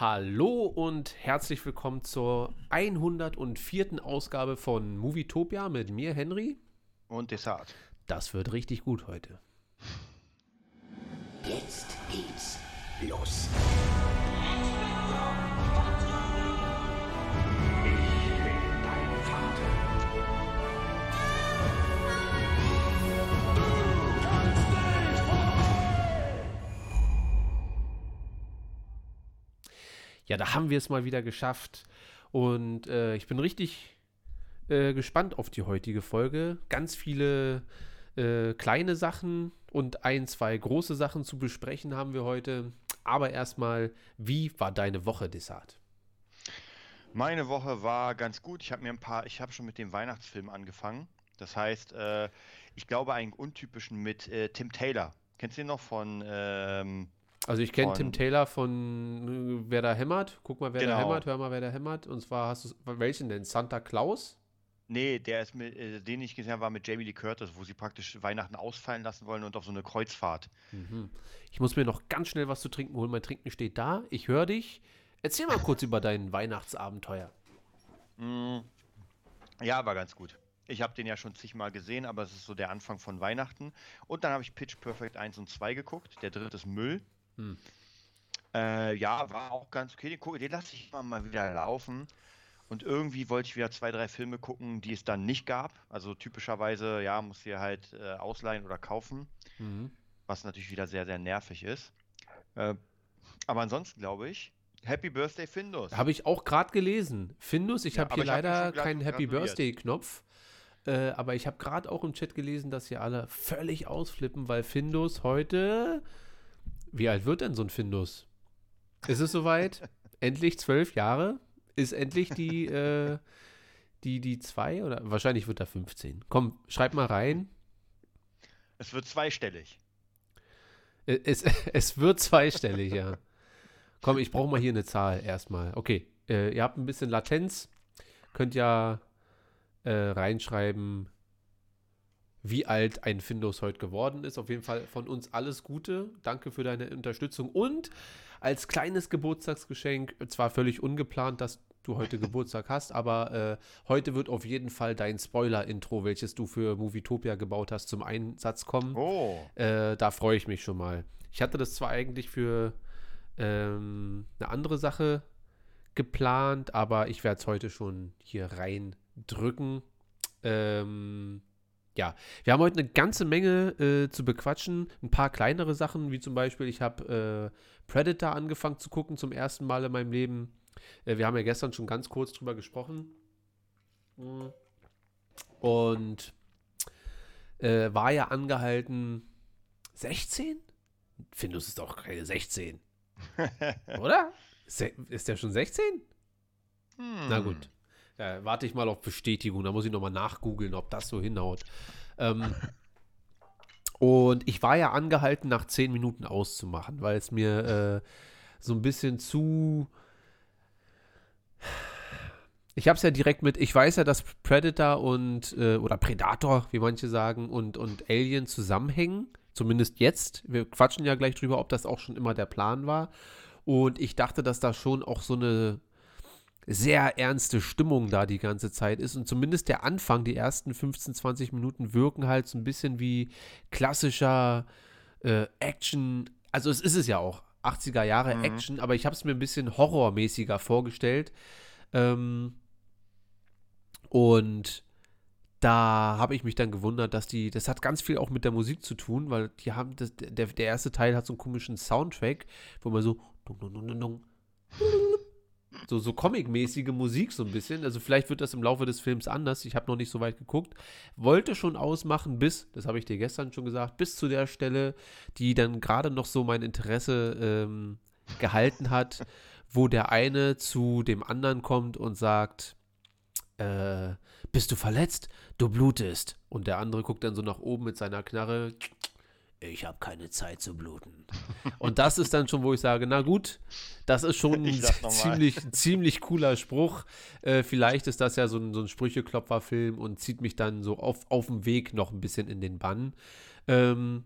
Hallo und herzlich willkommen zur 104. Ausgabe von Movietopia mit mir, Henry. Und Desart. Das wird richtig gut heute. Jetzt geht's los. Ja, da haben wir es mal wieder geschafft. Und äh, ich bin richtig äh, gespannt auf die heutige Folge. Ganz viele äh, kleine Sachen und ein, zwei große Sachen zu besprechen haben wir heute. Aber erstmal, wie war deine Woche, Desart? Meine Woche war ganz gut. Ich habe mir ein paar, ich habe schon mit dem Weihnachtsfilm angefangen. Das heißt, äh, ich glaube einen untypischen mit äh, Tim Taylor. Kennst du ihn noch von ähm, Also ich kenne Tim Taylor von äh, Wer da hämmert. Guck mal, wer da Genau. hämmert, hör mal, wer da hämmert. Und zwar hast du welchen denn? Santa Claus? Nee, der ist mit, äh, den ich gesehen habe, war mit Jamie Lee Curtis, wo sie praktisch Weihnachten ausfallen lassen wollen und auf so eine Kreuzfahrt. Mhm. Ich muss mir noch ganz schnell was zu trinken holen. Mein Trinken steht da. Ich höre dich. Erzähl mal kurz über dein Weihnachtsabenteuer. Mm, Ja, war ganz gut. Ich habe den ja schon zigmal gesehen, aber es ist so der Anfang von Weihnachten. Und dann habe ich Pitch Perfect 1 und 2 geguckt. Der dritte ist Müll. Hm. Äh, ja, war auch ganz okay. Den, den lasse ich immer mal wieder laufen. Und irgendwie wollte ich wieder zwei, drei Filme gucken, die es dann nicht gab. Also typischerweise, ja, muss hier halt äh, ausleihen oder kaufen, Mhm. was natürlich wieder sehr, sehr nervig ist. Äh, aber ansonsten glaube ich, Happy Birthday Findus. Habe ich auch gerade gelesen. Findus, ich Ja, habe hier ich hab leider grad keinen Happy. Birthday-Knopf. Äh, aber ich habe gerade auch im Chat gelesen, dass hier alle völlig ausflippen, weil Findus heute. Wie alt wird denn so ein Findus? Ist es soweit? endlich zwölf Jahre? Ist endlich die, äh, die, die zwei? Oder wahrscheinlich wird er 15. Komm, schreib mal rein. Es wird zweistellig. Äh, Es, es wird zweistellig, ja. Komm, ich brauche mal hier eine Zahl erstmal. Okay, äh, ihr habt ein bisschen Latenz. Könnt ja äh, reinschreiben, wie alt ein Findus heute geworden ist. Auf jeden Fall von uns alles Gute. Danke für deine Unterstützung. Und als kleines Geburtstagsgeschenk, zwar völlig ungeplant, dass du heute Geburtstag hast, aber äh, heute wird auf jeden Fall dein Spoiler-Intro, welches du für Movietopia gebaut hast, zum Einsatz kommen. Oh. Äh, da freue ich mich schon mal. Ich hatte das zwar eigentlich für ähm, eine andere Sache geplant, aber ich werde es heute schon hier reindrücken. Ähm, ja, wir haben heute eine ganze Menge äh, zu bequatschen. Ein paar kleinere Sachen, wie zum Beispiel, ich habe äh, Predator angefangen zu gucken zum ersten Mal in meinem Leben. Äh, wir haben ja gestern schon ganz kurz drüber gesprochen. Und äh, war ja angehalten 16? Findus ist doch keine 16. Oder? Ist der, ist der schon 16? Na Hm. gut. Ja, warte ich mal auf Bestätigung. Da muss ich nochmal nachgoogeln, ob das so hinhaut. Ähm, und ich war ja angehalten, nach 10 Minuten auszumachen, weil es mir äh, so ein bisschen zu. Ich habe es ja direkt mit, ich weiß ja, dass Predator und, äh, oder Predator, wie manche sagen, und, und Alien zusammenhängen. Zumindest jetzt. Wir quatschen ja gleich drüber, ob das auch schon immer der Plan war. Und ich dachte, dass da schon auch so eine sehr ernste Stimmung da die ganze Zeit ist. Und zumindest der Anfang, die ersten 15, 20 Minuten wirken halt so ein bisschen wie klassischer äh, Action. Also es ist es ja auch. 80er Jahre Mhm. Action, aber ich habe es mir ein bisschen horrormäßiger vorgestellt. Ähm, und da habe ich mich dann gewundert, dass die, das hat ganz viel auch mit der Musik zu tun, weil die haben, das, der, der erste Teil hat so einen komischen Soundtrack, wo man so dung, dung, dung, dung, dung, so, so Comic-mäßige Musik so ein bisschen. Also vielleicht wird das im Laufe des Films anders. Ich habe noch nicht so weit geguckt. Wollte schon ausmachen bis, das habe ich dir gestern schon gesagt, bis zu der Stelle, die dann gerade noch so mein Interesse ähm, gehalten hat, wo der eine zu dem anderen kommt und sagt, äh, bist du verletzt? Du blutest. Und der andere guckt dann so nach oben mit seiner Knarre. Ich habe keine Zeit zu bluten. Und das ist dann schon, wo ich sage, na gut, das ist schon ein ziemlich, ziemlich cooler Spruch. Äh, vielleicht ist das ja so ein, so ein Sprücheklopferfilm und zieht mich dann so auf, auf dem Weg noch ein bisschen in den Bann. Ähm,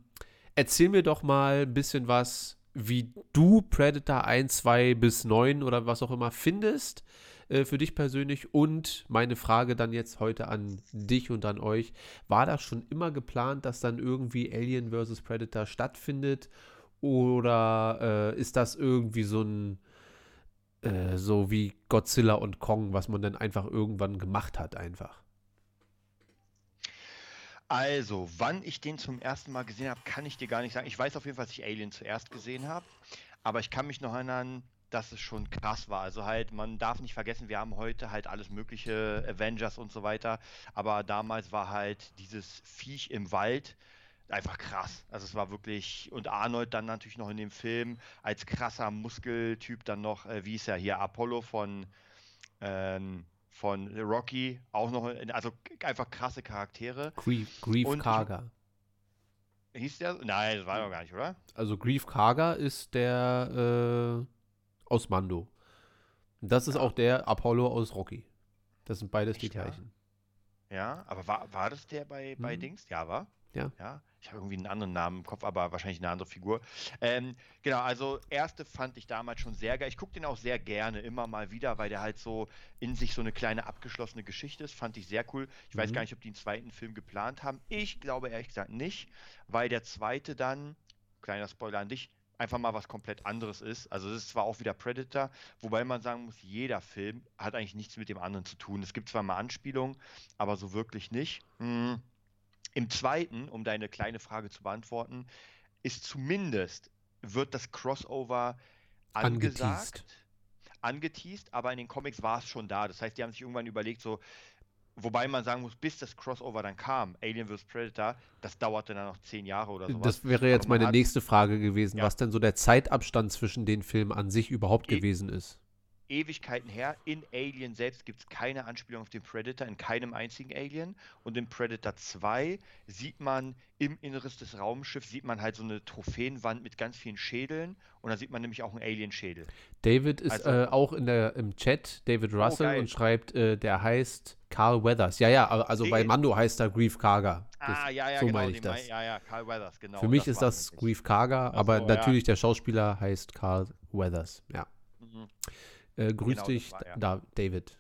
erzähl mir doch mal ein bisschen was wie du Predator 1, 2 bis 9 oder was auch immer findest äh, für dich persönlich. Und meine Frage dann jetzt heute an dich und an euch. War das schon immer geplant, dass dann irgendwie Alien vs. Predator stattfindet? Oder äh, ist das irgendwie so ein, äh, so wie Godzilla und Kong, was man dann einfach irgendwann gemacht hat, einfach? Also, wann ich den zum ersten Mal gesehen habe, kann ich dir gar nicht sagen. Ich weiß auf jeden Fall, dass ich Alien zuerst gesehen habe, aber ich kann mich noch erinnern, dass es schon krass war. Also halt, man darf nicht vergessen, wir haben heute halt alles mögliche Avengers und so weiter, aber damals war halt dieses Viech im Wald einfach krass. Also es war wirklich und Arnold dann natürlich noch in dem Film als krasser Muskeltyp dann noch, äh, wie ist er hier, Apollo von ähm, von Rocky auch noch, also einfach krasse Charaktere. Grief, Grief und Karga. Hieß der? Nein, das war doch gar nicht, oder? Also Grief Karga ist der äh, aus Mando. Das ist auch der Apollo aus Rocky. Das sind beides Echt, die gleichen. Ja? ja, aber war, war das der bei, bei mhm. Dings? Ja, war? Ja. Ja, ich habe irgendwie einen anderen Namen im Kopf, aber wahrscheinlich eine andere Figur. Ähm, genau, also erste fand ich damals schon sehr geil. Ich gucke den auch sehr gerne immer mal wieder, weil der halt so in sich so eine kleine abgeschlossene Geschichte ist. Fand ich sehr cool. Ich mhm. weiß gar nicht, ob die einen zweiten Film geplant haben. Ich glaube ehrlich gesagt nicht, weil der zweite dann, kleiner Spoiler an dich, einfach mal was komplett anderes ist. Also es ist zwar auch wieder Predator, wobei man sagen muss, jeder Film hat eigentlich nichts mit dem anderen zu tun. Es gibt zwar mal Anspielungen, aber so wirklich nicht. Hm im zweiten, um deine kleine Frage zu beantworten, ist zumindest, wird das Crossover angesagt, angeteased, angeteased aber in den Comics war es schon da. Das heißt, die haben sich irgendwann überlegt, so, Wobei man sagen muss, bis das Crossover dann kam, Alien vs. Predator, das dauerte dann noch zehn Jahre oder so. Das wäre jetzt meine nächste Frage gewesen, ja. was denn so der Zeitabstand zwischen den Filmen an sich überhaupt e gewesen ist. Ewigkeiten her. In Alien selbst gibt es keine Anspielung auf den Predator, in keinem einzigen Alien. Und in Predator 2 sieht man im Inneres des Raumschiffs, sieht man halt so eine Trophäenwand mit ganz vielen Schädeln. Und da sieht man nämlich auch einen Alien-Schädel. David ist also, äh, auch in der, im Chat, David oh, Russell, oh, und schreibt, äh, der heißt Carl Weathers. Ja, ja, also bei Mando heißt er Grief Karga. ah, ja, ja, so genau, meine ich das. ja, ja, Carl Weathers, genau. Für mich das ist das Grief Karga, aber so, natürlich ja. der Schauspieler heißt Carl Weathers, ja. Mhm. Äh, grüß genau, dich, war, ja. da, David.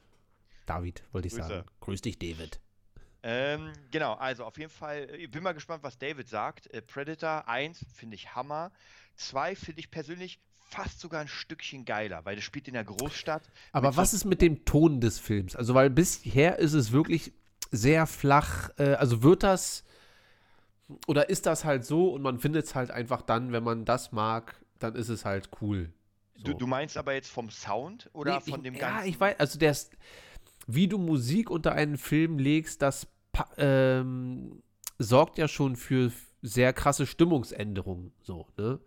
David, wollte ich Grüße. sagen. Grüß dich, David. Ähm, genau, also auf jeden Fall, ich bin mal gespannt, was David sagt. Äh, Predator 1 finde ich Hammer. 2 finde ich persönlich fast sogar ein Stückchen geiler, weil das spielt in der Großstadt. Aber was so ist mit dem Ton des Films? Also, weil bisher ist es wirklich sehr flach. Äh, also wird das oder ist das halt so und man findet es halt einfach dann, wenn man das mag, dann ist es halt cool. So. Du, du, meinst aber jetzt vom Sound oder nee, von ich, dem ganzen? Ja, ich weiß, also der wie du Musik unter einen Film legst, das ähm, sorgt ja schon für sehr krasse Stimmungsänderungen, so, ne?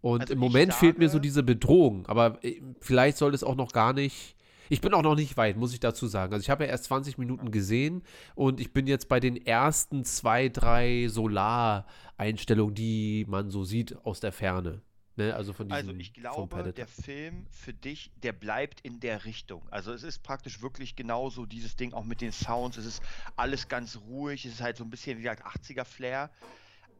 Und also im Moment sage, fehlt mir so diese Bedrohung, aber äh, vielleicht soll es auch noch gar nicht. Ich bin auch noch nicht weit, muss ich dazu sagen. Also ich habe ja erst 20 Minuten gesehen und ich bin jetzt bei den ersten zwei, drei Solar-Einstellungen, die man so sieht aus der Ferne. Ne, also, von also ich glaube, der Film für dich, der bleibt in der Richtung. Also es ist praktisch wirklich genauso dieses Ding, auch mit den Sounds. Es ist alles ganz ruhig. Es ist halt so ein bisschen wie gesagt 80er-Flair.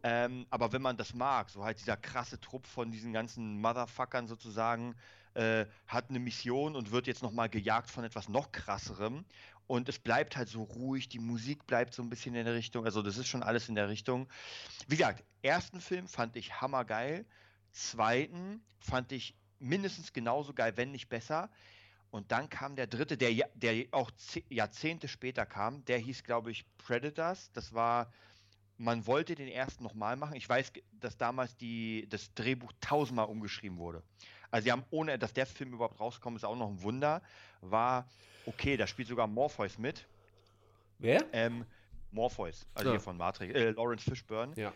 Ähm, aber wenn man das mag, so halt dieser krasse Trupp von diesen ganzen Motherfuckern sozusagen, äh, hat eine Mission und wird jetzt nochmal gejagt von etwas noch krasserem. Und es bleibt halt so ruhig, die Musik bleibt so ein bisschen in der Richtung. Also das ist schon alles in der Richtung. Wie gesagt, ersten Film fand ich hammergeil. Zweiten fand ich mindestens genauso geil, wenn nicht besser. Und dann kam der dritte, der, der auch Jahrzehnte später kam. Der hieß, glaube ich, Predators. Das war, man wollte den ersten nochmal machen. Ich weiß, dass damals die, das Drehbuch tausendmal umgeschrieben wurde. Also sie haben, ohne dass der Film überhaupt rauskommt, ist auch noch ein Wunder. War, okay, da spielt sogar Morpheus mit. Wer? Ähm, Morpheus, also ja. hier von Matrix, äh, Lawrence Fishburne. Ja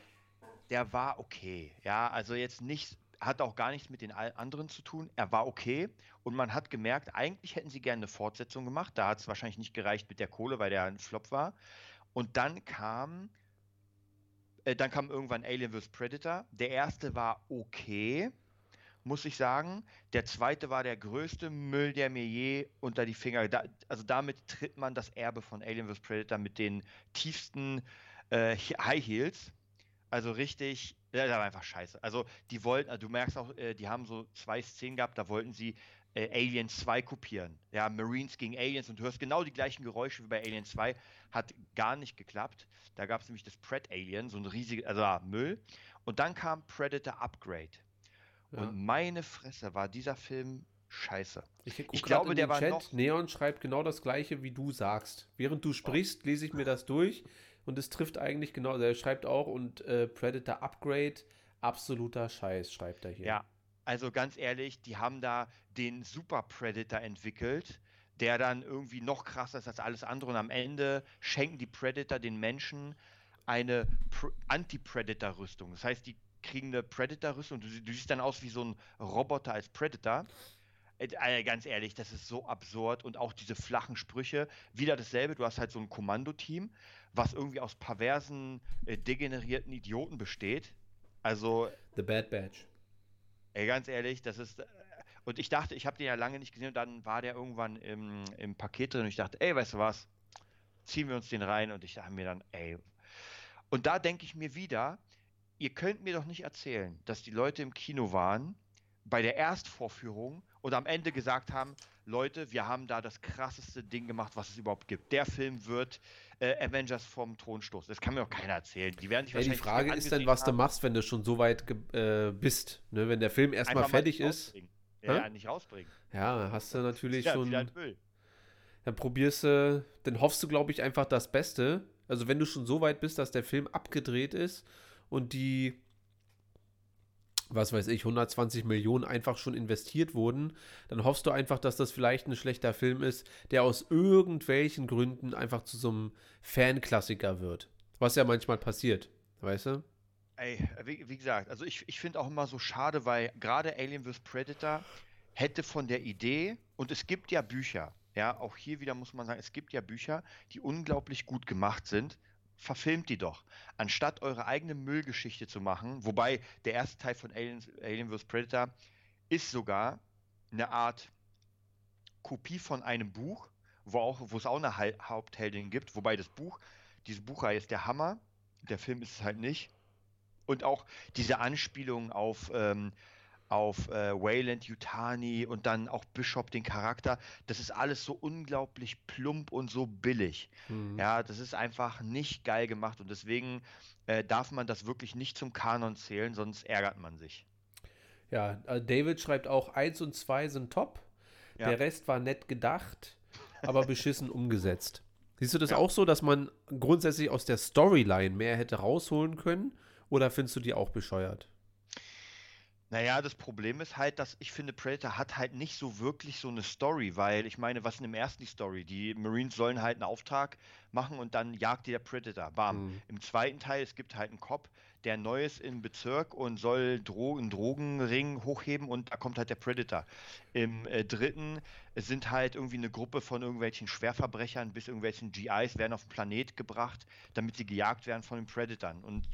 der war okay. Ja, also jetzt nicht, hat auch gar nichts mit den anderen zu tun. Er war okay und man hat gemerkt, eigentlich hätten sie gerne eine Fortsetzung gemacht. Da hat es wahrscheinlich nicht gereicht mit der Kohle, weil der ein Flop war. Und dann kam, äh, dann kam irgendwann Alien vs. Predator. Der erste war okay, muss ich sagen. Der zweite war der größte Müll, der mir je unter die Finger. Da, also damit tritt man das Erbe von Alien vs. Predator mit den tiefsten äh, High Heels also richtig Der, der war einfach scheiße. Also die wollten, du merkst auch, äh, die haben so zwei Szenen gehabt, da wollten sie äh, Alien 2 kopieren. Ja, Marines gegen Aliens und du hörst genau die gleichen Geräusche wie bei Alien 2. Hat gar nicht geklappt. Da gab es nämlich das Pred Alien, so ein riesiges, also ah, Müll. Und dann kam Predator Upgrade. Ja. Und meine Fresse war dieser Film scheiße. Ich, Ich glaube, in der den war Chat. noch- Neon schreibt genau das gleiche, wie du sagst. Während du sprichst, lese ich mir das durch und es trifft eigentlich genau. Also er schreibt auch und äh, Predator Upgrade, absoluter Scheiß, schreibt er hier. Ja, also ganz ehrlich, die haben da den Super Predator entwickelt, der dann irgendwie noch krasser ist als alles andere. Und am Ende schenken die Predator den Menschen eine Pr Anti-Predator-Rüstung. Das heißt, die kriegen eine Predator-Rüstung. Du, du siehst dann aus wie so ein Roboter als Predator. Äh, äh, ganz ehrlich, das ist so absurd. Und auch diese flachen Sprüche. Wieder dasselbe. Du hast halt so ein Kommandoteam, was irgendwie aus perversen, äh, degenerierten Idioten besteht. Also The Bad Batch. Ey, ganz ehrlich, das ist. Und ich dachte, ich habe den ja lange nicht gesehen und dann war der irgendwann im, im Paket drin und ich dachte, ey, weißt du was? Ziehen wir uns den rein und ich dachte mir dann, ey. Und da denke ich mir wieder, ihr könnt mir doch nicht erzählen, dass die Leute im Kino waren bei der Erstvorführung und am Ende gesagt haben, Leute, wir haben da das krasseste Ding gemacht, was es überhaupt gibt. Der Film wird äh, Avengers vom Thron stoßen. Das kann mir doch keiner erzählen. Die werden sich Ja, die wahrscheinlich Frage nicht ist dann, was du haben. machst, wenn du schon so weit äh, bist. Ne? Wenn der Film erstmal fertig ist. Ja, ja, nicht rausbringen. ja, dann hast du natürlich Ja, schon. Dann probierst du, dann hoffst du, glaube ich, einfach das Beste. Also wenn du schon so weit bist, dass der Film abgedreht ist und die, was weiß ich, 120 Millionen einfach schon investiert wurden, dann hoffst du einfach, dass das vielleicht ein schlechter Film ist, der aus irgendwelchen Gründen einfach zu so einem Fanklassiker wird. Was ja manchmal passiert, weißt du? Ey, wie, wie gesagt, also ich, ich finde auch immer so schade, weil gerade Alien vs. Predator hätte von der Idee, und es gibt ja Bücher, ja, auch hier wieder muss man sagen, es gibt ja Bücher, die unglaublich gut gemacht sind. Verfilmt die doch. Anstatt eure eigene Müllgeschichte zu machen, wobei der erste Teil von Alien, Alien vs. Predator ist sogar eine Art Kopie von einem Buch, wo, auch, wo es auch eine Hal- Hauptheldin gibt, wobei das Buch, diese Buchreihe ist der Hammer, der Film ist es halt nicht. Und auch diese Anspielung auf, ähm, auf äh, Wayland Yutani und dann auch Bishop, den Charakter, das ist alles so unglaublich plump und so billig. Hm. Ja, das ist einfach nicht geil gemacht und deswegen äh, darf man das wirklich nicht zum Kanon zählen, sonst ärgert man sich. Ja, äh, David schreibt auch, 1 und 2 sind top. Ja. Der Rest war nett gedacht, aber beschissen umgesetzt. Siehst du das Ja. auch so, dass man grundsätzlich aus der Storyline mehr hätte rausholen können? Oder findest du die auch bescheuert? Naja, das Problem ist halt, dass ich finde, Predator hat halt nicht so wirklich so eine Story, weil ich meine, was ist denn im ersten die Story? Die Marines sollen halt einen Auftrag machen und dann jagt die der Predator. Bam. Mhm. Im zweiten Teil, es gibt halt einen Cop, der neu ist im Bezirk und soll Dro einen Drogenring hochheben und da kommt halt der Predator. Im äh, dritten es sind halt irgendwie eine Gruppe von irgendwelchen Schwerverbrechern bis irgendwelchen GIs werden auf den Planet gebracht, damit sie gejagt werden von den Predatern. Und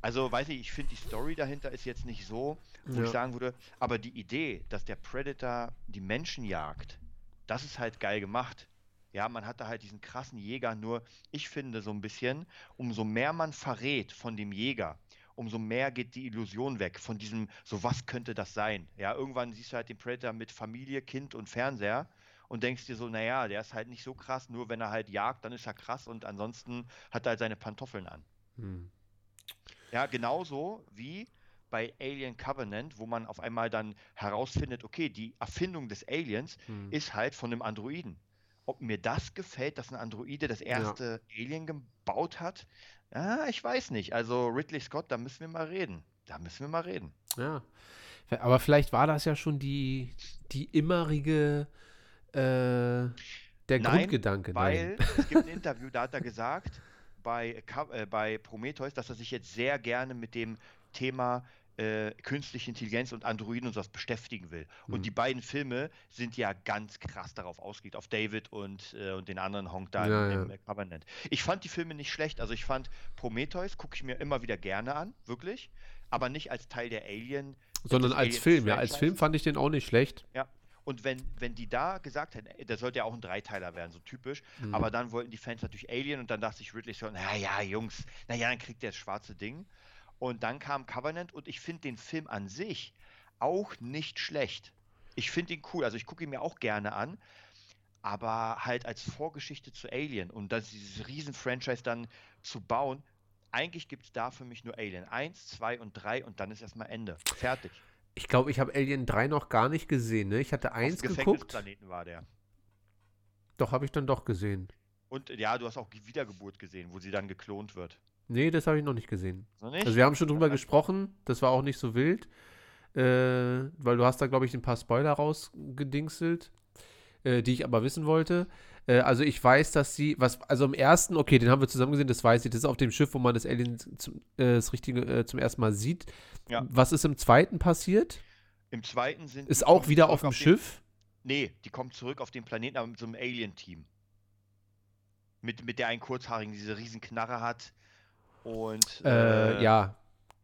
also, weiß ich, ich finde die Story dahinter ist jetzt nicht so, wo Ja. ich sagen würde, aber die Idee, dass der Predator die Menschen jagt, das ist halt geil gemacht. Ja, man hat da halt diesen krassen Jäger, nur ich finde so ein bisschen, umso mehr man verrät von dem Jäger, umso mehr geht die Illusion weg von diesem, so was könnte das sein? Ja, irgendwann siehst du halt den Predator mit Familie, Kind und Fernseher und denkst dir so, naja, der ist halt nicht so krass, nur wenn er halt jagt, dann ist er krass und ansonsten hat er halt seine Pantoffeln an. Hm. Ja, genauso wie bei Alien Covenant, wo man auf einmal dann herausfindet, okay, die Erfindung des Aliens Hm. ist halt von einem Androiden. Ob mir das gefällt, dass ein Androide das erste Alien gebaut hat, ah, ich weiß nicht. Also Ridley Scott, da müssen wir mal reden. Da müssen wir mal reden. Ja. Aber vielleicht war das ja schon die, die immerige, äh, der Nein, Grundgedanke. Weil es gibt ein Interview, da hat er gesagt, bei, äh, bei Prometheus, dass er sich jetzt sehr gerne mit dem Thema äh, künstliche Intelligenz und Androiden und sowas beschäftigen will. Mhm. Und die beiden Filme sind ja ganz krass darauf ausgelegt, auf David und, äh, und den anderen Honk da Ja, im, ja. äh, Covenant. Ich fand die Filme nicht schlecht. Also ich fand Prometheus, gucke ich mir immer wieder gerne an, wirklich. Aber nicht als Teil der Alien. Sondern des als Alien Film. Ja, als. Film fand ich den auch nicht schlecht. Ja. Und wenn, wenn die da gesagt hätten, der sollte ja auch ein Dreiteiler werden, so typisch, Mhm. aber dann wollten die Fans natürlich Alien und dann dachte ich Ridley Scott, naja, Jungs, naja, dann kriegt der das schwarze Ding. Und dann kam Covenant und ich finde den Film an sich auch nicht schlecht. Ich finde ihn cool, also ich gucke ihn mir auch gerne an, aber halt als Vorgeschichte zu Alien und das, dieses Riesen-Franchise dann zu bauen, eigentlich gibt es da für mich nur Alien 1, 2 und 3 und dann ist erstmal Ende. Fertig. Ich glaube, ich habe Alien 3 noch gar nicht gesehen, ne? Ich hatte eins geguckt. Gefängnisplaneten war der. Doch, habe ich dann doch gesehen. Und ja, du hast auch die Wiedergeburt gesehen, wo sie dann geklont wird. Nee, das habe ich noch nicht gesehen. So nicht? Also wir haben schon drüber Ja. gesprochen, das war auch nicht so wild, äh, weil du hast da, glaube ich, ein paar Spoiler rausgedingselt, äh, die ich aber wissen wollte. Äh, also ich weiß, dass sie, was, also im ersten, okay, den haben wir zusammen gesehen, das weiß ich, das ist auf dem Schiff, wo man das Alien zum, äh, das Richtige äh, zum ersten Mal sieht. Ja. Was ist im zweiten passiert? Im zweiten sind Ist die auch kommen wieder auf dem den- Schiff? Nee, die kommt zurück auf den Planeten, aber mit so einem Alien-Team. Mit, mit der einen Kurzhaarigen diese riesen Knarre hat und, Äh, ja,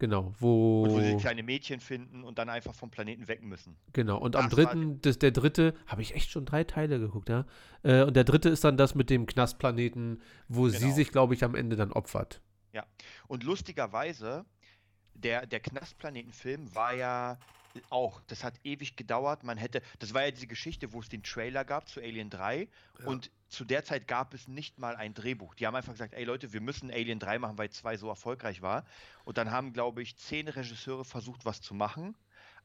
genau, wo, und wo sie kleine Mädchen finden und dann einfach vom Planeten weg müssen. Genau, und am Das war dritten, das, der dritte, habe ich echt schon drei Teile geguckt, ja. Äh, und der dritte ist dann das mit dem Knastplaneten, wo sie Genau. sich, glaube ich, am Ende dann opfert. Und lustigerweise, der, der Knastplanetenfilm war ja auch, das hat ewig gedauert. Man hätte, das war ja diese Geschichte, wo es den Trailer gab zu Alien 3 Ja. und zu der Zeit gab es nicht mal ein Drehbuch. Die haben einfach gesagt, ey Leute, wir müssen Alien 3 machen, weil 2 so erfolgreich war. Und dann haben, glaube ich, zehn Regisseure versucht, was zu machen.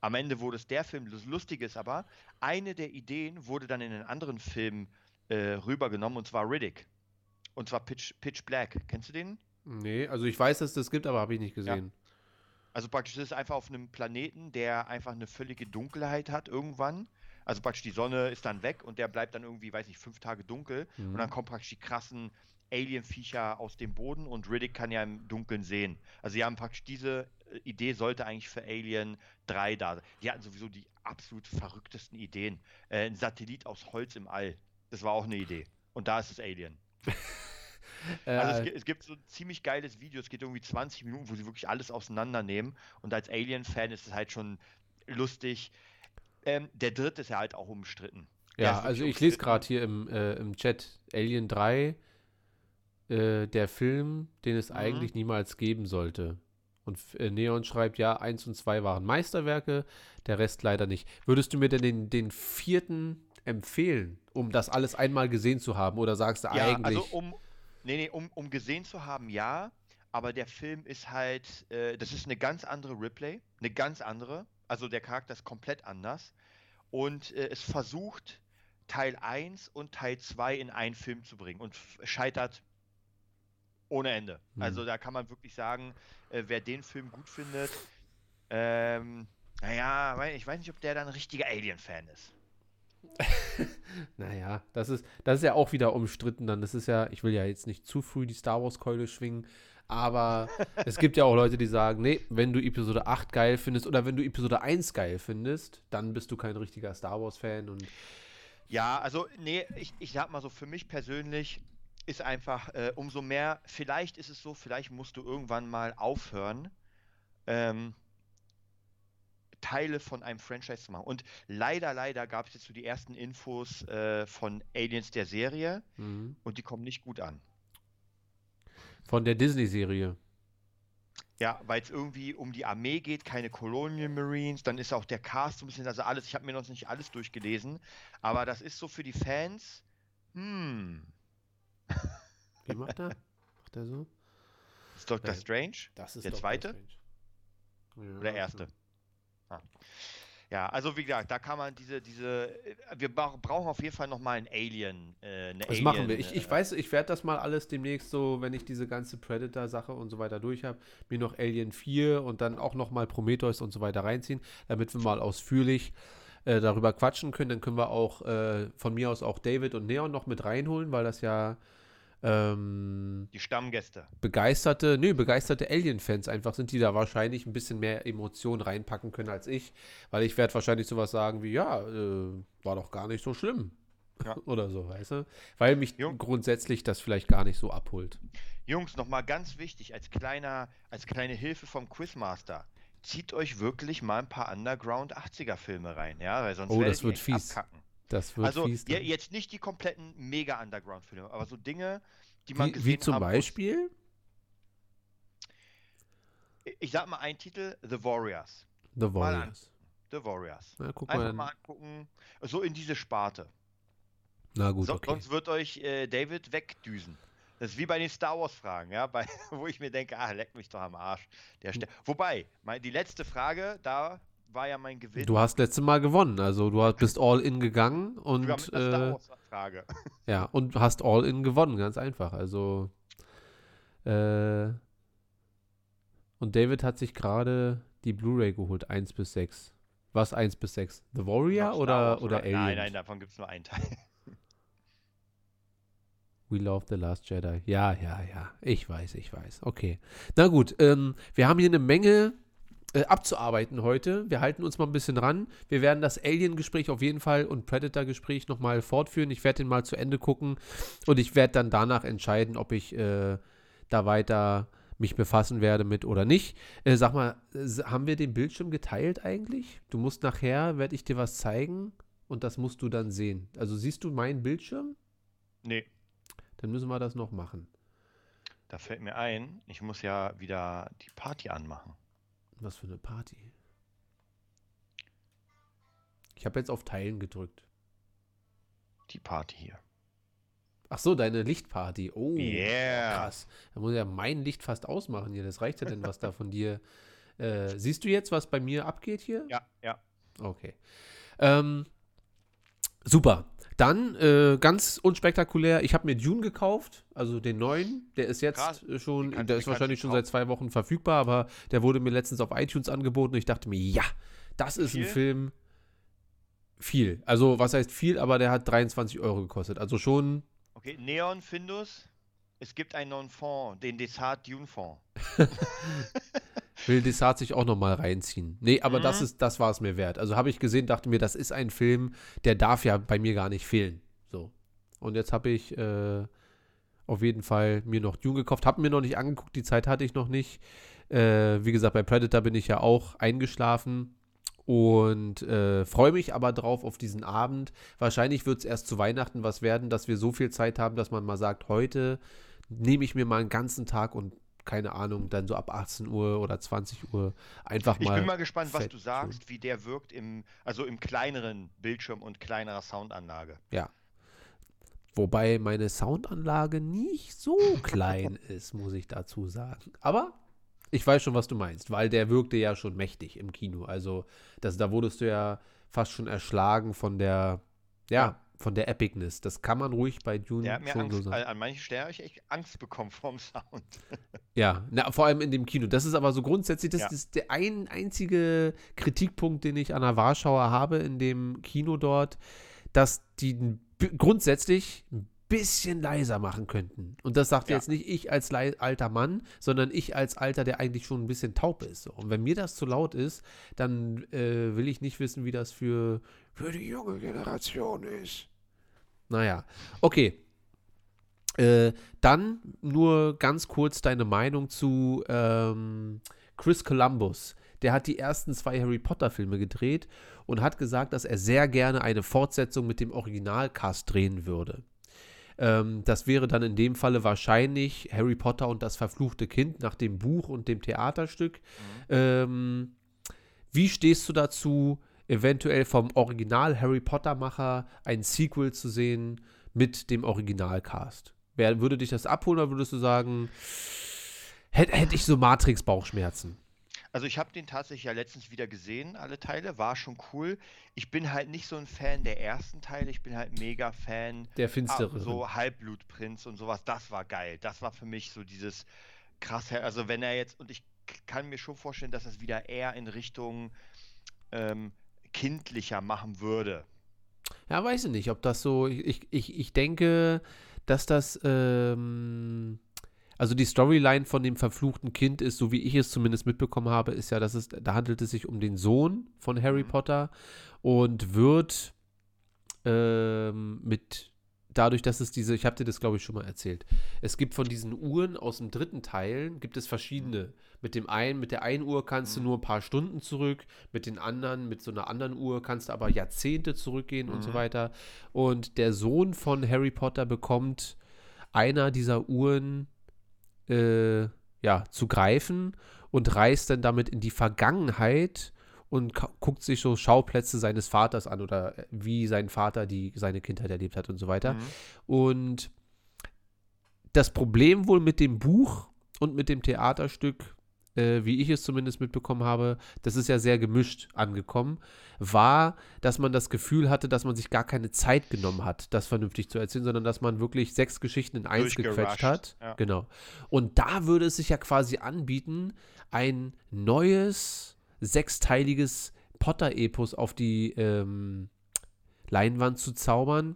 Am Ende wurde es der Film. Das Lustige ist aber, eine der Ideen wurde dann in einen anderen Film äh, rübergenommen und zwar Riddick. Und zwar Pitch, Pitch Black. Kennst du den? Nee, also ich weiß, dass es das gibt, aber habe ich nicht gesehen. Also praktisch ist einfach auf einem Planeten, der einfach eine völlige Dunkelheit hat irgendwann. Also praktisch die Sonne ist dann weg und der bleibt dann irgendwie, weiß nicht, fünf Tage dunkel. Mhm. Und dann kommen praktisch die krassen Alien-Viecher aus dem Boden und Riddick kann ja im Dunkeln sehen. Also sie haben praktisch diese äh, Idee sollte eigentlich für Alien 3 da sein. Die hatten sowieso die absolut verrücktesten Ideen. Äh, ein Satellit aus Holz im All. Das war auch eine Idee. Und da ist es Alien. Äh, Also es, gi- es gibt so ein ziemlich geiles Video, es geht irgendwie 20 Minuten, wo sie wirklich alles auseinandernehmen. Und als Alien-Fan ist es halt schon lustig. Ähm, der dritte ist ja halt auch umstritten. Ja, also ich lese gerade hier im, äh, im Chat Alien 3, äh, der Film, den es Mhm. eigentlich niemals geben sollte. Und äh, Neon schreibt, ja, 1 und 2 waren Meisterwerke, der Rest leider nicht. Würdest du mir denn den, den vierten empfehlen, um das alles einmal gesehen zu haben? Oder sagst du Ja, eigentlich. also um, nee, nee, um, um gesehen zu haben, ja. Aber der Film ist halt, äh, das ist eine ganz andere Ripley, eine ganz andere. Also der Charakter ist komplett anders. Und äh, es versucht, Teil 1 und Teil 2 in einen Film zu bringen und scheitert ohne Ende. Hm. Also da kann man wirklich sagen, äh, wer den Film gut findet, ähm, naja, ich weiß nicht, ob der dann ein richtiger Alien-Fan ist. Naja, das ist, das ist ja auch wieder umstritten dann. Das ist ja, ich will ja jetzt nicht zu früh die Star Wars-Keule schwingen, aber es gibt ja auch Leute, die sagen, nee, wenn du Episode 8 geil findest oder wenn du Episode 1 geil findest, dann bist du kein richtiger Star Wars-Fan und Ja, also, nee, ich, ich sag mal so, für mich persönlich ist einfach, äh, umso mehr, vielleicht ist es so, vielleicht musst du irgendwann mal aufhören, ähm, Teile von einem Franchise zu machen. Und leider, leider gab es jetzt so die ersten Infos äh, von Aliens der Serie mhm. und die kommen nicht gut an. von der Disney-Serie. Ja, weil es irgendwie um die Armee geht, keine Colonial Marines, dann ist auch der Cast so ein bisschen, also alles, ich habe mir noch nicht alles durchgelesen, aber das ist so für die Fans, hm, Wie macht er? macht er so? ist Doctor. Strange? Das ist Der Doctor zweite? Strange. Ja, Oder erste? Ah. Ja, also wie gesagt, da kann man diese, diese, äh, wir bra- brauchen auf jeden Fall nochmal ein Alien, äh, Das Alien, machen wir. Ich, ich äh, weiß, ich werde das mal alles demnächst so, wenn ich diese ganze Predator-Sache und so weiter durch habe, mir noch Alien 4 und dann auch noch mal Prometheus und so weiter reinziehen, damit wir mal ausführlich äh, darüber quatschen können. Dann können wir auch äh, von mir aus auch David und Neon noch mit reinholen, weil das ja ähm, die Stammgäste. begeisterte, nö, begeisterte Alien-Fans einfach sind, die da wahrscheinlich ein bisschen mehr Emotionen reinpacken können als ich, weil ich werde wahrscheinlich sowas sagen wie, ja, äh, war doch gar nicht so schlimm. Ja. Oder so, weißt du? Weil mich Jo. grundsätzlich das vielleicht gar nicht so abholt. Jungs, nochmal ganz wichtig, als kleiner, als kleine Hilfe vom Quizmaster. Zieht euch wirklich mal ein paar Underground 80er Filme rein, ja, weil sonst Oh, das wird fies. abkacken. Das wird Also fies. ja, jetzt nicht die kompletten mega Underground Filme, aber so Dinge, die man wie, gesehen wie zum haben. Beispiel? Ich sag mal einen Titel, The Warriors. The. Warriors. The Warriors. Na, guck Einfach mal. mal angucken. So in diese Sparte. Na gut, So, okay. Sonst wird euch äh, David wegdüsen. Das ist wie bei den Star Wars Fragen, ja, bei, wo ich mir denke, ah, leck mich doch am Arsch. Der Hm. Ster Wobei, mein, die letzte Frage, da war ja mein Gewinn. Du hast letztes Mal gewonnen, also du bist all in gegangen und mit äh, ja und hast all in gewonnen, ganz einfach. Also äh, und David hat sich gerade die Blu-ray geholt, 1 bis 6. Was 1 bis 6? The Warrior oder, oder Alien? Nein, nein, davon gibt es nur einen Teil. We Love the Last Jedi. Ja, ja, ja. Ich weiß, ich weiß. Okay. Na gut, ähm, wir haben hier eine Menge äh, abzuarbeiten heute. Wir halten uns mal ein bisschen ran. Wir werden das Alien-Gespräch auf jeden Fall und Predator-Gespräch nochmal fortführen. Ich werde den mal zu Ende gucken und ich werde dann danach entscheiden, ob ich äh, da weiter mich befassen werde mit oder nicht. Äh, sag mal, haben wir den Bildschirm geteilt eigentlich? Du musst nachher, werde ich dir was zeigen und das musst du dann sehen. Also siehst du meinen Bildschirm? Nee, Dann müssen wir das noch machen. da fällt mir ein, ich muss ja wieder die Party anmachen. Was für eine Party. Ich habe jetzt auf Teilen gedrückt. Die Party hier. Ach so, deine Lichtparty. Oh, Yeah. krass. Da muss ja mein Licht fast ausmachen hier. Das reicht ja denn, was da von dir. Äh, siehst du jetzt, was bei mir abgeht hier? Ja, ja. Okay. Ähm, super. Dann äh, ganz unspektakulär. Ich habe mir Dune gekauft, also den neuen. Der ist jetzt Krass. äh, schon, der ist wahrscheinlich schon seit zwei Wochen verfügbar, aber der wurde mir letztens auf iTunes angeboten und ich dachte mir, ja, das ist ein Viel? Film. Viel. Also, was heißt viel, aber der hat 23 Euro gekostet. Also schon. Okay, Neon Findus. Es gibt einen neuen Fonds, den Desart Dune Fonds. Will Desart sich auch nochmal reinziehen. Nee, aber das Mhm. ist, das war es mir wert. Also habe ich gesehen, dachte mir, das ist ein Film, der darf ja bei mir gar nicht fehlen. So. Und jetzt habe ich äh, auf jeden Fall mir noch Dune gekauft. Habe mir noch nicht angeguckt, die Zeit hatte ich noch nicht. Äh, wie gesagt, bei Predator bin ich ja auch eingeschlafen. Und äh, freue mich aber drauf auf diesen Abend. Wahrscheinlich wird es erst zu Weihnachten was werden, dass wir so viel Zeit haben, dass man mal sagt, heute nehme ich mir mal einen ganzen Tag und keine Ahnung, dann so ab 18 Uhr oder 20 Uhr einfach Ich mal. bin mal gespannt, was du sagst, wie der wirkt im, also im kleineren Bildschirm und kleinerer Soundanlage. Ja. Wobei meine Soundanlage nicht so klein ist, muss ich dazu sagen. Aber ich weiß schon, was du meinst, weil der wirkte ja schon mächtig im Kino. Also, das, da wurdest du ja fast schon erschlagen von der, ja, Ja. Von der Epicness. Das kann man ruhig bei Dune hat mir schon Angst, so sagen. an an manchen Stellen habe ich echt Angst bekommen vom Sound. Ja, na, vor allem in dem Kino. Das ist aber so grundsätzlich, das Ja. ist der ein einzige Kritikpunkt, den ich an der Warschauer habe in dem Kino dort, dass die grundsätzlich ein bisschen leiser machen könnten. Und das sagt Ja. jetzt nicht ich als alter Mann, sondern ich als Alter, der eigentlich schon ein bisschen taub ist. Und wenn mir das zu laut ist, dann äh, will ich nicht wissen, wie das für, für die junge Generation ist. Naja, okay. Äh, dann nur ganz kurz deine Meinung zu ähm, Chris Columbus. Der hat die ersten zwei Harry Potter-Filme gedreht und hat gesagt, dass er sehr gerne eine Fortsetzung mit dem Originalcast drehen würde. Ähm, das wäre dann in dem Falle wahrscheinlich Harry Potter und das verfluchte Kind nach dem Buch und dem Theaterstück. Ähm, wie stehst du dazu, eventuell vom Original Harry Potter-Macher ein Sequel zu sehen mit dem Originalcast? Wer, würde dich das abholen oder würdest du sagen, hätte hätt ich so Matrix-Bauchschmerzen? Also ich habe den tatsächlich ja letztens wieder gesehen, alle Teile, war schon cool. Ich bin halt nicht so ein Fan der ersten Teile, ich bin halt mega Fan Der ah, finstere. so Halbblutprinz und sowas, das war geil. Das war für mich so dieses krass, also wenn er jetzt, und ich kann mir schon vorstellen, dass es wieder eher in Richtung ähm, kindlicher machen würde. Ja, weiß ich nicht, ob das so. Ich, ich, ich denke, dass das. Ähm, also die Storyline von dem verfluchten Kind ist, so wie ich es zumindest mitbekommen habe, ist ja, dass es, da handelt es sich um den Sohn von Harry Mhm. Potter und wird ähm, mit dadurch, dass es diese, ich habe dir das glaube ich schon mal erzählt, es gibt von diesen Uhren aus dem dritten Teil, gibt es verschiedene. Mit dem einen, mit der einen Uhr kannst du Mhm. nur ein paar Stunden zurück, mit den anderen, mit so einer anderen Uhr kannst du aber Jahrzehnte zurückgehen und so Mhm. weiter. Und der Sohn von Harry Potter bekommt einer dieser Uhren äh, ja, zu greifen und reist dann damit in die Vergangenheit und guckt sich so Schauplätze seines Vaters an oder äh, wie sein Vater die, seine Kindheit erlebt hat und so weiter. Mhm. Und das Problem wohl mit dem Buch und mit dem Theaterstück, äh, wie ich es zumindest mitbekommen habe, das ist ja sehr gemischt angekommen, war, dass man das Gefühl hatte, dass man sich gar keine Zeit genommen hat, das vernünftig zu erzählen, sondern dass man wirklich sechs Geschichten in eins gequetscht hat. ja. Genau. Und da würde es sich ja quasi anbieten, ein neues, sechsteiliges Potter-Epos auf die ähm, Leinwand zu zaubern,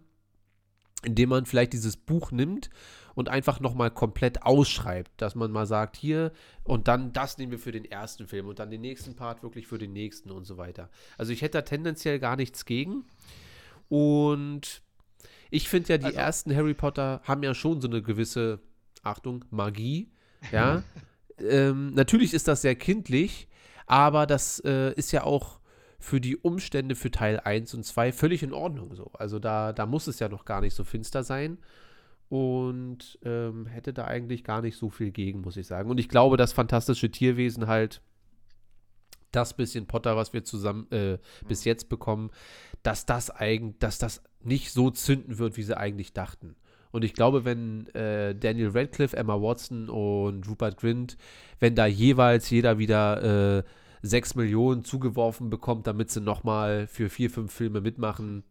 indem man vielleicht dieses Buch nimmt und einfach nochmal komplett ausschreibt, dass man mal sagt, hier und dann das nehmen wir für den ersten Film und dann den nächsten Part wirklich für den nächsten und so weiter. Also ich hätte da tendenziell gar nichts gegen und ich finde ja, die Also- ersten Harry Potter haben ja schon so eine gewisse, Achtung, Magie, ja. ähm, natürlich ist das sehr kindlich, aber das äh, ist ja auch für die Umstände für Teil 1 und 2 völlig in Ordnung so. Also da, da muss es ja noch gar nicht so finster sein und ähm, hätte da eigentlich gar nicht so viel gegen, muss ich sagen. Und ich glaube, das fantastische Tierwesen halt, das bisschen Potter, was wir zusammen äh, bis jetzt bekommen, dass das eigentlich, dass das nicht so zünden wird, wie sie eigentlich dachten. Und ich glaube, wenn äh, Daniel Radcliffe, Emma Watson und Rupert Grint, wenn da jeweils jeder wieder äh, 6 Millionen zugeworfen bekommt, damit sie nochmal für vier, fünf Filme mitmachen,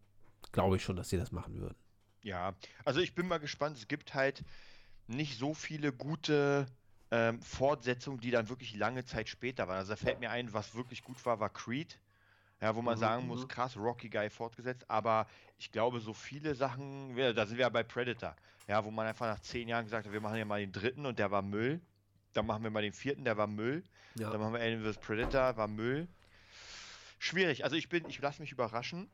glaube ich schon, dass sie das machen würden. Ja, also ich bin mal gespannt. Es gibt halt nicht so viele gute ähm, Fortsetzungen, die dann wirklich lange Zeit später waren. Also da fällt mir ein, was wirklich gut war, war Creed. Ja, wo man Mhm, sagen muss, mhm. krass, Rocky Guy fortgesetzt. Aber ich glaube, so viele Sachen, da sind wir ja bei Predator. Ja, wo man einfach nach zehn Jahren gesagt hat, wir machen ja mal den dritten und der war Müll. Dann machen wir mal den vierten, der war Müll. Ja. Dann machen wir Alien vs. Predator, war Müll. Schwierig. Also ich bin, ich lasse mich überraschen.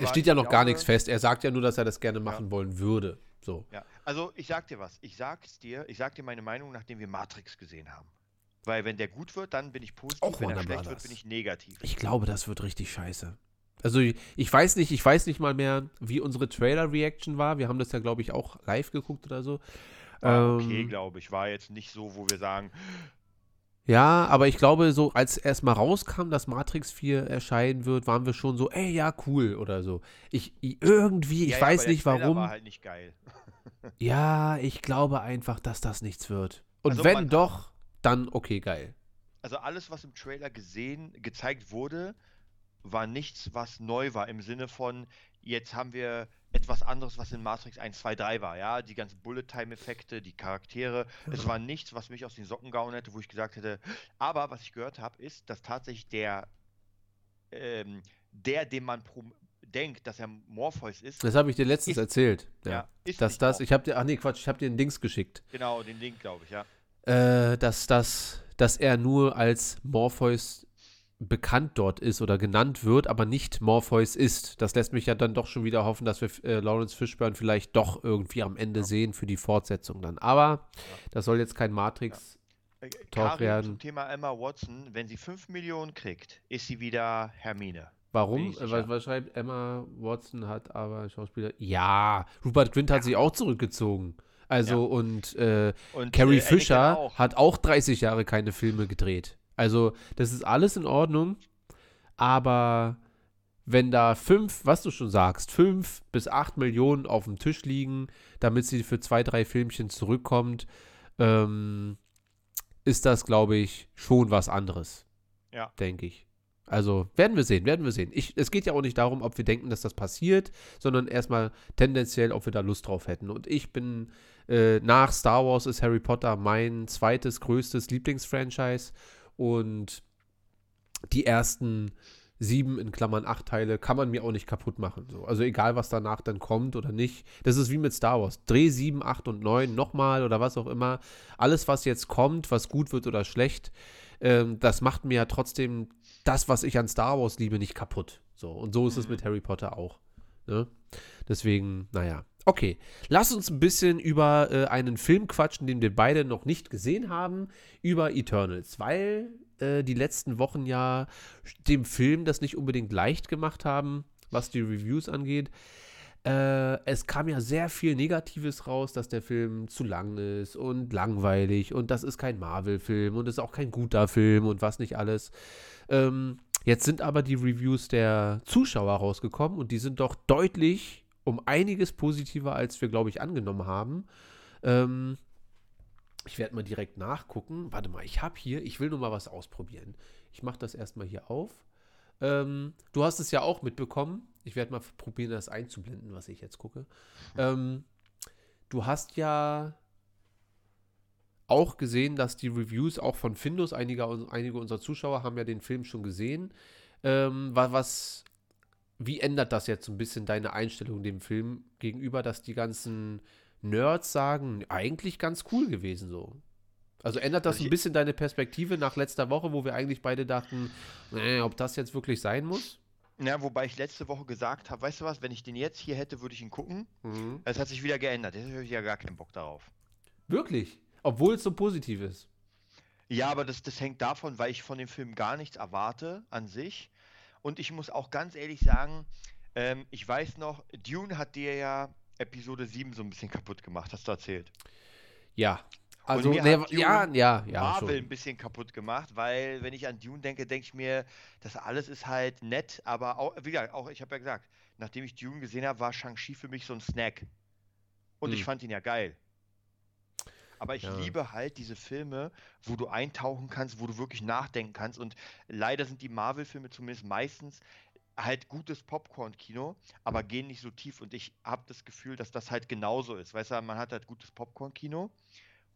Es steht ja noch gar glaube- nichts fest. Er sagt ja nur, dass er das gerne machen wollen würde. So. ja, also ich sag dir was. Ich sag's dir, ich sag dir meine Meinung, nachdem wir Matrix gesehen haben. Weil wenn der gut wird, dann bin ich positiv. Auch wenn er schlecht wird, bin ich negativ. Ich glaube, das wird richtig scheiße. Also ich, ich weiß nicht, ich weiß nicht mal mehr, wie unsere Trailer-Reaction war. Wir haben das ja, glaube ich, auch live geguckt oder so. War okay, Ähm, glaube ich. War jetzt nicht so, wo wir sagen, Ja, aber ich glaube, so als erstmal rauskam, dass Matrix 4 erscheinen wird, waren wir schon so, ey, ja, cool oder so. Ich, ich irgendwie, ich ja, ja, weiß der nicht warum. war halt nicht geil. Ja, ich glaube einfach, dass das nichts wird. Und Also wenn doch, dann okay, geil. Also alles, was im Trailer gesehen, gezeigt wurde, war nichts, was neu war. Im Sinne von, jetzt haben wir etwas anderes, was in Matrix 1, 2, 3 war. Ja, die ganzen Bullet-Time-Effekte, die Charaktere. Es war nichts, was mich aus den Socken gehauen hätte, wo ich gesagt hätte. Aber was ich gehört habe, ist, dass tatsächlich der, ähm, der, dem man denkt, dass er Morpheus ist, Das habe ich dir letztens Ist- erzählt. Ja. ja, dass das, Morpheus. ich habe dir, ach nee, Quatsch, ich habe dir ein Dings geschickt. Genau, den Link, glaube ich, ja. Äh, dass, das, dass er nur als Morpheus bekannt dort ist oder genannt wird, aber nicht Morpheus ist. Das lässt mich ja dann doch schon wieder hoffen, dass wir äh, Lawrence Fishburne vielleicht doch irgendwie am Ende Ja. sehen für die Fortsetzung dann. Aber das soll jetzt kein Matrix. Äh, Talk werden. zum Thema Emma Watson, wenn sie 5 Millionen kriegt, ist sie wieder Hermine. Warum? Was, was schreibt Emma Watson hat aber Schauspieler. Ja, Rupert Grint hat sich auch zurückgezogen. Also und äh, Und Carrie äh, Fisher auch. hat auch 30 Jahre keine Filme gedreht. Also, das ist alles in Ordnung. Aber wenn da fünf, was du schon sagst, fünf bis acht Millionen auf dem Tisch liegen, damit sie für zwei, drei Filmchen zurückkommt, ähm, ist das, glaube ich, schon was anderes. Ja. Denke ich. Also werden wir sehen, werden wir sehen. Ich, es geht ja auch nicht darum, ob wir denken, dass das passiert, sondern erstmal tendenziell, ob wir da Lust drauf hätten. Und ich bin äh, nach Star Wars ist Harry Potter mein zweites größtes Lieblingsfranchise und die ersten sieben in Klammern acht Teile kann man mir auch nicht kaputt machen. So. Also egal, was danach dann kommt oder nicht. Das ist wie mit Star Wars. Dreh sieben, acht und neun nochmal oder was auch immer. Alles, was jetzt kommt, was gut wird oder schlecht, ähm, das macht mir ja trotzdem das, was ich an Star Wars liebe, nicht kaputt. So. Und so ist es Mhm. mit Harry Potter auch. Ne? Deswegen, naja. Okay, lass uns ein bisschen über äh, einen Film quatschen, den wir beide noch nicht gesehen haben, über Eternals, weil äh, die letzten Wochen ja dem Film das nicht unbedingt leicht gemacht haben, was die Reviews angeht. Äh, es kam ja sehr viel Negatives raus, dass der Film zu lang ist und langweilig und das ist kein Marvel-Film und ist auch kein guter Film und was nicht alles. Ähm, jetzt sind aber die Reviews der Zuschauer rausgekommen und die sind doch deutlich um einiges positiver, als wir, glaube ich, angenommen haben. Ähm, ich werde mal direkt nachgucken. Warte mal, ich habe hier, ich will nur mal was ausprobieren. Ich mache das erstmal hier auf. Ähm, du hast es ja auch mitbekommen. Ich werde mal probieren, das einzublenden, was ich jetzt gucke. Ähm, du hast ja auch gesehen, dass die Reviews auch von Findus, einige, einige unserer Zuschauer haben ja den Film schon gesehen. Ähm, was, wie ändert das jetzt so ein bisschen deine Einstellung dem Film gegenüber, dass die ganzen Nerds sagen, eigentlich ganz cool gewesen so? Also ändert das Also ein bisschen deine Perspektive nach letzter Woche, wo wir eigentlich beide dachten, nee, ob das jetzt wirklich sein muss? Ja, wobei ich letzte Woche gesagt habe, weißt du was, wenn ich den jetzt hier hätte, würde ich ihn gucken. Mhm. Es hat sich wieder geändert. Jetzt habe ich ja gar keinen Bock darauf. Wirklich? Obwohl es so positiv ist. Ja, aber das, das hängt davon, weil ich von dem Film gar nichts erwarte an sich. Und ich muss auch ganz ehrlich sagen, ähm, ich weiß noch, Dune hat dir ja Episode 7 so ein bisschen kaputt gemacht, hast du erzählt. Ja. Also, hat ja, ja, ja. Marvel schon. ein bisschen kaputt gemacht, weil wenn ich an Dune denke, denke ich mir, das alles ist halt nett, aber auch, wie gesagt, auch ich habe ja gesagt, nachdem ich Dune gesehen habe, war Shang-Chi für mich so ein Snack. Und ich Hm. fand ihn ja geil. Aber ich Ja. liebe halt diese Filme, wo du eintauchen kannst, wo du wirklich nachdenken kannst. Und leider sind die Marvel-Filme zumindest meistens halt gutes Popcorn-Kino, aber gehen nicht so tief. Und ich habe das Gefühl, dass das halt genauso ist. Weißt du, man hat halt gutes Popcorn-Kino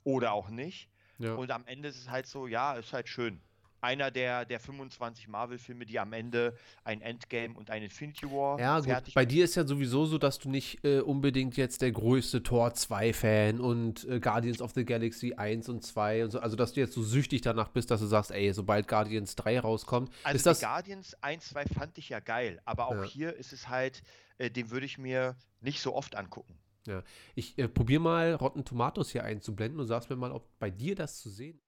oder auch nicht. Ja. Und am Ende ist es halt so, ja, ist halt schön. Einer der, der 25 Marvel-Filme, die am Ende ein Endgame und ein Infinity War Ja, gut. fertig Bei dir ist ja sowieso so, dass du nicht äh, unbedingt jetzt der größte Tor 2-Fan und äh, Guardians of the Galaxy 1 und 2 und so, also dass du jetzt so süchtig danach bist, dass du sagst, ey, sobald Guardians 3 rauskommt, Also ist das. Guardians 1, 2 fand ich ja geil, aber auch Ja. hier ist es halt, äh, den würde ich mir nicht so oft angucken. Ich äh, probiere mal Rotten Tomatoes hier einzublenden und sagst mir mal, ob bei dir das zu sehen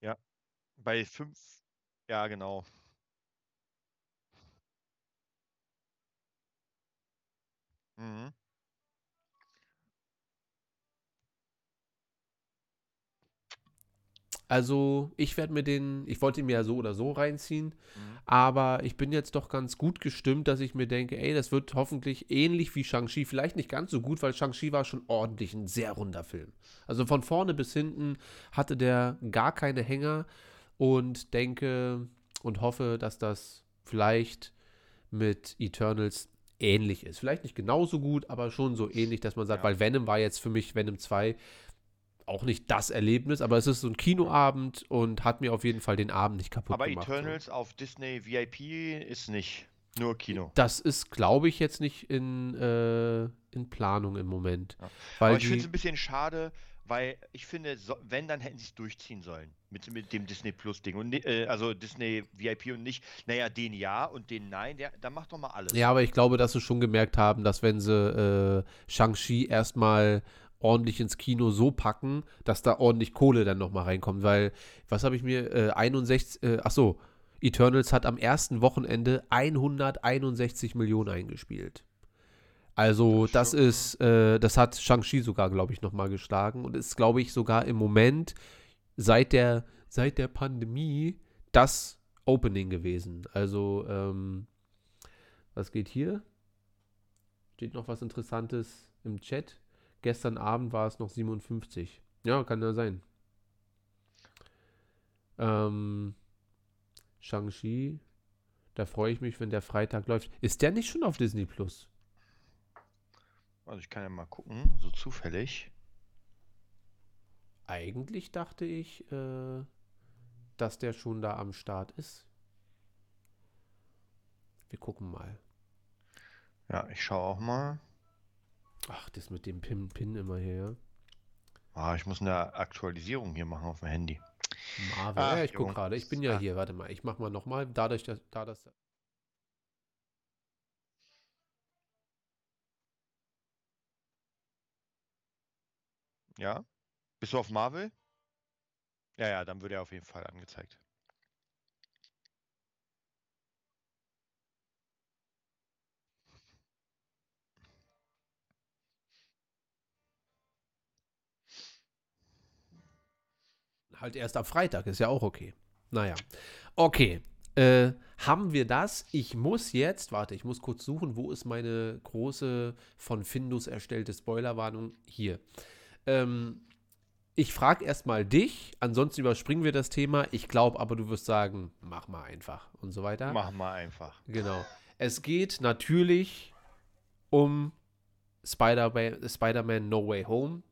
Ja. Bei 5, ja genau. Mhm. Also, ich werde mir den, ich wollte ihn mir ja so oder so reinziehen, Mhm. aber ich bin jetzt doch ganz gut gestimmt, dass ich mir denke, ey, das wird hoffentlich ähnlich wie Shang-Chi, vielleicht nicht ganz so gut, weil Shang-Chi war schon ordentlich ein sehr runder Film. Also von vorne bis hinten hatte der gar keine Hänger und denke und hoffe, dass das vielleicht mit Eternals ähnlich ist. Vielleicht nicht genauso gut, aber schon so ähnlich, dass man sagt, Ja. weil Venom war jetzt für mich Venom 2 auch nicht das Erlebnis, aber es ist so ein Kinoabend und hat mir auf jeden Fall den Abend nicht kaputt Aber gemacht. so. Eternals auf Disney VIP ist nicht nur Kino. Das ist, glaube ich, jetzt nicht in, äh, in Planung im Moment. Ja. Aber ich finde es ein bisschen schade, weil ich finde, so, wenn, dann hätten sie es durchziehen sollen. Mit, mit dem Disney Plus Ding. Und, ni- äh, also Disney VIP und nicht, naja, den ja und den nein, der, dann macht doch mal alles. ja, aber ich glaube, dass sie schon gemerkt haben, dass wenn sie äh, Shang-Chi erstmal ordentlich ins Kino so packen, dass da ordentlich Kohle dann nochmal reinkommt. Weil, was habe ich mir, äh, 61, äh, ach so, Eternals hat am ersten Wochenende 161 Millionen eingespielt. Also, Das ist, äh, das hat Shang-Chi sogar, glaube ich, nochmal geschlagen und ist, glaube ich, sogar im Moment seit der, seit der Pandemie das Opening gewesen. Also, ähm, was geht hier? Steht noch was Interessantes im Chat. Gestern Abend war es noch 57. Ja, kann ja sein. Ähm, Shang-Chi, da freue ich mich, wenn der Freitag läuft. Ist der nicht schon auf Disney Plus? Also ich kann ja mal gucken, so zufällig. Eigentlich dachte ich, äh, dass der schon da am Start ist. Wir gucken mal. Ja, ich schaue auch mal. Ach, das mit dem Pin, Pin immer hier, ja. Ah, ich muss eine Aktualisierung hier machen auf dem Handy. Marvel. Ach, ja, ich gucke gerade. Ich bin ja Ach. hier. Warte mal. Ich mach mal nochmal. Dadurch, dass, da das. Ja? Bist du auf Marvel? Ja, ja, dann wird er auf jeden Fall angezeigt. Halt erst ab Freitag, ist ja auch okay. Naja. Okay. Äh, haben wir das? Ich muss jetzt, warte, ich muss kurz suchen, wo ist meine große von Findus erstellte Spoilerwarnung? Hier. Ähm, ich frage erstmal dich, ansonsten überspringen wir das Thema. Ich glaube aber, du wirst sagen, mach mal einfach und so weiter. Mach mal einfach. Genau. Es geht natürlich um Spider-Man Spider No Way Home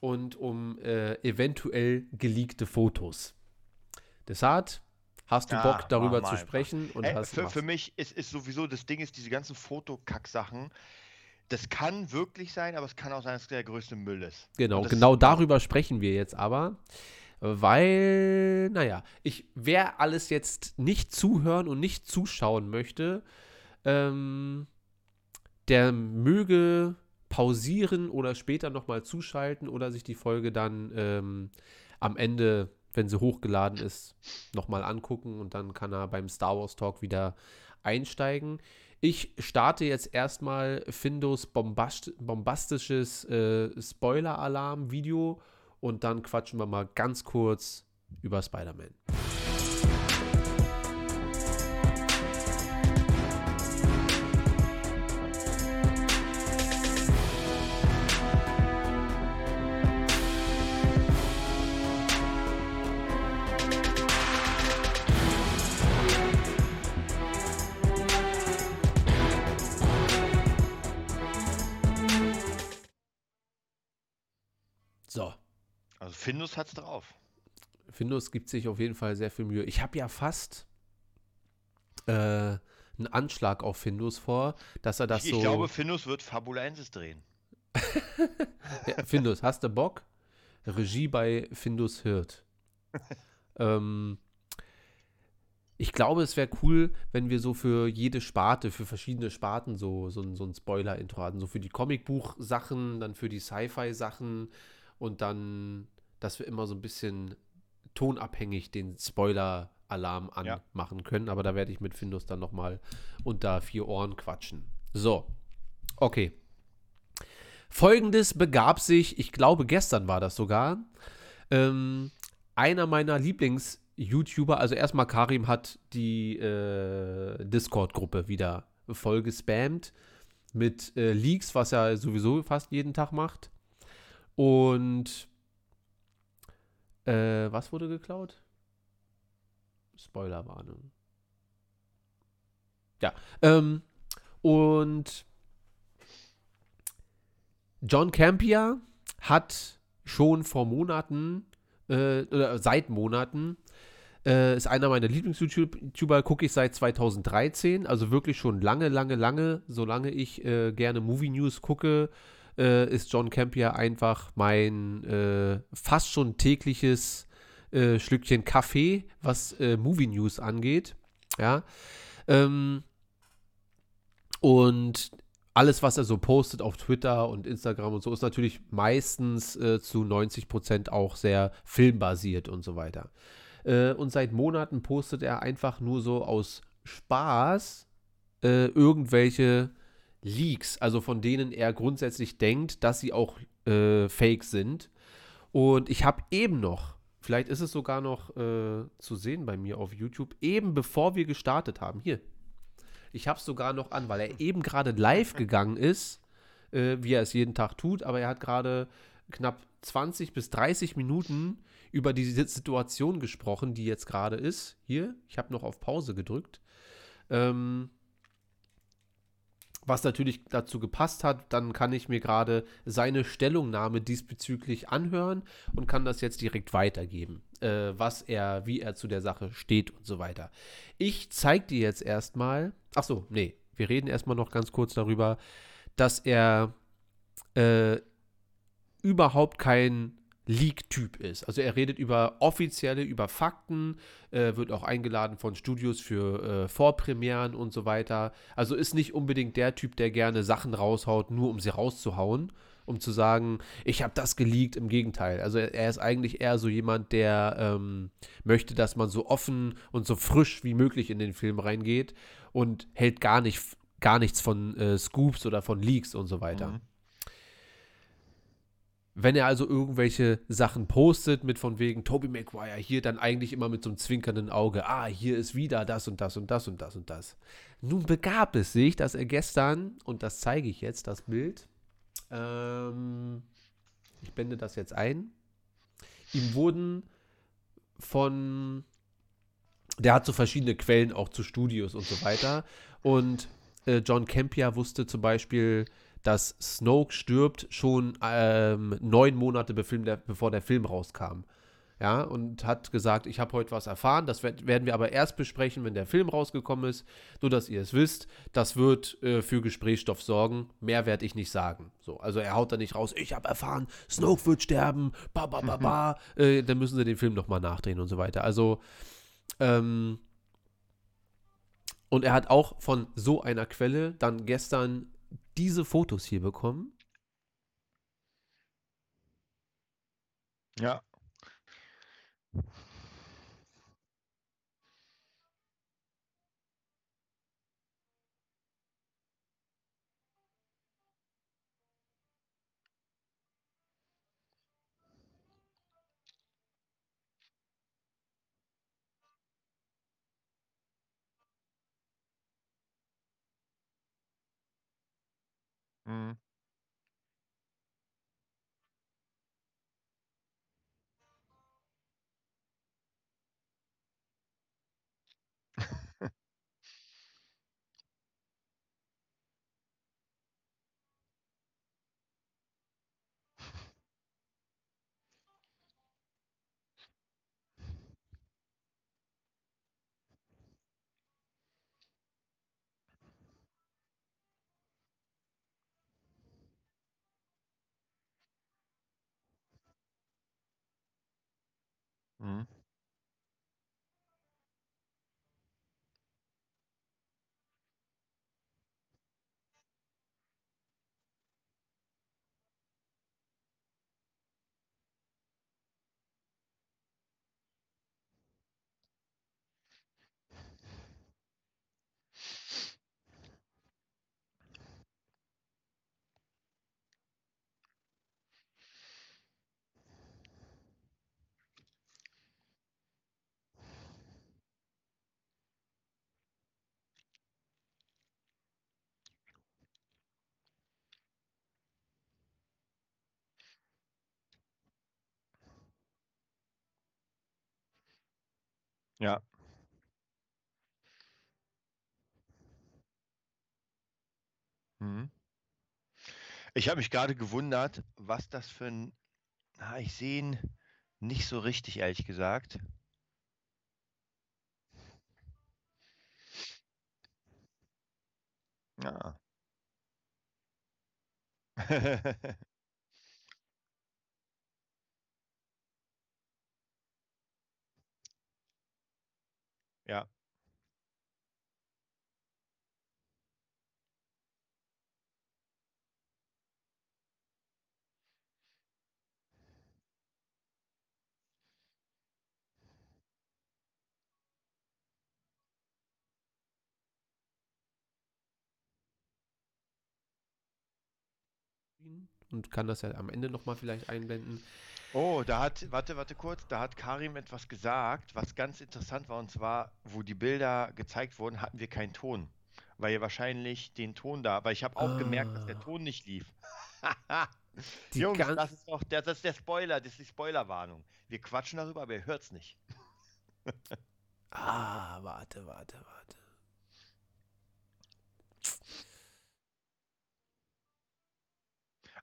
und um äh, eventuell geleakte Fotos. Deshalb hast du Ja, Bock darüber zu sprechen und Ey, hast für, für mich ist, ist sowieso das Ding ist, diese ganzen Fotokack-Sachen, das kann wirklich sein, aber es kann auch sein, dass es der größte Müll ist. Genau, genau darüber sprechen wir jetzt aber. Weil, naja, ich, wer alles jetzt nicht zuhören und nicht zuschauen möchte, ähm, der möge pausieren oder später nochmal zuschalten oder sich die Folge dann ähm, am Ende, wenn sie hochgeladen ist, nochmal angucken und dann kann er beim Star Wars Talk wieder einsteigen. Ich starte jetzt erstmal Findus bombast bombastisches äh, Spoiler-Alarm-Video und dann quatschen wir mal ganz kurz über Spider-Man. Findus hat's drauf. Findus gibt sich auf jeden Fall sehr viel Mühe. Ich habe ja fast äh, einen Anschlag auf Findus vor, dass er das ich, so. ich glaube, Findus wird Fabulensis drehen. Ja, Findus, hast du Bock? Regie bei Findus Hirt. ähm, ich glaube, es wäre cool, wenn wir so für jede Sparte, für verschiedene Sparten so, so, so ein Spoiler-Intro hatten. So für die Comicbuch-Sachen, dann für die Sci-Fi-Sachen und dann, dass wir immer so ein bisschen tonabhängig den Spoiler-Alarm Ja. anmachen können. Aber da werde ich mit Findus dann nochmal unter vier Ohren quatschen. So, okay. Folgendes begab sich, ich glaube gestern war das sogar, ähm, einer meiner Lieblings-YouTuber, also erstmal Karim hat die äh, Discord-Gruppe wieder voll gespammt mit äh, Leaks, was er sowieso fast jeden Tag macht. Und äh, was wurde geklaut? Spoilerwarnung. Ja, ähm, und John Campia hat schon vor Monaten, äh, oder seit Monaten, äh, ist einer meiner Lieblings-YouTuber, gucke ich seit 2013, also wirklich schon lange, lange, lange, solange ich äh, gerne Movie News gucke, äh, ist John Campia einfach mein äh, fast schon tägliches äh, Schlückchen Kaffee, was äh, Movie News angeht. Ja. Ähm, und alles, was er so postet auf Twitter und Instagram und so, ist natürlich meistens äh, zu 90% auch sehr filmbasiert und so weiter. Äh, und seit Monaten postet er einfach nur so aus Spaß irgendwelche Leaks, also von denen er grundsätzlich denkt, dass sie auch äh, fake sind. Und ich habe eben noch, vielleicht ist es sogar noch äh, zu sehen bei mir auf YouTube, eben bevor wir gestartet haben, hier, ich habe es sogar noch an, weil er eben gerade live gegangen ist, äh, wie er es jeden Tag tut, aber er hat gerade knapp 20 bis 30 Minuten über die Si- Situation gesprochen, die jetzt gerade ist. Hier, ich habe noch auf Pause gedrückt. Ähm, was natürlich dazu gepasst hat, dann kann ich mir gerade seine Stellungnahme diesbezüglich anhören und kann das jetzt direkt weitergeben, äh, was er, wie er zu der Sache steht und so weiter. Ich zeige dir jetzt erstmal, ach so, nee, wir reden erstmal noch ganz kurz darüber, dass er äh, überhaupt kein Leak-Typ ist. Also er redet über offizielle, über Fakten, äh, wird auch eingeladen von Studios für äh, Vorpremieren und so weiter. Also ist nicht unbedingt der Typ, der gerne Sachen raushaut, nur um sie rauszuhauen, um zu sagen, ich habe das geleakt. Im Gegenteil. Also er, er ist eigentlich eher so jemand, der ähm, möchte, dass man so offen und so frisch wie möglich in den Film reingeht und hält gar, nicht, gar nichts von äh, Scoops oder von Leaks und so weiter. Mhm. Wenn er also irgendwelche Sachen postet mit von wegen Toby Maguire hier, dann eigentlich immer mit so einem zwinkernden Auge, ah, hier ist wieder das und das und das und das und das. Nun begab es sich, dass er gestern, und das zeige ich jetzt, das Bild, ähm, ich blende das jetzt ein, ihm wurden von, der hat so verschiedene Quellen auch zu Studios und so weiter und äh, John Campia wusste zum Beispiel, dass Snoke stirbt, schon ähm, neun Monate bevor der, bevor der Film rauskam. Ja, und hat gesagt, ich habe heute was erfahren, das werden wir aber erst besprechen, wenn der Film rausgekommen ist. Nur, dass ihr es wisst, das wird äh, für Gesprächsstoff sorgen. Mehr werde ich nicht sagen. So, also er haut da nicht raus, ich habe erfahren, Snoke wird sterben, ba, ba, ba, ba. Äh, dann müssen sie den Film nochmal nachdrehen und so weiter. Also, ähm, und er hat auch von so einer Quelle dann gestern diese Fotos hier bekommen. Ja. Mhm. Mhm. Ja. Mhm. Ich habe mich gerade gewundert, was das für ein. Na, ich sehe ihn nicht so richtig, ehrlich gesagt. Ja. Ja. und kann das ja am Ende nochmal vielleicht einblenden. Oh, da hat, warte, warte kurz, da hat Karim etwas gesagt, was ganz interessant war, und zwar, wo die Bilder gezeigt wurden, hatten wir keinen Ton. Weil ihr wahrscheinlich den Ton da, weil ich habe auch gemerkt, dass der Ah. Ton nicht lief. Die Jungs, das ist doch der, das ist der Spoiler, das ist die Spoilerwarnung. Wir quatschen darüber, aber ihr hört's nicht. Ah, warte, warte, warte.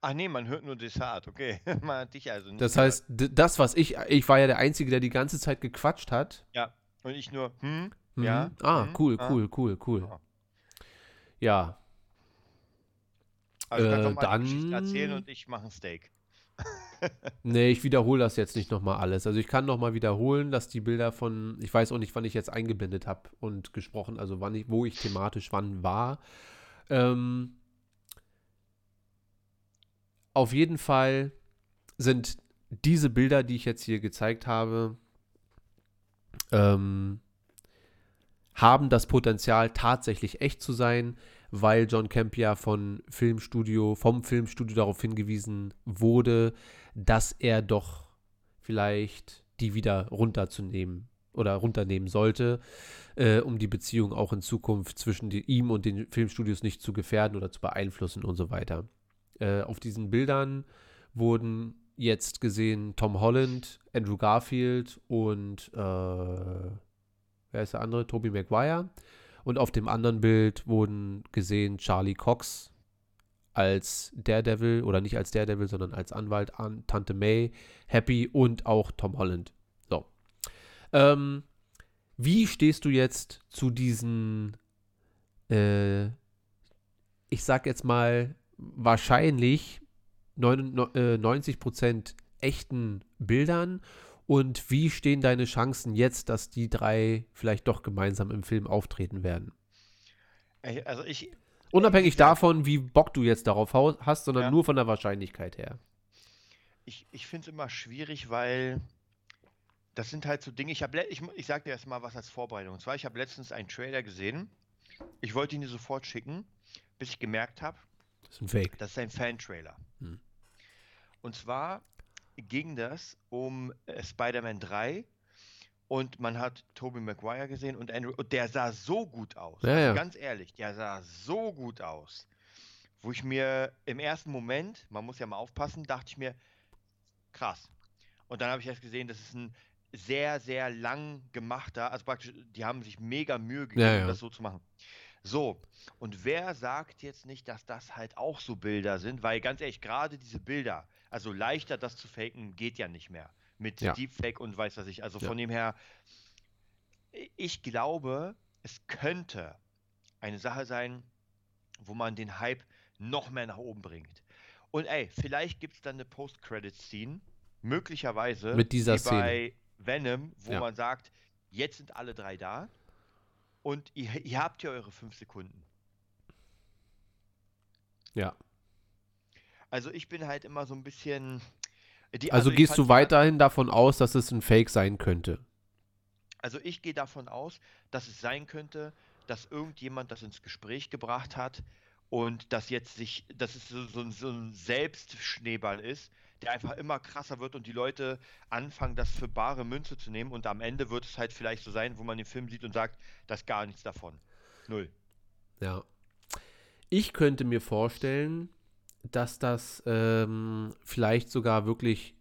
Ach nee, man hört nur Desart, okay. man hat dich also nicht Das heißt, das, was ich, ich war ja der Einzige, der die ganze Zeit gequatscht hat. Ja, und ich nur, hm, Mhm. ja. Ah, hm, cool, ah. cool, cool, cool. Ja. Ja, Also kannst Äh, du mal die Geschichte dann- erzählen und ich mache ein Steak. nee, ich wiederhole das jetzt nicht nochmal alles. Also ich kann nochmal wiederholen, dass die Bilder von, ich weiß auch nicht, wann ich jetzt eingeblendet habe und gesprochen, also wann ich, wo ich thematisch wann war. Ähm, auf jeden Fall sind diese Bilder, die ich jetzt hier gezeigt habe, ähm, haben das Potenzial, tatsächlich echt zu sein, weil John Camp ja von Filmstudio, vom Filmstudio darauf hingewiesen wurde, dass er doch vielleicht die wieder runterzunehmen oder runternehmen sollte, äh, um die Beziehung auch in Zukunft zwischen die, ihm und den Filmstudios nicht zu gefährden oder zu beeinflussen und so weiter. Äh, auf diesen Bildern wurden jetzt gesehen Tom Holland, Andrew Garfield und äh, wer ist der andere? Tobey Maguire. Und auf dem anderen Bild wurden gesehen Charlie Cox als Daredevil oder nicht als Daredevil, sondern als Anwalt an Tante May, Happy und auch Tom Holland. So. Ähm, wie stehst du jetzt zu diesen, äh, ich sag jetzt mal, wahrscheinlich 90% äh, echten Bildern und wie stehen deine Chancen jetzt, dass die drei vielleicht doch gemeinsam im Film auftreten werden? Also ich. Unabhängig ich davon, wie Bock du jetzt darauf hast, sondern ja. nur von der Wahrscheinlichkeit her. Ich, ich finde es immer schwierig, weil das sind halt so Dinge. Ich, ich, ich sage dir erst mal was als Vorbereitung. Und zwar, ich habe letztens einen Trailer gesehen. Ich wollte ihn dir sofort schicken, bis ich gemerkt habe, ist ein Fake. Das ist ein Fan-Trailer. Hm. Und zwar ging das um äh, Spider-Man 3 und man hat Tobey Maguire gesehen und Andrew und der sah so gut aus. Ja, ja. Ganz ehrlich, der sah so gut aus. Wo ich mir im ersten Moment, man muss ja mal aufpassen, dachte ich mir, krass. Und dann habe ich erst gesehen, das ist ein sehr, sehr lang gemachter, also praktisch, die haben sich mega Mühe gegeben, ja, das so zu machen. So, und wer sagt jetzt nicht, dass das halt auch so Bilder sind? Weil ganz ehrlich, gerade diese Bilder, also leichter das zu faken, geht ja nicht mehr. Mit ja. Deepfake und weiß was ich. Also ja. von dem her, ich glaube, es könnte eine Sache sein, wo man den Hype noch mehr nach oben bringt. Und ey, vielleicht gibt es dann eine Post-Credit-Scene, möglicherweise mit dieser wie Szene. bei Venom, wo ja. man sagt, jetzt sind alle drei da und ihr, ihr habt ja eure fünf Sekunden. Ja. Also ich bin halt immer so ein bisschen. Also, also gehst du weiterhin davon aus, dass es ein Fake sein könnte? Also ich gehe davon aus, dass es sein könnte, dass irgendjemand das ins Gespräch gebracht hat und dass jetzt sich, dass es so, so, so ein Selbstschneeball ist, der einfach immer krasser wird und die Leute anfangen, das für bare Münze zu nehmen und am Ende wird es halt vielleicht so sein, wo man den Film sieht und sagt, das gar nichts davon. Null. Ja. Ich könnte mir vorstellen, dass das ähm, vielleicht sogar wirklich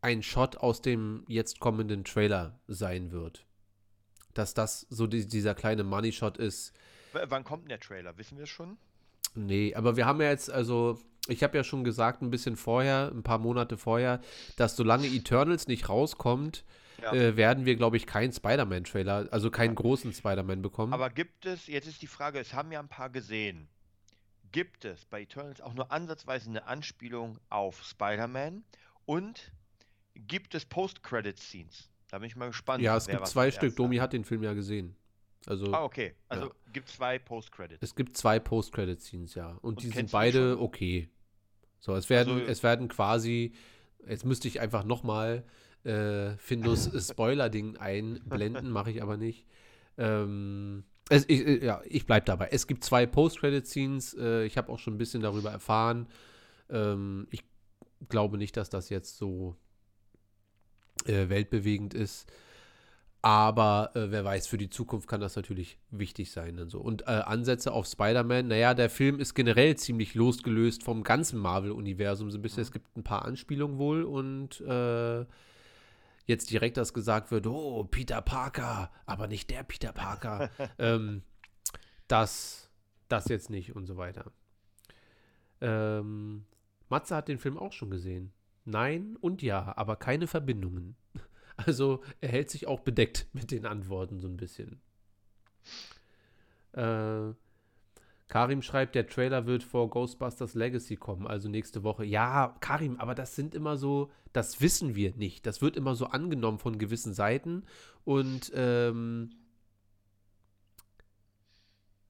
ein Shot aus dem jetzt kommenden Trailer sein wird. Dass das so die, dieser kleine Money-Shot ist. W wann kommt denn der Trailer? Wissen wir es schon? Nee, aber wir haben ja jetzt, also ich habe ja schon gesagt, ein bisschen vorher, ein paar Monate vorher, dass solange Eternals nicht rauskommt, ja. äh, werden wir, glaube ich, keinen Spider-Man-Trailer, also keinen ja. großen Spider-Man bekommen. Aber gibt es, jetzt ist die Frage, es haben ja ein paar gesehen, gibt es bei Eternals auch nur ansatzweise eine Anspielung auf Spider-Man und gibt es Post-Credit-Scenes? Da bin ich mal gespannt. Ja, es gibt zwei Stück. Domi hat den Film ja gesehen. Also, ah, okay. Also ja. gibt es zwei Post-Credits. Es gibt zwei Post-Credit-Scenes, ja. Und, Und die sind beide okay. So, es werden, also, es werden quasi, jetzt müsste ich einfach nochmal äh, Findus Spoiler-Ding einblenden, mache ich aber nicht. Ähm, es, ich, äh, ja, ich bleibe dabei. Es gibt zwei Post-Credit-Scenes. Äh, ich habe auch schon ein bisschen darüber erfahren. Ähm, ich glaube nicht, dass das jetzt so äh, weltbewegend ist. Aber äh, wer weiß, für die Zukunft kann das natürlich wichtig sein. Und, so. und äh, Ansätze auf Spider-Man, naja, der Film ist generell ziemlich losgelöst vom ganzen Marvel-Universum. So ein bisschen, mhm. es gibt ein paar Anspielungen wohl und äh, jetzt direkt, dass gesagt wird, oh, Peter Parker, aber nicht der Peter Parker. ähm, das, das jetzt nicht und so weiter. Ähm, Matze hat den Film auch schon gesehen. Nein und ja, aber keine Verbindungen. Also er hält sich auch bedeckt mit den Antworten so ein bisschen. Äh, Karim schreibt, der Trailer wird vor Ghostbusters Legacy kommen, also nächste Woche. Ja, Karim, aber das sind immer so, das wissen wir nicht. Das wird immer so angenommen von gewissen Seiten und ähm,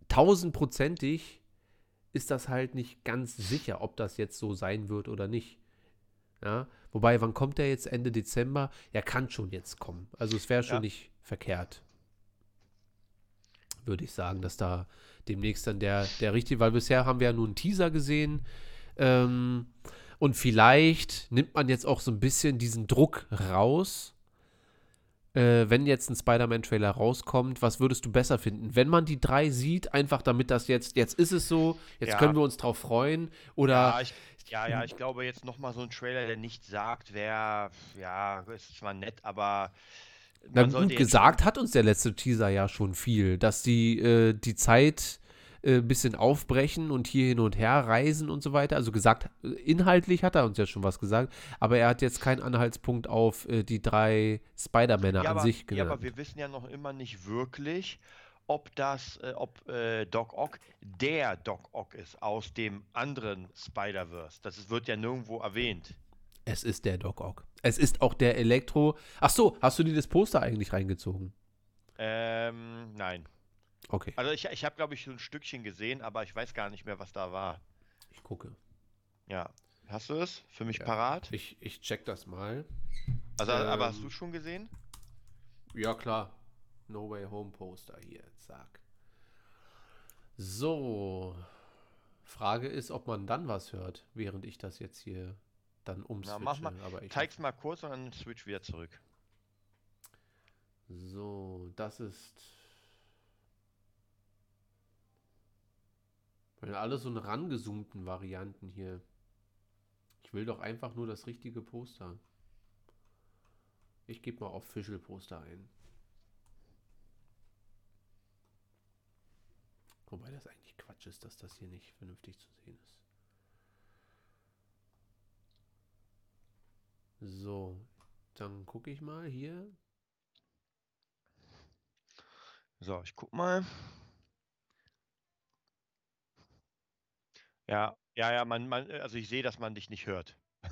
tausendprozentig ist das halt nicht ganz sicher, ob das jetzt so sein wird oder nicht. Ja, wobei, wann kommt der jetzt? Ende Dezember? Er kann schon jetzt kommen. Also es wäre schon Ja. nicht verkehrt. Würde ich sagen, dass da demnächst dann der, der richtige, weil bisher haben wir ja nur einen Teaser gesehen. Ähm, und vielleicht nimmt man jetzt auch so ein bisschen diesen Druck raus. Äh, wenn jetzt ein Spider-Man-Trailer rauskommt, was würdest du besser finden? Wenn man die drei sieht, einfach damit das jetzt, jetzt ist es so, jetzt Ja. können wir uns drauf freuen. Oder Ja, ich, ja, ja, ich glaube jetzt nochmal so ein Trailer, der nicht sagt, wer, ja, ist zwar nett, aber Na gut, gesagt hat uns der letzte Teaser ja schon viel, dass die äh, die Zeit äh, ein bisschen aufbrechen und hier hin und her reisen und so weiter. Also gesagt, äh, inhaltlich hat er uns ja schon was gesagt, aber er hat jetzt keinen Anhaltspunkt auf äh, die drei Spider-Männer ja, an aber, sich ja, genannt. aber wir wissen ja noch immer nicht wirklich, ob das, äh, ob äh, Doc Ock der Doc Ock ist aus dem anderen Spider-Verse. Das ist, wird ja nirgendwo erwähnt. es ist der Doc Ock. Es ist auch der Elektro. Ach so, hast du dir das Poster eigentlich reingezogen? Ähm, nein. Okay, Also ich, ich habe, glaube ich, so ein Stückchen gesehen, aber ich weiß gar nicht mehr, was da war. ich gucke. Ja. Hast du es für mich Ja. parat? Ich, ich check das mal. Also, aber hast ähm, du schon gesehen? Ja, klar. No Way Home Poster hier. Zack. So. Frage ist, ob man dann was hört, während ich das jetzt hier dann umswitche. mach mal. Aber ich Zeig's mal kurz und dann switch wieder zurück. So, das ist. Weil alle so eine rangezoomten Varianten hier. Ich will doch einfach nur das richtige Poster. Ich gebe mal Official Poster ein. Wobei das eigentlich Quatsch ist, dass das hier nicht vernünftig zu sehen ist. So, dann gucke ich mal hier. So, ich guck mal. Ja, ja, ja, man, man, äh, also ich sehe, dass man dich nicht hört.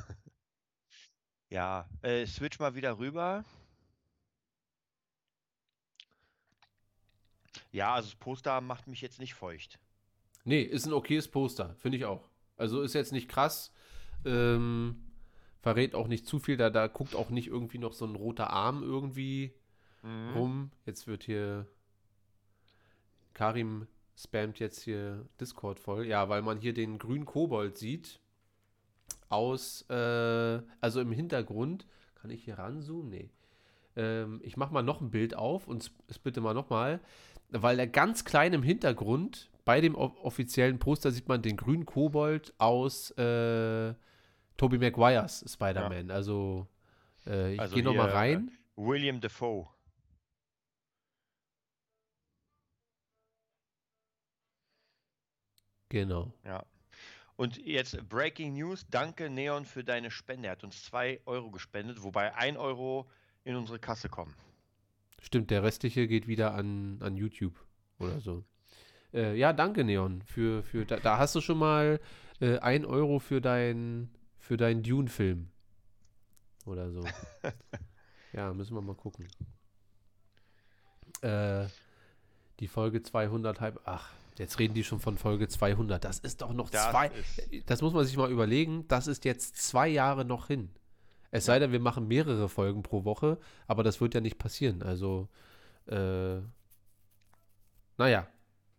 Ja, äh, switch mal wieder rüber. Ja, also das Poster macht mich jetzt nicht feucht. Nee, ist ein okayes Poster, finde ich auch. Also ist jetzt nicht krass, ähm, verrät auch nicht zu viel, da, da guckt auch nicht irgendwie noch so ein roter Arm irgendwie Mhm. rum. Jetzt wird hier Karim spammt jetzt hier Discord voll. Ja, weil man hier den grünen Kobold sieht. Aus, äh, also im Hintergrund. Kann ich hier ranzoomen? Nee. Ähm, ich mache mal noch ein Bild auf und es bitte mal nochmal. Weil er ganz klein im Hintergrund, bei dem offiziellen Poster sieht man den grünen Kobold aus äh, Tobey Maguires Spider-Man. Also, äh, ich Also gehe nochmal rein. William Defoe. Genau. Ja. Und jetzt Breaking News. Danke Neon für deine Spende. Er hat uns 2 Euro gespendet, wobei 1 Euro in unsere Kasse kommen. Stimmt, der restliche geht wieder an, an YouTube oder so. Äh, ja, danke, Neon. Für, für, da, da hast du schon mal äh, ein Euro für dein für deinen Dune-Film. Oder so. ja, müssen wir mal gucken. Äh, die Folge 200 halb. Ach, jetzt reden die schon von Folge 200. Das ist doch noch Das zwei. Das muss man sich mal überlegen. Das ist jetzt zwei Jahre noch hin. Es sei denn, wir machen mehrere Folgen pro Woche, aber das wird ja nicht passieren. Also, äh, naja.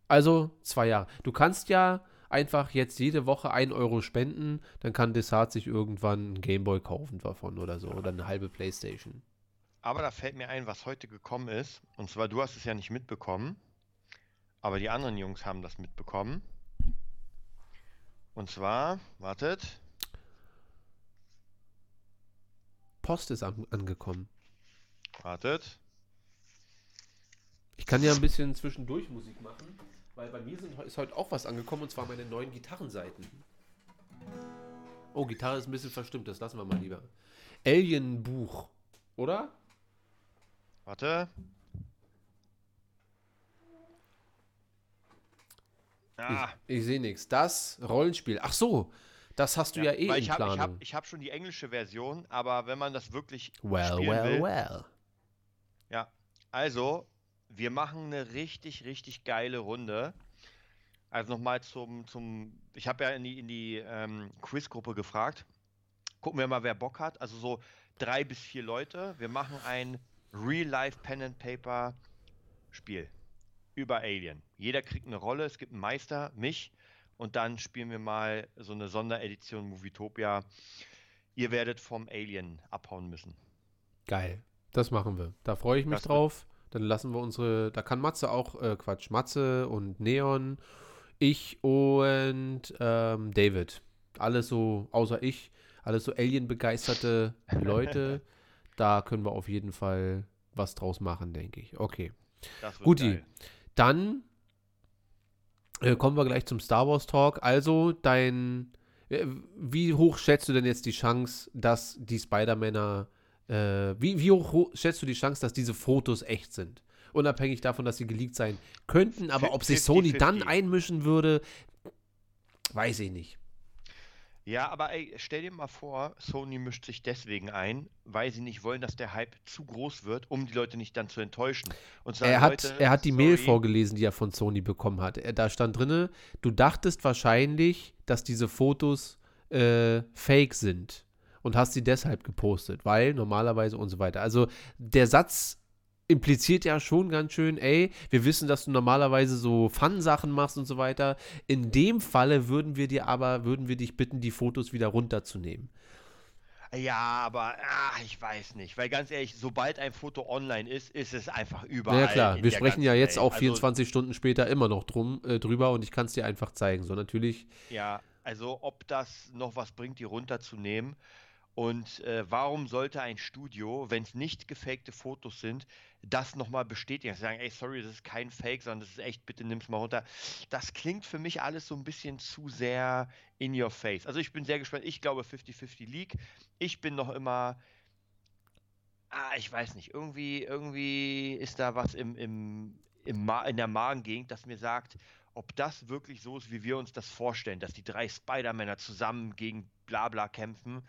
Also, zwei Jahre. Du kannst ja einfach jetzt jede Woche ein Euro spenden, dann kann Desart sich irgendwann einen Gameboy kaufen davon oder so. Oder eine halbe Playstation. Aber da fällt mir ein, was heute gekommen ist. Und zwar, du hast es ja nicht mitbekommen. Aber die anderen Jungs haben das mitbekommen. Und zwar, wartet. Post ist an, angekommen. Wartet. Ich kann ja ein bisschen zwischendurch Musik machen, weil bei mir sind, ist heute auch was angekommen und zwar meine neuen Gitarrenseiten. Oh, Gitarre ist ein bisschen verstimmt, das lassen wir mal lieber. Alien-Buch, oder? Warte. Ah, Ich, ich sehe nichts. Das Rollenspiel. Ach so, das hast du ja, eh weil in ich habe ich Planung. hab, ich hab schon die englische Version, aber wenn man das wirklich well, spielen well, will, well. Ja, also, wir machen eine richtig, richtig geile Runde. Also nochmal zum, zum, ich habe ja in die, in die ähm, Quizgruppe gefragt. Gucken wir mal, wer Bock hat. Also so drei bis vier Leute. Wir machen ein Real-Life Pen and Paper Spiel über Alien. Jeder kriegt eine Rolle. Es gibt einen Meister, mich. Und dann spielen wir mal so eine Sonderedition Movietopia. Ihr werdet vom Alien abhauen müssen. Geil. Das machen wir. Da freue ich mich Das drauf. Dann lassen wir unsere, da kann Matze auch, äh, Quatsch, Matze und Neon, ich und ähm, David. Alles so, außer ich, alles so Alien-begeisterte Leute. da können wir auf jeden Fall was draus machen, denke ich. Okay. Guti, geil. Dann äh, kommen wir gleich zum Star Wars Talk. Also, dein, äh, wie hoch schätzt du denn jetzt die Chance, dass die Spider-Männer, äh, wie, wie hoch ho- schätzt du die Chance, dass diese Fotos echt sind? Unabhängig davon, dass sie geleakt sein könnten, aber ob sich 50-50. Sony dann einmischen würde, weiß ich nicht. Ja, aber ey, stell dir mal vor, Sony mischt sich deswegen ein, weil sie nicht wollen, dass der Hype zu groß wird, um die Leute nicht dann zu enttäuschen. Und sagen, Er hat, Leute, er hat die Mail sorry, vorgelesen, die er von Sony bekommen hat. Er, da stand drinne, du dachtest wahrscheinlich, dass diese Fotos äh, fake sind und hast sie deshalb gepostet, weil normalerweise und so weiter. Also der Satz impliziert ja schon ganz schön, ey, wir wissen, dass du normalerweise so Fun-Sachen machst und so weiter. In dem Falle würden wir dir aber, würden wir dich bitten, die Fotos wieder runterzunehmen. Ja, aber ah, ich weiß nicht, weil ganz ehrlich, sobald ein Foto online ist, ist es einfach überall. Ja, klar, wir sprechen ja jetzt Welt. auch Also, 24 Stunden später immer noch drum, äh, drüber und ich kann es dir einfach zeigen. So natürlich Ja, also ob das noch was bringt, die runterzunehmen. Und äh, warum sollte ein Studio, wenn es nicht gefakte Fotos sind, das nochmal bestätigen? Sagen, ey, sorry, das ist kein Fake, sondern das ist echt, bitte nimm's mal runter. Das klingt für mich alles so ein bisschen zu sehr in your face. Also ich bin sehr gespannt. Ich glaube 50-50 League. Ich bin noch immer. Ah, ich weiß nicht. Irgendwie, irgendwie ist da was im, im, im in der Magengegend, das mir sagt, ob das wirklich so ist, wie wir uns das vorstellen, dass die drei Spider-Männer zusammen gegen Blabla kämpfen,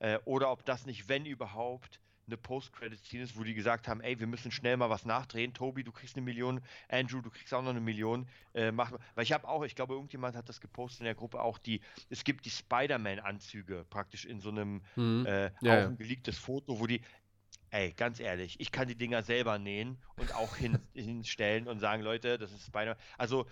äh, oder ob das nicht, wenn überhaupt, eine Post-Credit-Scene ist, wo die gesagt haben, ey, wir müssen schnell mal was nachdrehen. Tobi, du kriegst eine Million, Andrew, du kriegst auch noch eine Million. Äh, mach, weil ich habe auch, ich glaube, irgendjemand hat das gepostet in der Gruppe auch, die, es gibt die Spider-Man-Anzüge praktisch in so einem mhm. äh, Ja, auch ein geleaktes Foto, wo die, ey, ganz ehrlich, ich kann die Dinger selber nähen und auch hin, hinstellen und sagen, Leute, das ist Spider. Also,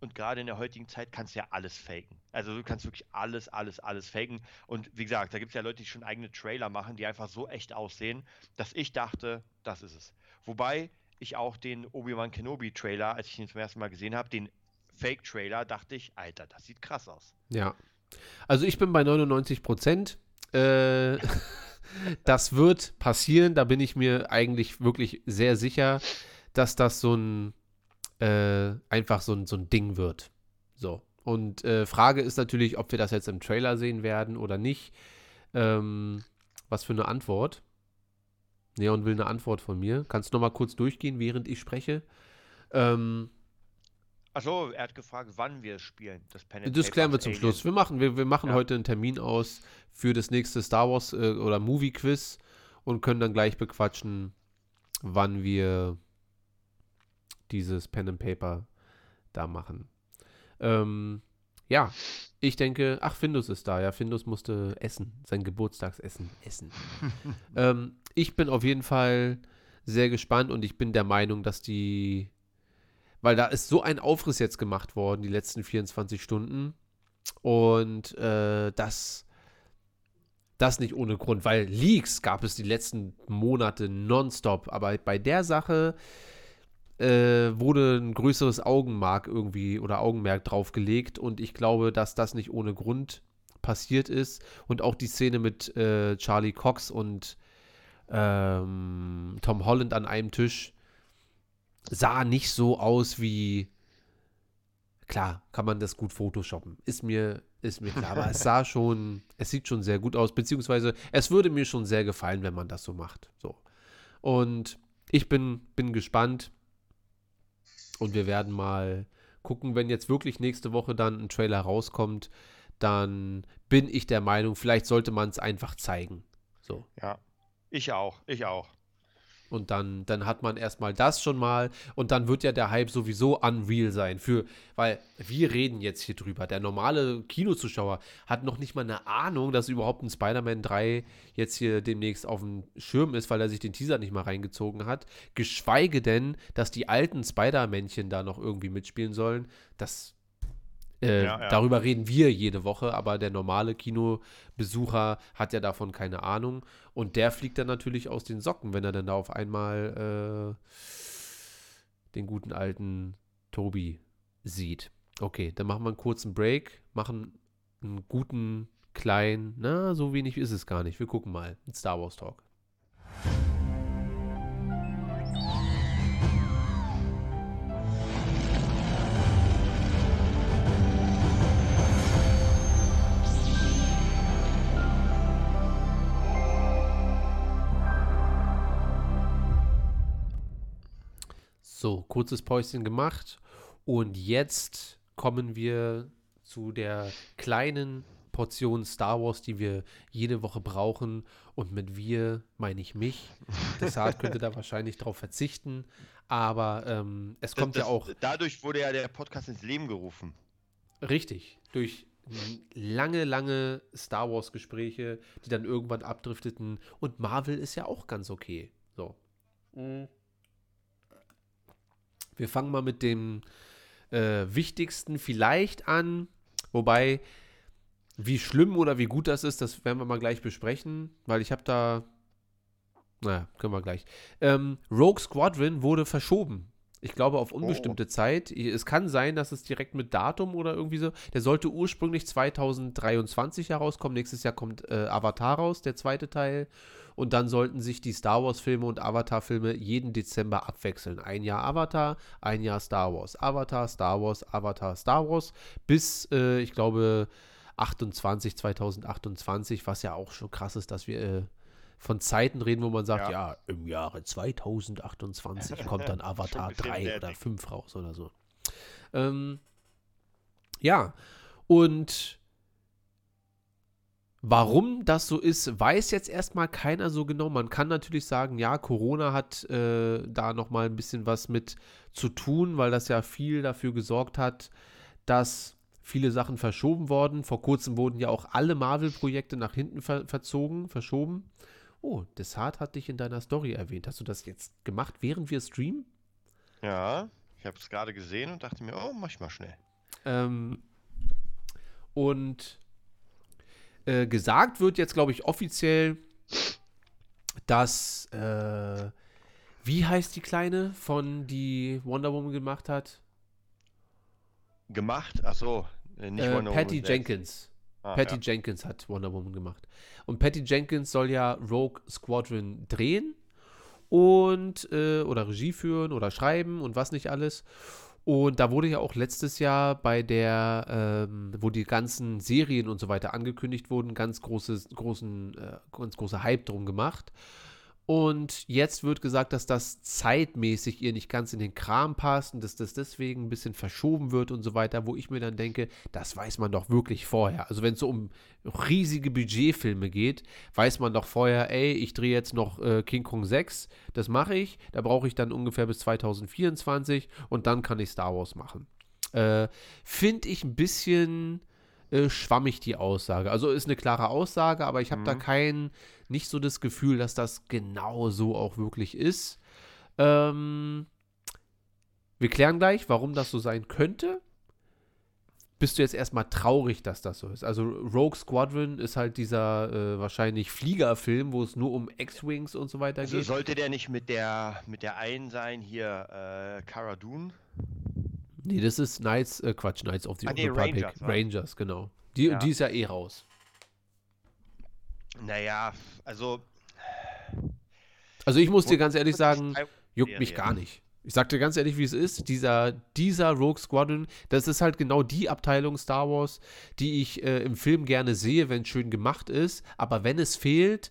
und gerade in der heutigen Zeit kannst du ja alles faken. Also du kannst wirklich alles, alles, alles faken. Und wie gesagt, da gibt es ja Leute, die schon eigene Trailer machen, die einfach so echt aussehen, dass ich dachte, das ist es. Wobei ich auch den Obi-Wan Kenobi Trailer, als ich ihn zum ersten Mal gesehen habe, den Fake-Trailer, dachte ich, Alter, das sieht krass aus. Ja. Also ich bin bei 99 Prozent. Äh, das wird passieren. Da bin ich mir eigentlich wirklich sehr sicher, dass das so ein äh, einfach so ein, so ein Ding wird. So. Und äh, Frage ist natürlich, ob wir das jetzt im Trailer sehen werden oder nicht. Ähm, was für eine Antwort? Neon will eine Antwort von mir. Kannst du noch mal kurz durchgehen, während ich spreche? Ähm, Achso, er hat gefragt, wann wir spielen. Das, Pen das klären wir zum Alien. Schluss. Wir machen, wir, wir machen Ja. heute einen Termin aus für das nächste Star Wars äh, oder Movie Quiz und können dann gleich bequatschen, wann wir dieses Pen and Paper da machen. Ähm, ja, ich denke, ach, Findus ist da. Ja, Findus musste essen, sein Geburtstagsessen essen. ähm, ich bin auf jeden Fall sehr gespannt und ich bin der Meinung, dass die, weil da ist so ein Aufriss jetzt gemacht worden, die letzten 24 Stunden. Und äh, das, das nicht ohne Grund, weil Leaks gab es die letzten Monate nonstop. Aber bei der Sache äh, wurde ein größeres Augenmark irgendwie oder Augenmerk draufgelegt. Und ich glaube, dass das nicht ohne Grund passiert ist. Und auch die Szene mit äh, Charlie Cox und ähm, Tom Holland an einem Tisch sah nicht so aus wie. Klar, kann man das gut photoshoppen. Ist mir, ist mir klar. Aber es sah schon, es sieht schon sehr gut aus. Beziehungsweise, es würde mir schon sehr gefallen, wenn man das so macht. So. Und ich bin, bin gespannt. Und wir werden mal gucken, wenn jetzt wirklich nächste Woche dann ein Trailer rauskommt, dann bin ich der Meinung, vielleicht sollte man es einfach zeigen. So. Ja, ich auch, ich auch. Und dann, dann hat man erstmal das schon mal und dann wird ja der Hype sowieso unreal sein. Für, weil wir reden jetzt hier drüber. Der normale Kinozuschauer hat noch nicht mal eine Ahnung, dass überhaupt ein Spider-Man 3 jetzt hier demnächst auf dem Schirm ist, weil er sich den Teaser nicht mal reingezogen hat. Geschweige denn, dass die alten Spider-Männchen da noch irgendwie mitspielen sollen. Das äh, Ja, ja. Darüber reden wir jede Woche, aber der normale Kinobesucher hat ja davon keine Ahnung. Und der fliegt dann natürlich aus den Socken, wenn er dann da auf einmal äh, den guten alten Tobi sieht. Okay, dann machen wir einen kurzen Break, machen einen guten kleinen, na, so wenig ist es gar nicht. Wir gucken mal. Ein Star Wars Talk. So, kurzes Päuschen gemacht und jetzt kommen wir zu der kleinen Portion Star Wars, die wir jede Woche brauchen. Und mit wir meine ich mich. Deshalb könnte da wahrscheinlich drauf verzichten. Aber ähm, es kommt das, ja auch Dadurch wurde ja der Podcast ins Leben gerufen. richtig durch lange, lange Star Wars Gespräche, die dann irgendwann abdrifteten. Und Marvel ist ja auch ganz okay. So. Wir fangen mal mit dem äh, Wichtigsten vielleicht an. Wobei, wie schlimm oder wie gut das ist, das werden wir mal gleich besprechen, weil ich habe da. Naja, können wir gleich. Ähm, Rogue Squadron wurde verschoben. Ich glaube auf unbestimmte Zeit. Es kann sein, dass es direkt mit Datum oder irgendwie so. Der sollte ursprünglich 2023 herauskommen. Nächstes Jahr kommt äh, Avatar raus, der zweite Teil. Und dann sollten sich die Star Wars-Filme und Avatar-Filme jeden Dezember abwechseln. Ein Jahr Avatar, ein Jahr Star Wars. Avatar, Star Wars, Avatar, Star Wars. Bis, äh, ich glaube, 28, 2028, was ja auch schon krass ist, dass wir äh, von Zeiten reden, wo man sagt, ja, Ja. im Jahre 2028 kommt dann Avatar ein bisschen 3 oder nervig. 5 raus oder so. Ähm, ja, und Warum das so ist, weiß jetzt erstmal keiner so genau. Man kann natürlich sagen, ja, Corona hat äh, da nochmal ein bisschen was mit zu tun, weil das ja viel dafür gesorgt hat, dass viele Sachen verschoben wurden. Vor kurzem wurden ja auch alle Marvel-Projekte nach hinten ver verzogen, verschoben. Oh, Desart hat dich in deiner Story erwähnt. Hast du das jetzt gemacht, während wir streamen? Ja, ich habe es gerade gesehen und dachte mir, oh, mach ich mal schnell. Ähm, und äh, gesagt wird jetzt, glaube ich, offiziell, dass, äh, wie heißt die Kleine, von die Wonder Woman gemacht hat? Gemacht? Ach so, äh, nicht Äh, Wonder Patty Woman selbst. Jenkins. Ah, Patty ja. Jenkins hat Wonder Woman gemacht. Und Patty Jenkins soll ja Rogue Squadron drehen und äh, oder Regie führen oder schreiben und was nicht alles. Und da wurde ja auch letztes Jahr bei der, ähm, wo die ganzen Serien und so weiter angekündigt wurden, ganz großes, großen, äh, ganz großer Hype drum gemacht. Und jetzt wird gesagt, dass das zeitmäßig ihr nicht ganz in den Kram passt und dass das deswegen ein bisschen verschoben wird und so weiter, wo ich mir dann denke, das weiß man doch wirklich vorher. Also wenn es so um riesige Budgetfilme geht, weiß man doch vorher, ey, ich drehe jetzt noch äh, King Kong 6, das mache ich, da brauche ich dann ungefähr bis 2024 und dann kann ich Star Wars machen. Äh, Finde ich ein bisschen äh, schwammig die Aussage. Also ist eine klare Aussage, aber ich habe da Mhm. Nicht so das Gefühl, dass das genau so auch wirklich ist. Ähm, wir klären gleich, warum das so sein könnte. Bist du jetzt erstmal traurig, dass das so ist? Also Rogue Squadron ist halt dieser äh, wahrscheinlich Fliegerfilm, wo es nur um X-Wings und so weiter Also geht. sollte der nicht mit der mit der einen sein hier, äh, Cara Dune? Nee, das ist Knights, äh, Quatsch, Knights of the Ah, nee, Republic. Rangers, wa? Rangers, genau. Die, Ja. die ist ja eh raus. Naja, also. Also ich muss dir ganz ehrlich sagen, juckt mich gar nicht. Ich sag dir ganz ehrlich, wie es ist. Dieser, dieser Rogue Squadron, das ist halt genau die Abteilung Star Wars, die ich äh, im Film gerne sehe, wenn es schön gemacht ist. Aber wenn es fehlt,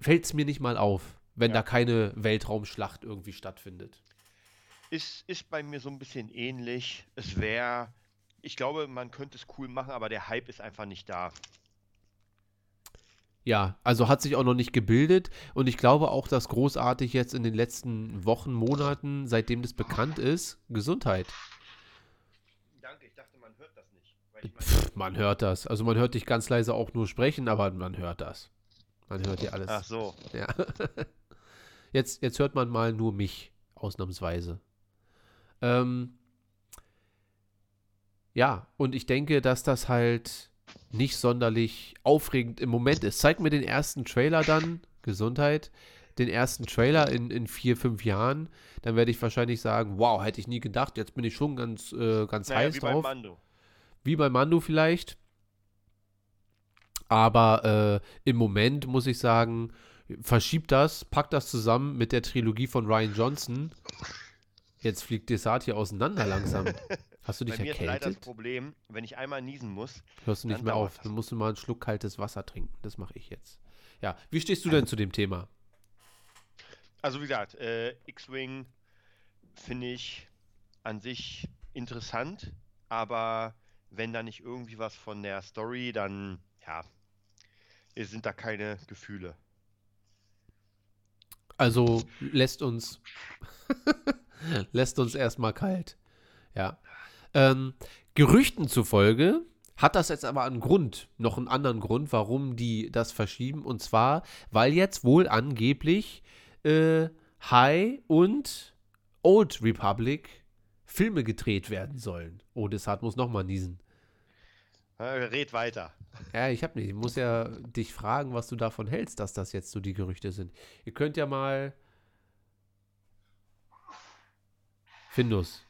fällt es mir nicht mal auf, wenn Ja. da keine Weltraumschlacht irgendwie stattfindet. Ist, ist bei mir so ein bisschen ähnlich. Es wäre. Ich glaube, man könnte es cool machen, aber der Hype ist einfach nicht da. Ja, also hat sich auch noch nicht gebildet und ich glaube auch, dass großartig jetzt in den letzten Wochen, Monaten, seitdem das bekannt ist, Gesundheit. Danke, ich dachte, man hört das nicht. Pff, man hört das. Also man hört dich ganz leise auch nur sprechen, aber man hört das. Man hört dir alles. Ach so. Ja. Jetzt, jetzt hört man mal nur mich, ausnahmsweise. Ähm, ja, und ich denke, dass das halt nicht sonderlich aufregend im Moment ist. Zeig mir den ersten Trailer dann, Gesundheit, den ersten Trailer in, in vier, fünf Jahren, dann werde ich wahrscheinlich sagen, wow, hätte ich nie gedacht, jetzt bin ich schon ganz, äh, ganz Naja, heiß wie drauf. Mando. Wie bei Mando vielleicht. Aber äh, im Moment muss ich sagen, verschiebt das, packt das zusammen mit der Trilogie von Ryan Johnson. Jetzt fliegt Desart hier auseinander langsam. Hast du dich Bei mir ist leider das erkältet? Problem, wenn ich einmal niesen muss, Hörst du nicht mehr auf. Dann musst du mal einen Schluck kaltes Wasser trinken. Das mache ich jetzt. Ja, wie stehst du denn zu dem Thema? Also wie gesagt, äh, X-Wing finde ich an sich interessant, aber wenn da nicht irgendwie was von der Story, dann ja, es sind da keine Gefühle. Also lässt uns lässt uns erstmal kalt. Ja. Ähm, Gerüchten zufolge hat das jetzt aber einen Grund, noch einen anderen Grund, warum die das verschieben. Und zwar, weil jetzt wohl angeblich äh, High und Old Republic Filme gedreht werden sollen. Oh, Desart muss nochmal niesen. Äh, red weiter. Ja, ich hab nicht. Ich muss ja dich fragen, was du davon hältst, dass das jetzt so die Gerüchte sind. Ihr könnt ja mal. Findus.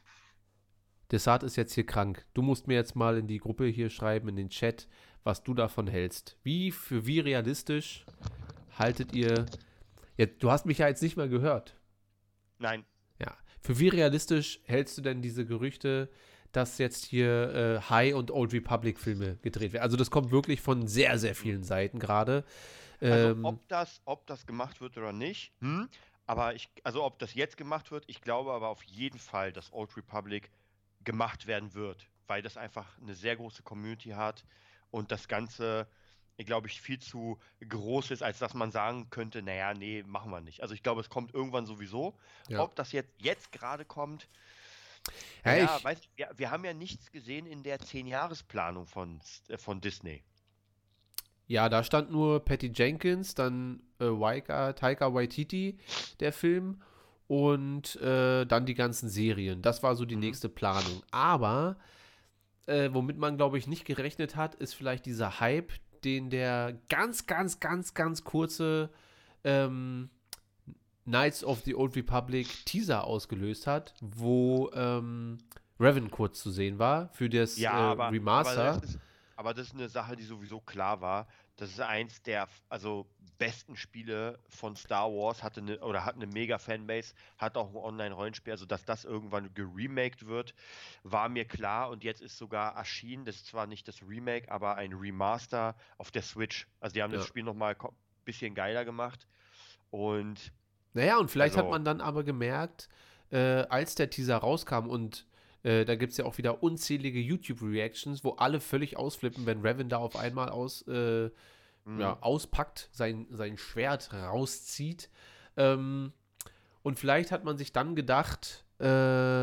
Desart ist jetzt hier krank. Du musst mir jetzt mal in die Gruppe hier schreiben, in den Chat, was du davon hältst. Wie, für wie realistisch haltet ihr. Jetzt, du hast mich ja jetzt nicht mal gehört. Nein, Ja. Für wie realistisch hältst du denn diese Gerüchte, dass jetzt hier äh, High und Old Republic Filme gedreht werden? Also das kommt wirklich von sehr, sehr vielen Seiten gerade. also Ähm, ob das, ob das gemacht wird oder nicht, hm? aber ich, also ob das jetzt gemacht wird, ich glaube aber auf jeden Fall, dass Old Republic gemacht werden wird, weil das einfach eine sehr große Community hat und das Ganze, glaube ich, viel zu groß ist, als dass man sagen könnte, naja, nee, machen wir nicht. Also ich glaube, es kommt irgendwann sowieso. Ja. Ob das jetzt, jetzt gerade kommt, ja, ja, weißt, wir, wir haben ja nichts gesehen in der 10-Jahres-Planung von, äh, von Disney. ja, da stand nur Patty Jenkins, dann äh, Waika, Taika Waititi, der Film, und äh, dann die ganzen Serien. Das war so die Mhm. nächste Planung. Aber äh, womit man, glaube ich, nicht gerechnet hat, ist vielleicht dieser Hype, den der ganz, ganz, ganz, ganz kurze ähm, Knights of the Old Republic Teaser ausgelöst hat, wo ähm, Revan kurz zu sehen war für das Ja, äh, aber, Remaster. Aber das, ist, aber das ist eine Sache, die sowieso klar war. Das ist eins der also besten Spiele von Star Wars, hatte eine, oder hat eine mega Fanbase, hat auch ein Online-Rollenspiel, also dass das irgendwann geremaked wird, war mir klar und jetzt ist sogar erschienen, das ist zwar nicht das Remake, aber ein Remaster auf der Switch. Also die haben das Ja. Spiel nochmal ein bisschen geiler gemacht und Naja, und vielleicht hat Also- man dann aber gemerkt, äh, als der Teaser rauskam und äh, da gibt es ja auch wieder unzählige YouTube-Reactions, wo alle völlig ausflippen, wenn Revan da auf einmal aus, äh, Mhm. ja, auspackt, sein, sein Schwert rauszieht. Ähm, und vielleicht hat man sich dann gedacht, äh,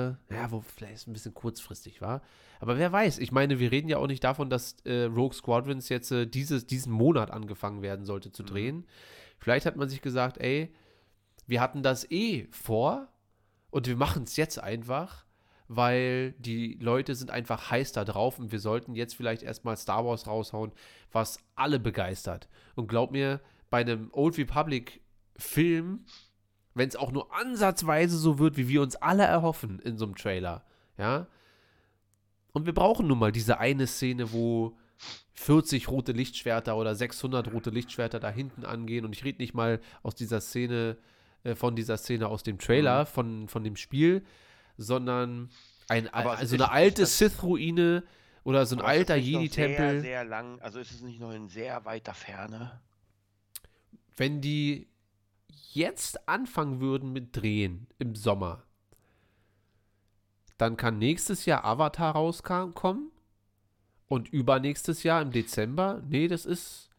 ja, wo vielleicht ein bisschen kurzfristig war. Aber wer weiß, ich meine, wir reden ja auch nicht davon, dass äh, Rogue Squadrons jetzt äh, dieses, diesen Monat angefangen werden sollte zu Mhm. drehen. Vielleicht hat man sich gesagt, ey, wir hatten das eh vor und wir machen es jetzt einfach, weil die Leute sind einfach heiß da drauf und wir sollten jetzt vielleicht erstmal Star Wars raushauen, was alle begeistert. Und glaub mir, bei einem Old Republic Film, wenn es auch nur ansatzweise so wird, wie wir uns alle erhoffen in so einem Trailer, ja. Und wir brauchen nun mal diese eine Szene, wo 40 rote Lichtschwerter oder 600 rote Lichtschwerter da hinten angehen. Und ich rede nicht mal aus dieser Szene, äh, von dieser Szene aus dem Trailer, von, von dem Spiel, sondern ein, Aber also eine alte Sith-Ruine oder so ein alter Jedi-Tempel. Sehr, sehr lang, also ist es nicht noch in sehr weiter Ferne? Wenn die jetzt anfangen würden mit Drehen im Sommer, dann kann nächstes Jahr Avatar rauskommen und übernächstes Jahr im Dezember. Nee, das ist.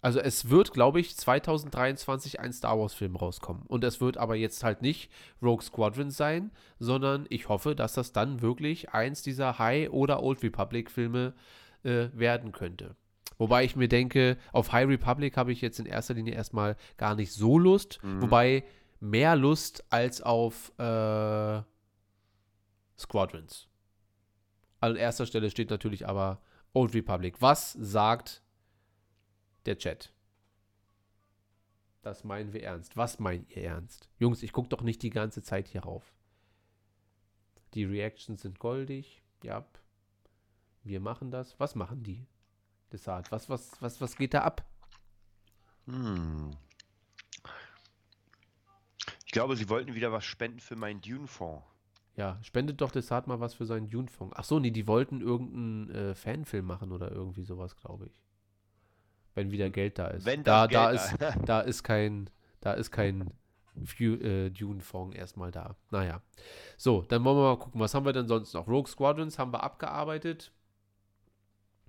Also es wird, glaube ich, 2023 ein Star Wars-Film rauskommen. Und es wird aber jetzt halt nicht Rogue Squadron sein, sondern ich hoffe, dass das dann wirklich eins dieser High- oder Old Republic-Filme äh, werden könnte. Wobei ich mir denke, auf High Republic habe ich jetzt in erster Linie erstmal gar nicht so Lust. Mhm. Wobei mehr Lust als auf äh, Squadrons. An erster Stelle steht natürlich aber Old Republic. Was sagt der Chat? Das meinen wir ernst. Was meint ihr ernst? Jungs, ich gucke doch nicht die ganze Zeit hier rauf. Die Reactions sind goldig. Ja. Wir machen das. Was machen die? Desart. Was, was, was, was geht da ab? Hm. Ich glaube, sie wollten wieder was spenden für meinen Dune-Fonds. Ja, spendet doch Desart mal was für seinen Dune-Fonds. Ach so, nee, die wollten irgendeinen äh, Fanfilm machen oder irgendwie sowas, glaube ich. Wenn wieder Geld da ist. Wenn da, da ist, da- ist kein, da ist kein äh, Dune-Fonds erstmal da. Naja. So, dann wollen wir mal gucken, was haben wir denn sonst noch? Rogue Squadrons haben wir abgearbeitet.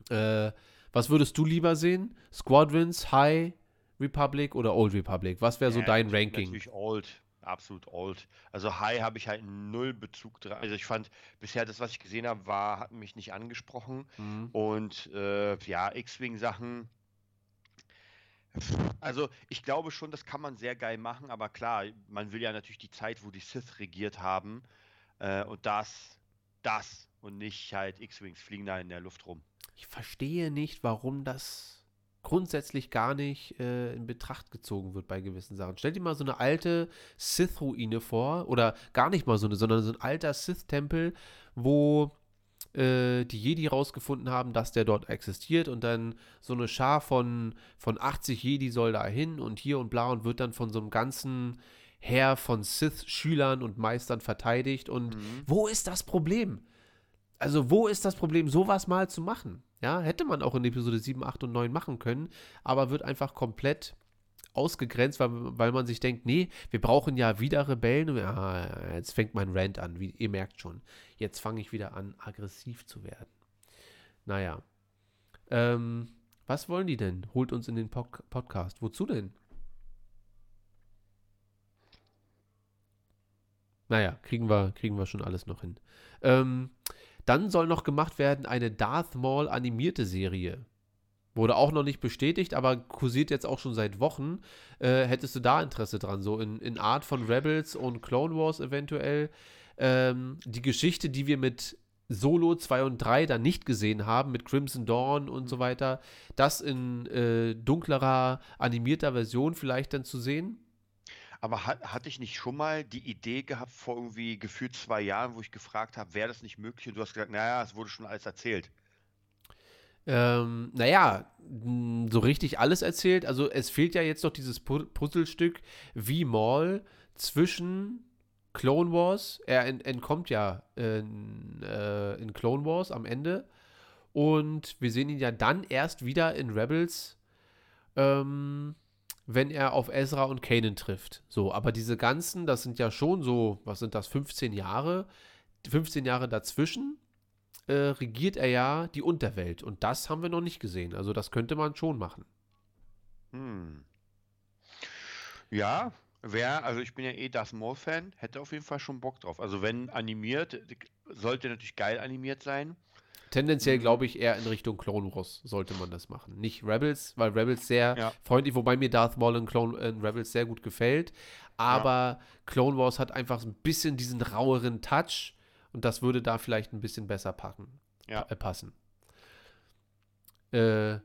Äh, was würdest du lieber sehen? Squadrons, High Republic oder Old Republic? Was wäre so Ja, dein Ranking? Natürlich old, absolut old. Also High habe ich halt null Bezug dran. Also ich fand bisher das, was ich gesehen habe, war, hat mich nicht angesprochen. Mhm. Und äh, ja, X-Wing-Sachen. Also ich glaube schon, das kann man sehr geil machen, aber klar, man will ja natürlich die Zeit, wo die Sith regiert haben. Äh, und das, das und nicht halt X-Wings fliegen da in der Luft rum. Ich verstehe nicht, warum das grundsätzlich gar nicht äh, in Betracht gezogen wird bei gewissen Sachen. Stell dir mal so eine alte Sith-Ruine vor, oder gar nicht mal so eine, sondern so ein alter Sith-Tempel, wo äh, die Jedi rausgefunden haben, dass der dort existiert und dann so eine Schar von, von 80 Jedi soll da hin und hier und bla und wird dann von so einem ganzen Heer von Sith-Schülern und Meistern verteidigt. Und wo ist das Problem? Also, wo ist das Problem, sowas mal zu machen? Ja, hätte man auch in Episode 7, 8 und 9 machen können, aber wird einfach komplett ausgegrenzt, weil, weil man sich denkt, nee, wir brauchen ja wieder Rebellen. Ja, jetzt fängt mein Rant an, wie ihr merkt schon. Jetzt fange ich wieder an, aggressiv zu werden. Naja. Ähm, was wollen die denn? Holt uns in den Pod Podcast. Wozu denn? Naja, kriegen wir, kriegen wir schon alles noch hin. Ähm, dann soll noch gemacht werden eine Darth Maul animierte Serie. Wurde auch noch nicht bestätigt, aber kursiert jetzt auch schon seit Wochen. Äh, hättest du da Interesse dran? So in, in Art von Rebels und Clone Wars eventuell. Ähm, die Geschichte, die wir mit Solo 2 und 3 dann nicht gesehen haben, mit Crimson Dawn und so weiter, das in äh, dunklerer, animierter Version vielleicht dann zu sehen? Aber hat, hatte ich nicht schon mal die Idee gehabt vor irgendwie gefühlt zwei Jahren, wo ich gefragt habe, wäre das nicht möglich? Und du hast gesagt, naja, es wurde schon alles erzählt. Ähm, naja, so richtig alles erzählt. Also es fehlt ja jetzt noch dieses Pu Puzzlestück, wie Maul zwischen Clone Wars, er ent entkommt ja in, äh, in Clone Wars am Ende und wir sehen ihn ja dann erst wieder in Rebels, ähm, wenn er auf Ezra und Kanan trifft. So, aber diese ganzen, das sind ja schon so, was sind das, 15 Jahre, 15 Jahre dazwischen äh, regiert er ja die Unterwelt. Und das haben wir noch nicht gesehen. Also das könnte man schon machen. Hm. Ja, wäre, also ich bin ja eh das Maul-Fan, hätte auf jeden Fall schon Bock drauf. Also wenn animiert, sollte natürlich geil animiert sein. Tendenziell Mhm. glaube ich eher in Richtung Clone Wars sollte man das machen. Nicht Rebels, weil Rebels sehr Ja. freundlich, wobei mir Darth Maul in, Clone, in Rebels sehr gut gefällt. Aber Clone Wars hat einfach ein bisschen diesen raueren Touch und das würde da vielleicht ein bisschen besser packen, Ja. äh, passen. Äh,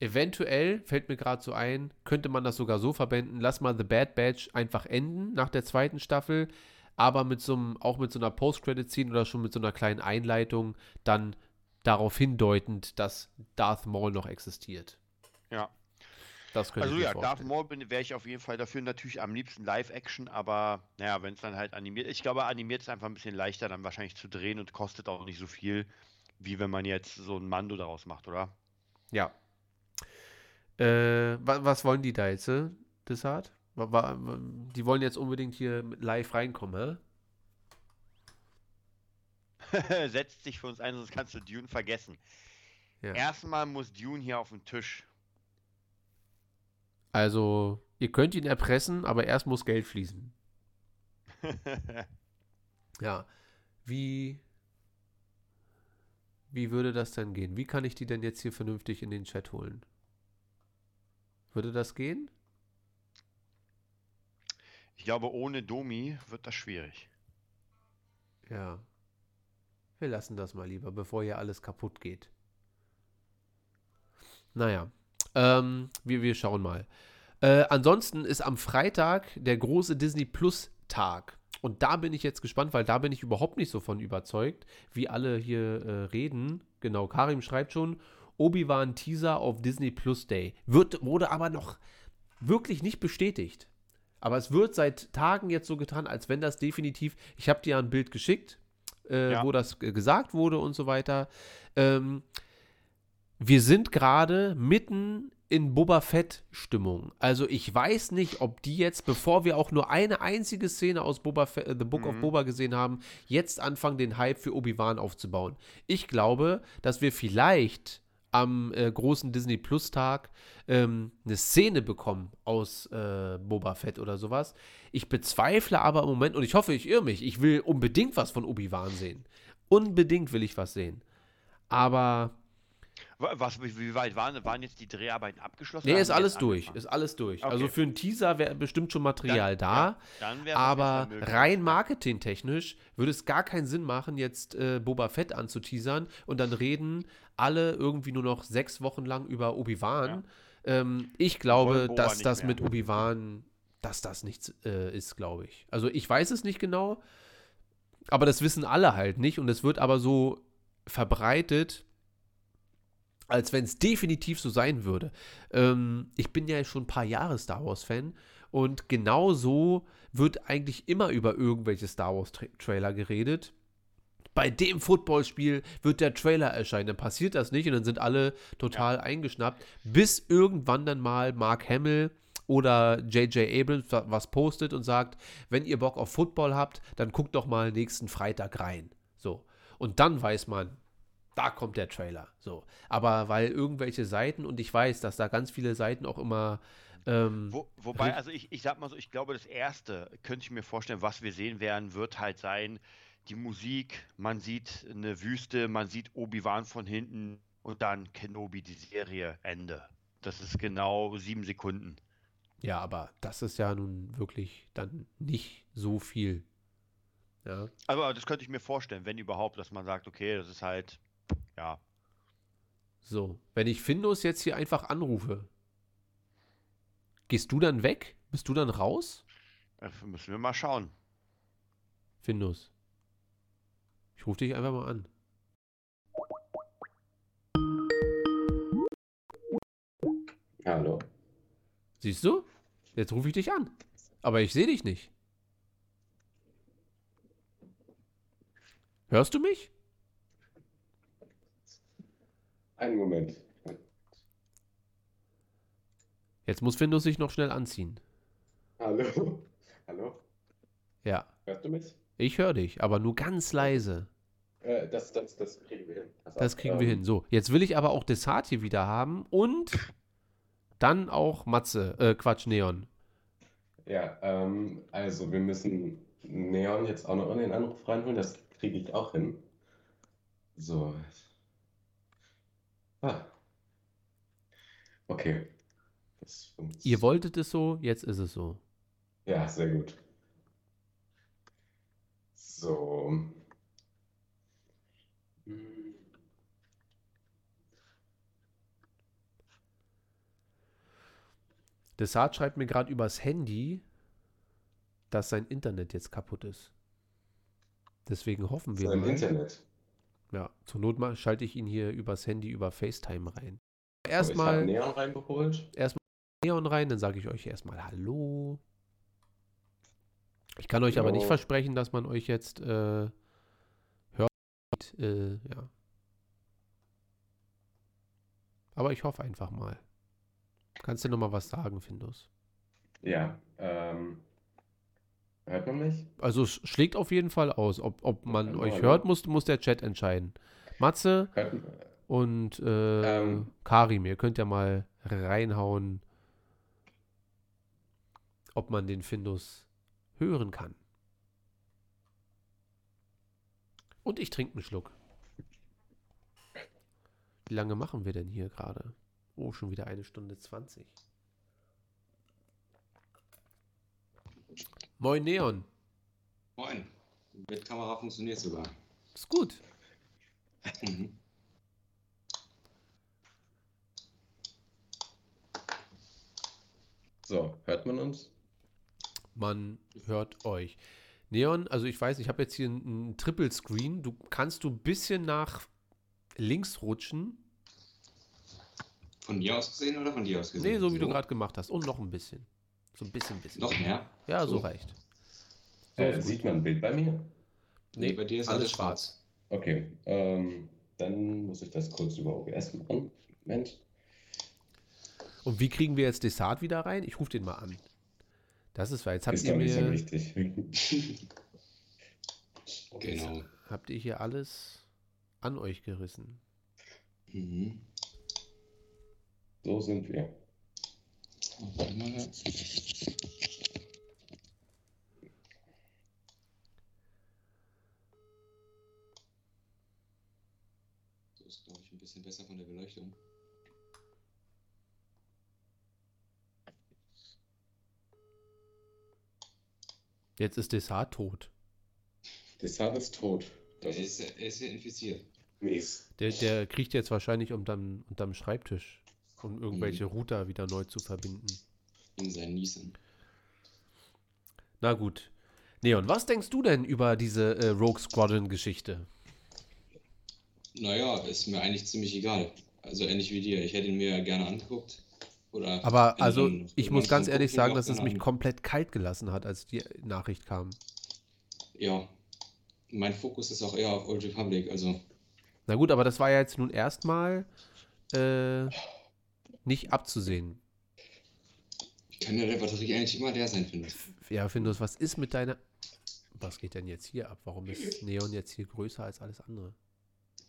eventuell fällt mir gerade so ein, könnte man das sogar so verbinden, lass mal The Bad Batch einfach enden nach der zweiten Staffel, aber mit so einem, auch mit so einer Post-Credit-Scene oder schon mit so einer kleinen Einleitung dann darauf hindeutend, dass Darth Maul noch existiert. Ja. Das könnte Also ich mir ja, Darth vorstellen. Maul bin- wäre ich auf jeden Fall dafür. Natürlich am liebsten Live-Action, aber naja, wenn es dann halt animiert Ich glaube, animiert ist einfach ein bisschen leichter dann wahrscheinlich zu drehen und kostet auch nicht so viel, wie wenn man jetzt so ein Mando daraus macht, oder? Ja. Äh, wa was wollen die da jetzt, äh, wa- die wollen jetzt unbedingt hier mit live reinkommen, hä? Setzt sich für uns ein, sonst kannst du Dune vergessen. Ja. Erstmal muss Dune hier auf den Tisch. Also, ihr könnt ihn erpressen, aber erst muss Geld fließen. Ja. Wie. Wie würde das denn gehen? Wie kann ich die denn jetzt hier vernünftig in den Chat holen? Würde das gehen? Ich glaube, ohne Domi wird das schwierig. Ja. Wir lassen das mal lieber, bevor hier alles kaputt geht. Naja, ähm, wir, wir schauen mal. Äh, ansonsten ist am Freitag der große Disney Plus Tag. Und da bin ich jetzt gespannt, weil da bin ich überhaupt nicht so von überzeugt, wie alle hier äh, reden. Genau, Karim schreibt schon, Obi-Wan Teaser auf Disney Plus Day. Wird, wurde aber noch wirklich nicht bestätigt. Aber es wird seit Tagen jetzt so getan, als wenn das definitiv, ich habe dir ja ein Bild geschickt, äh, Ja. wo das äh, gesagt wurde und so weiter. Ähm, wir sind gerade mitten in Boba Fett-Stimmung. Also ich weiß nicht, ob die jetzt, bevor wir auch nur eine einzige Szene aus Boba Fett, äh, The Book of Mhm. Boba gesehen haben, jetzt anfangen, den Hype für Obi-Wan aufzubauen. Ich glaube, dass wir vielleicht am äh, großen Disney Plus Tag ähm, eine Szene bekommen aus äh, Boba Fett oder sowas. Ich bezweifle aber im Moment, und ich hoffe, ich irre mich, ich will unbedingt was von Obi-Wan sehen. Unbedingt will ich was sehen. Aber Was, wie weit waren, waren jetzt die Dreharbeiten abgeschlossen? Nee, ist alles durch. angefangen? Ist alles durch. Okay. Also für einen Teaser wäre bestimmt schon Material Dann- da. ja, aber rein marketingtechnisch würde es gar keinen Sinn machen, jetzt äh, Boba Fett anzuteasern und dann reden alle irgendwie nur noch sechs Wochen lang über Obi-Wan. Ähm, ich glaube, dass das mehr. mit Obi-Wan, dass das nichts äh, ist, glaube ich. Also ich weiß es nicht genau, aber das wissen alle halt nicht und es wird aber so verbreitet, als wenn es definitiv so sein würde. Ähm, ich bin ja schon ein paar Jahre Star Wars-Fan und genau so wird eigentlich immer über irgendwelche Star Wars-Trailer geredet. Bei dem Footballspiel wird der Trailer erscheinen, dann passiert das nicht und dann sind alle total eingeschnappt, bis irgendwann dann mal Mark Hamill oder J.J. Abrams wa- was postet und sagt, wenn ihr Bock auf Football habt, dann guckt doch mal nächsten Freitag rein. So. Und dann weiß man, da kommt der Trailer. So. Aber weil irgendwelche Seiten, und ich weiß, dass da ganz viele Seiten auch immer. Ähm, Wo, wobei, also ich, ich sag mal so, ich glaube, das erste könnte ich mir vorstellen, was wir sehen werden, wird halt sein, die Musik, man sieht eine Wüste, man sieht Obi-Wan von hinten und dann Kenobi, die Serie, Ende. Das ist genau sieben Sekunden. ja, aber das ist ja nun wirklich dann nicht so viel. Ja. Aber das könnte ich mir vorstellen, wenn überhaupt, dass man sagt, okay, das ist halt, ja, So. Wenn ich Findus jetzt hier einfach anrufe, gehst du dann weg? Bist du dann raus? äh, müssen wir mal schauen. Findus. Ich rufe dich einfach mal an. Hallo. Siehst du? Jetzt rufe ich dich an. Aber ich sehe dich nicht. Hörst du mich? Einen Moment. Jetzt muss Findus sich noch schnell anziehen. Hallo. Hallo. Ja, Hörst du mich? ich höre dich, aber nur ganz leise. Äh, das, das, das kriegen wir hin. Das auf, kriegen wir ähm, hin. So, jetzt will ich aber auch Desart hier wieder haben und dann auch Matze, äh, Quatsch, Neon. Ja, ähm, also wir müssen Neon jetzt auch noch in den Anruf reinholen. Das kriege ich auch hin. So. Ah. Okay. Ihr wolltet es so, jetzt ist es so. Ja, sehr gut. So. Desart schreibt mir gerade übers Handy, dass sein Internet jetzt kaputt ist. Deswegen hoffen wir Sein mal. Internet. Ja, zur Not mal schalte ich ihn hier übers Handy über FaceTime rein. Erstmal Neon reingeholt. Neon rein, dann sage ich euch erstmal Hallo. Ich kann euch aber nicht versprechen, dass man euch jetzt äh, hört. Äh, ja. Aber ich hoffe einfach mal. Kannst du noch mal was sagen, Findus? Ja, ähm, hört man mich? Also es schlägt auf jeden Fall aus. Ob, ob man Hallo, euch hallo. hört, muss, muss der Chat entscheiden. Matze Hört, und äh, Ähm. Karim, ihr könnt ja mal reinhauen. ob man den Findus hören kann. Und ich trinke einen Schluck. Wie lange machen wir denn hier gerade? Oh, schon wieder eine Stunde 20. Moin Neon. Moin. Mit Kamera funktioniert sogar. Ist gut. Mhm. So, hört man uns? Man hört euch. Neon, also ich weiß, ich habe jetzt hier einen Triple Screen. Du kannst du ein bisschen nach links rutschen. Von dir aus gesehen oder von dir aus gesehen? Nee, so wie du gerade gemacht hast. Und noch ein bisschen. So ein bisschen, bisschen. Noch mehr? Ja, so So. reicht. Äh, sieht man ein Bild bei mir? Nee, bei dir ist alles schwarz. Okay, ähm, dann muss ich das kurz über OBS machen. Moment. Und wie kriegen wir jetzt Desart wieder rein? Ich rufe den mal an. Das ist, weil jetzt habt Ist ihr doch nicht so mir, wichtig. Genau. habt ihr hier alles an euch gerissen. Mhm. So sind wir. So ist, glaube ich, ein bisschen besser von der Beleuchtung. Jetzt ist Desart tot. Desart ist tot. Er Das ist ist, er ist ja infiziert. mies. Der, der kriecht jetzt wahrscheinlich unterm, unterm Schreibtisch, um irgendwelche Router wieder neu zu verbinden. In sein Niesen. Na gut. Neon, was denkst du denn über diese äh, Rogue Squadron-Geschichte? Naja, ist mir eigentlich ziemlich egal. Also ähnlich wie dir. Ich hätte ihn mir gerne angeguckt. Oder Aber also, ich muss ganz ehrlich sagen, dass es mich an. komplett kalt gelassen hat, als die Nachricht kam. Ja. Mein Fokus ist auch eher auf Old Republic. Also, Na gut, aber das war ja jetzt nun erstmal äh, nicht abzusehen. kann ja der Batterie eigentlich immer leer sein, finde ich. Ja, Findus, was ist mit deiner. Was geht denn jetzt hier ab? Warum ist Neon jetzt hier größer als alles andere?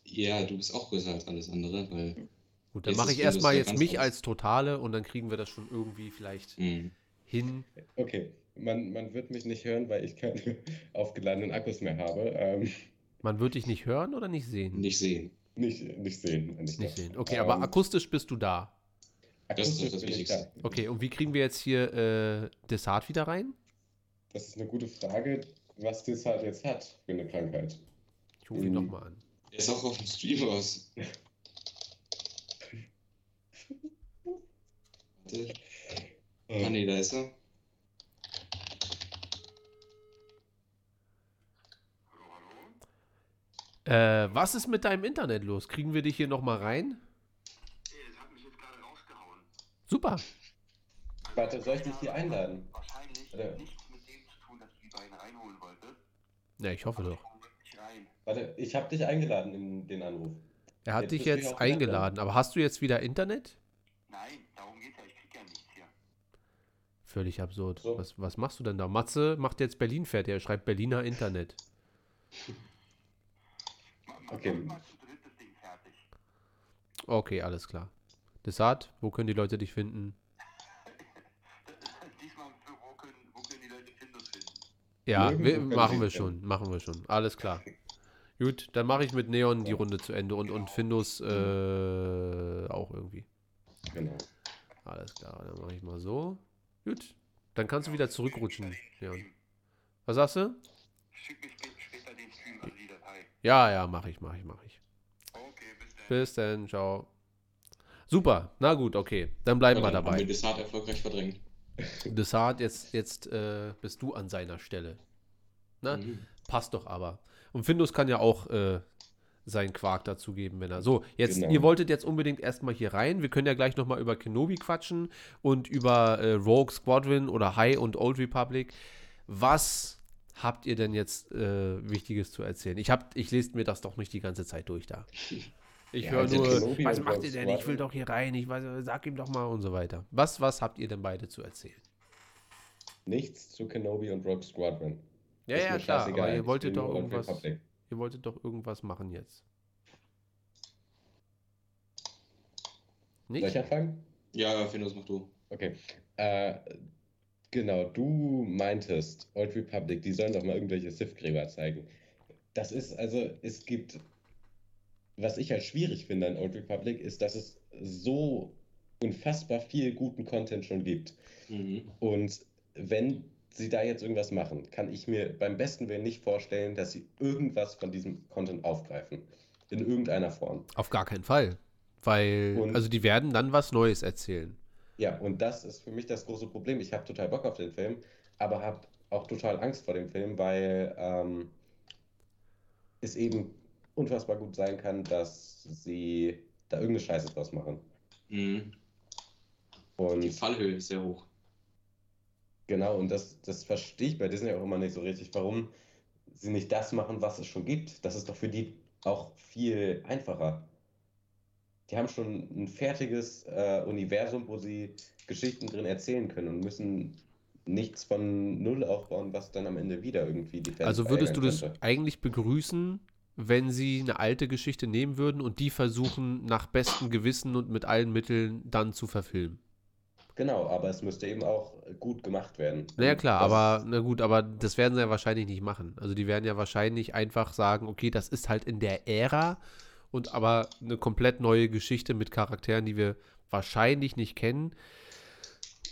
Ja, du bist auch größer als alles andere, weil. Gut, dann mache ich erstmal Findus jetzt mich groß. als Totale und dann kriegen wir das schon irgendwie vielleicht Mh. hin. Okay, man, man wird mich nicht hören, weil ich keine aufgeladenen Akkus mehr habe. Ähm, Man wird dich nicht hören oder nicht sehen? Nicht sehen. nicht, nicht sehen. Nicht, Nicht sehen. Okay, Ähm, aber akustisch bist du da. Das ist das Wichtigste. Okay, und wie kriegen wir jetzt hier äh, Desart wieder rein? Das ist eine gute Frage, was Desart jetzt hat für eine Krankheit. Ich rufe ihn Mhm. nochmal an. Er ist auch auf dem Stream aus. Warte. Ah, nee, da ist er. Äh, was ist mit deinem Internet los? Kriegen wir dich hier nochmal rein? Das hat mich jetzt gerade rausgehauen. Super. Warte, soll ich dich hier einladen? Wahrscheinlich Oder- nichts mit dem zu tun, dass ich die beiden reinholen wollte. Ja, ich hoffe Aber doch. Warte, ich habe dich eingeladen in den Anruf. Er hat Jetzt dich du jetzt eingeladen, aber hast du jetzt wieder Internet? Nein, darum geht's ja. Ich krieg ja nichts hier. Völlig absurd. So. Was, was machst du denn da? Matze macht jetzt Berlin fertig. Er schreibt Berliner Internet. Okay. Okay, alles klar. Desart, wo können die Leute dich finden? Diesmal für wo können, wo können die Leute Findus finden? Ja, wir, machen wir schon. Machen wir schon. Alles klar. Gut, dann mache ich mit Neon die Runde zu Ende und, und Findus äh, auch irgendwie. Genau. Alles klar, dann mache ich mal so. Gut, dann kannst du wieder zurückrutschen, Neon. Was sagst du? Schick mir spä- später den Stream, also die Datei. Ja, ja, mache ich, mache ich, mache ich. Okay, bis dann. Bis dann, ciao. Super, na gut, okay. Dann bleiben wir Ja, dann Haben wir dabei. Desart erfolgreich verdrängt. Desart, jetzt, jetzt äh, bist du an seiner Stelle. Ne? Mhm. Passt doch aber. Und Findus kann ja auch äh, seinen Quark dazugeben, wenn er. So, jetzt, Genau. ihr wolltet jetzt unbedingt erstmal hier rein. Wir können ja gleich nochmal über Kenobi quatschen und über äh, Rogue Squadron oder High und Old Republic. Was habt ihr denn jetzt äh, Wichtiges zu erzählen? Ich, hab, ich lese mir das doch nicht die ganze Zeit durch da. Ich Ja, höre also nur, Kenobi was macht ihr denn? Ich will doch hier rein. Ich weiß, sag ihm doch mal und so weiter. Was, was habt ihr denn beide zu erzählen? Nichts zu Kenobi und Rogue Squadron. Ja, Ist ja, klar, aber ihr ich wolltet doch irgendwas. Republic. Ihr wolltet doch irgendwas machen jetzt. Soll Nicht? ich anfangen? Ja, ja, Findus, mach du. Okay. Äh, Genau, du meintest, Old Republic, die sollen doch mal irgendwelche Sith-Gräber zeigen. Das ist also, es gibt, was ich halt schwierig finde an Old Republic, ist, dass es so unfassbar viel guten Content schon gibt. Mhm. Und wenn sie da jetzt irgendwas machen, kann ich mir beim besten Willen nicht vorstellen, dass sie irgendwas von diesem Content aufgreifen. In irgendeiner Form. Auf gar keinen Fall. Weil, Und- also die werden dann was Neues erzählen. Ja, und das ist für mich das große Problem. Ich habe total Bock auf den Film, aber habe auch total Angst vor dem Film, weil ähm, es eben unfassbar gut sein kann, dass sie da irgendeine Scheiße draus machen. Mhm. Die Und Fallhöhe ist sehr hoch. genau, und das, das verstehe ich bei Disney auch immer nicht so richtig, warum sie nicht das machen, was es schon gibt. Das ist doch für die auch viel einfacher. Die haben schon ein fertiges äh, Universum, wo sie Geschichten drin erzählen können und müssen nichts von Null aufbauen, was dann am Ende wieder irgendwie die Fans Also würdest du das könnte. eigentlich begrüßen, wenn sie eine alte Geschichte nehmen würden und die versuchen, nach bestem Gewissen und mit allen Mitteln dann zu verfilmen? Genau, aber es müsste eben auch gut gemacht werden. Naja, klar, das aber na gut, aber das werden sie ja wahrscheinlich nicht machen. Also die werden ja wahrscheinlich einfach sagen, okay, das ist halt in der Ära und aber eine komplett neue Geschichte mit Charakteren, die wir wahrscheinlich nicht kennen.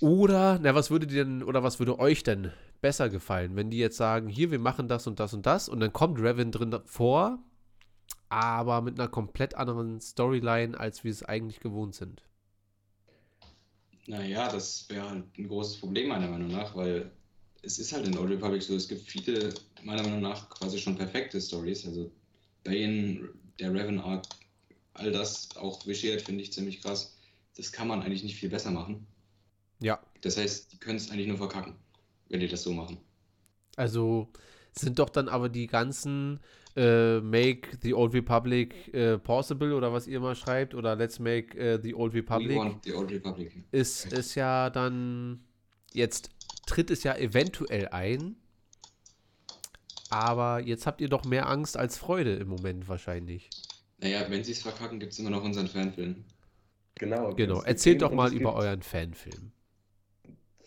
Oder, na, was würde denn, oder was würde euch denn besser gefallen, wenn die jetzt sagen, hier, wir machen das und das und das und dann kommt Revan drin vor, aber mit einer komplett anderen Storyline, als wir es eigentlich gewohnt sind. Naja, das wäre halt ein großes Problem meiner Meinung nach, weil es ist halt in Old Republic so, es gibt viele, meiner Meinung nach, quasi schon perfekte Stories. Also Bane, der Revan Arc, all das, auch Vishir finde ich ziemlich krass. Das kann man eigentlich nicht viel besser machen. Ja, Das heißt, die können es eigentlich nur verkacken, wenn die das so machen. Also sind doch dann aber die ganzen äh, Make the Old Republic äh, possible oder was ihr mal schreibt oder Let's Make äh, the Old We Republic want the Old Republic. ist es ja dann jetzt tritt es ja eventuell ein, aber jetzt habt ihr doch mehr Angst als Freude im Moment wahrscheinlich. Naja, wenn sie es verkacken, gibt es immer noch unseren Fanfilm. Genau, Genau, erzählt doch mal über euren Fanfilm.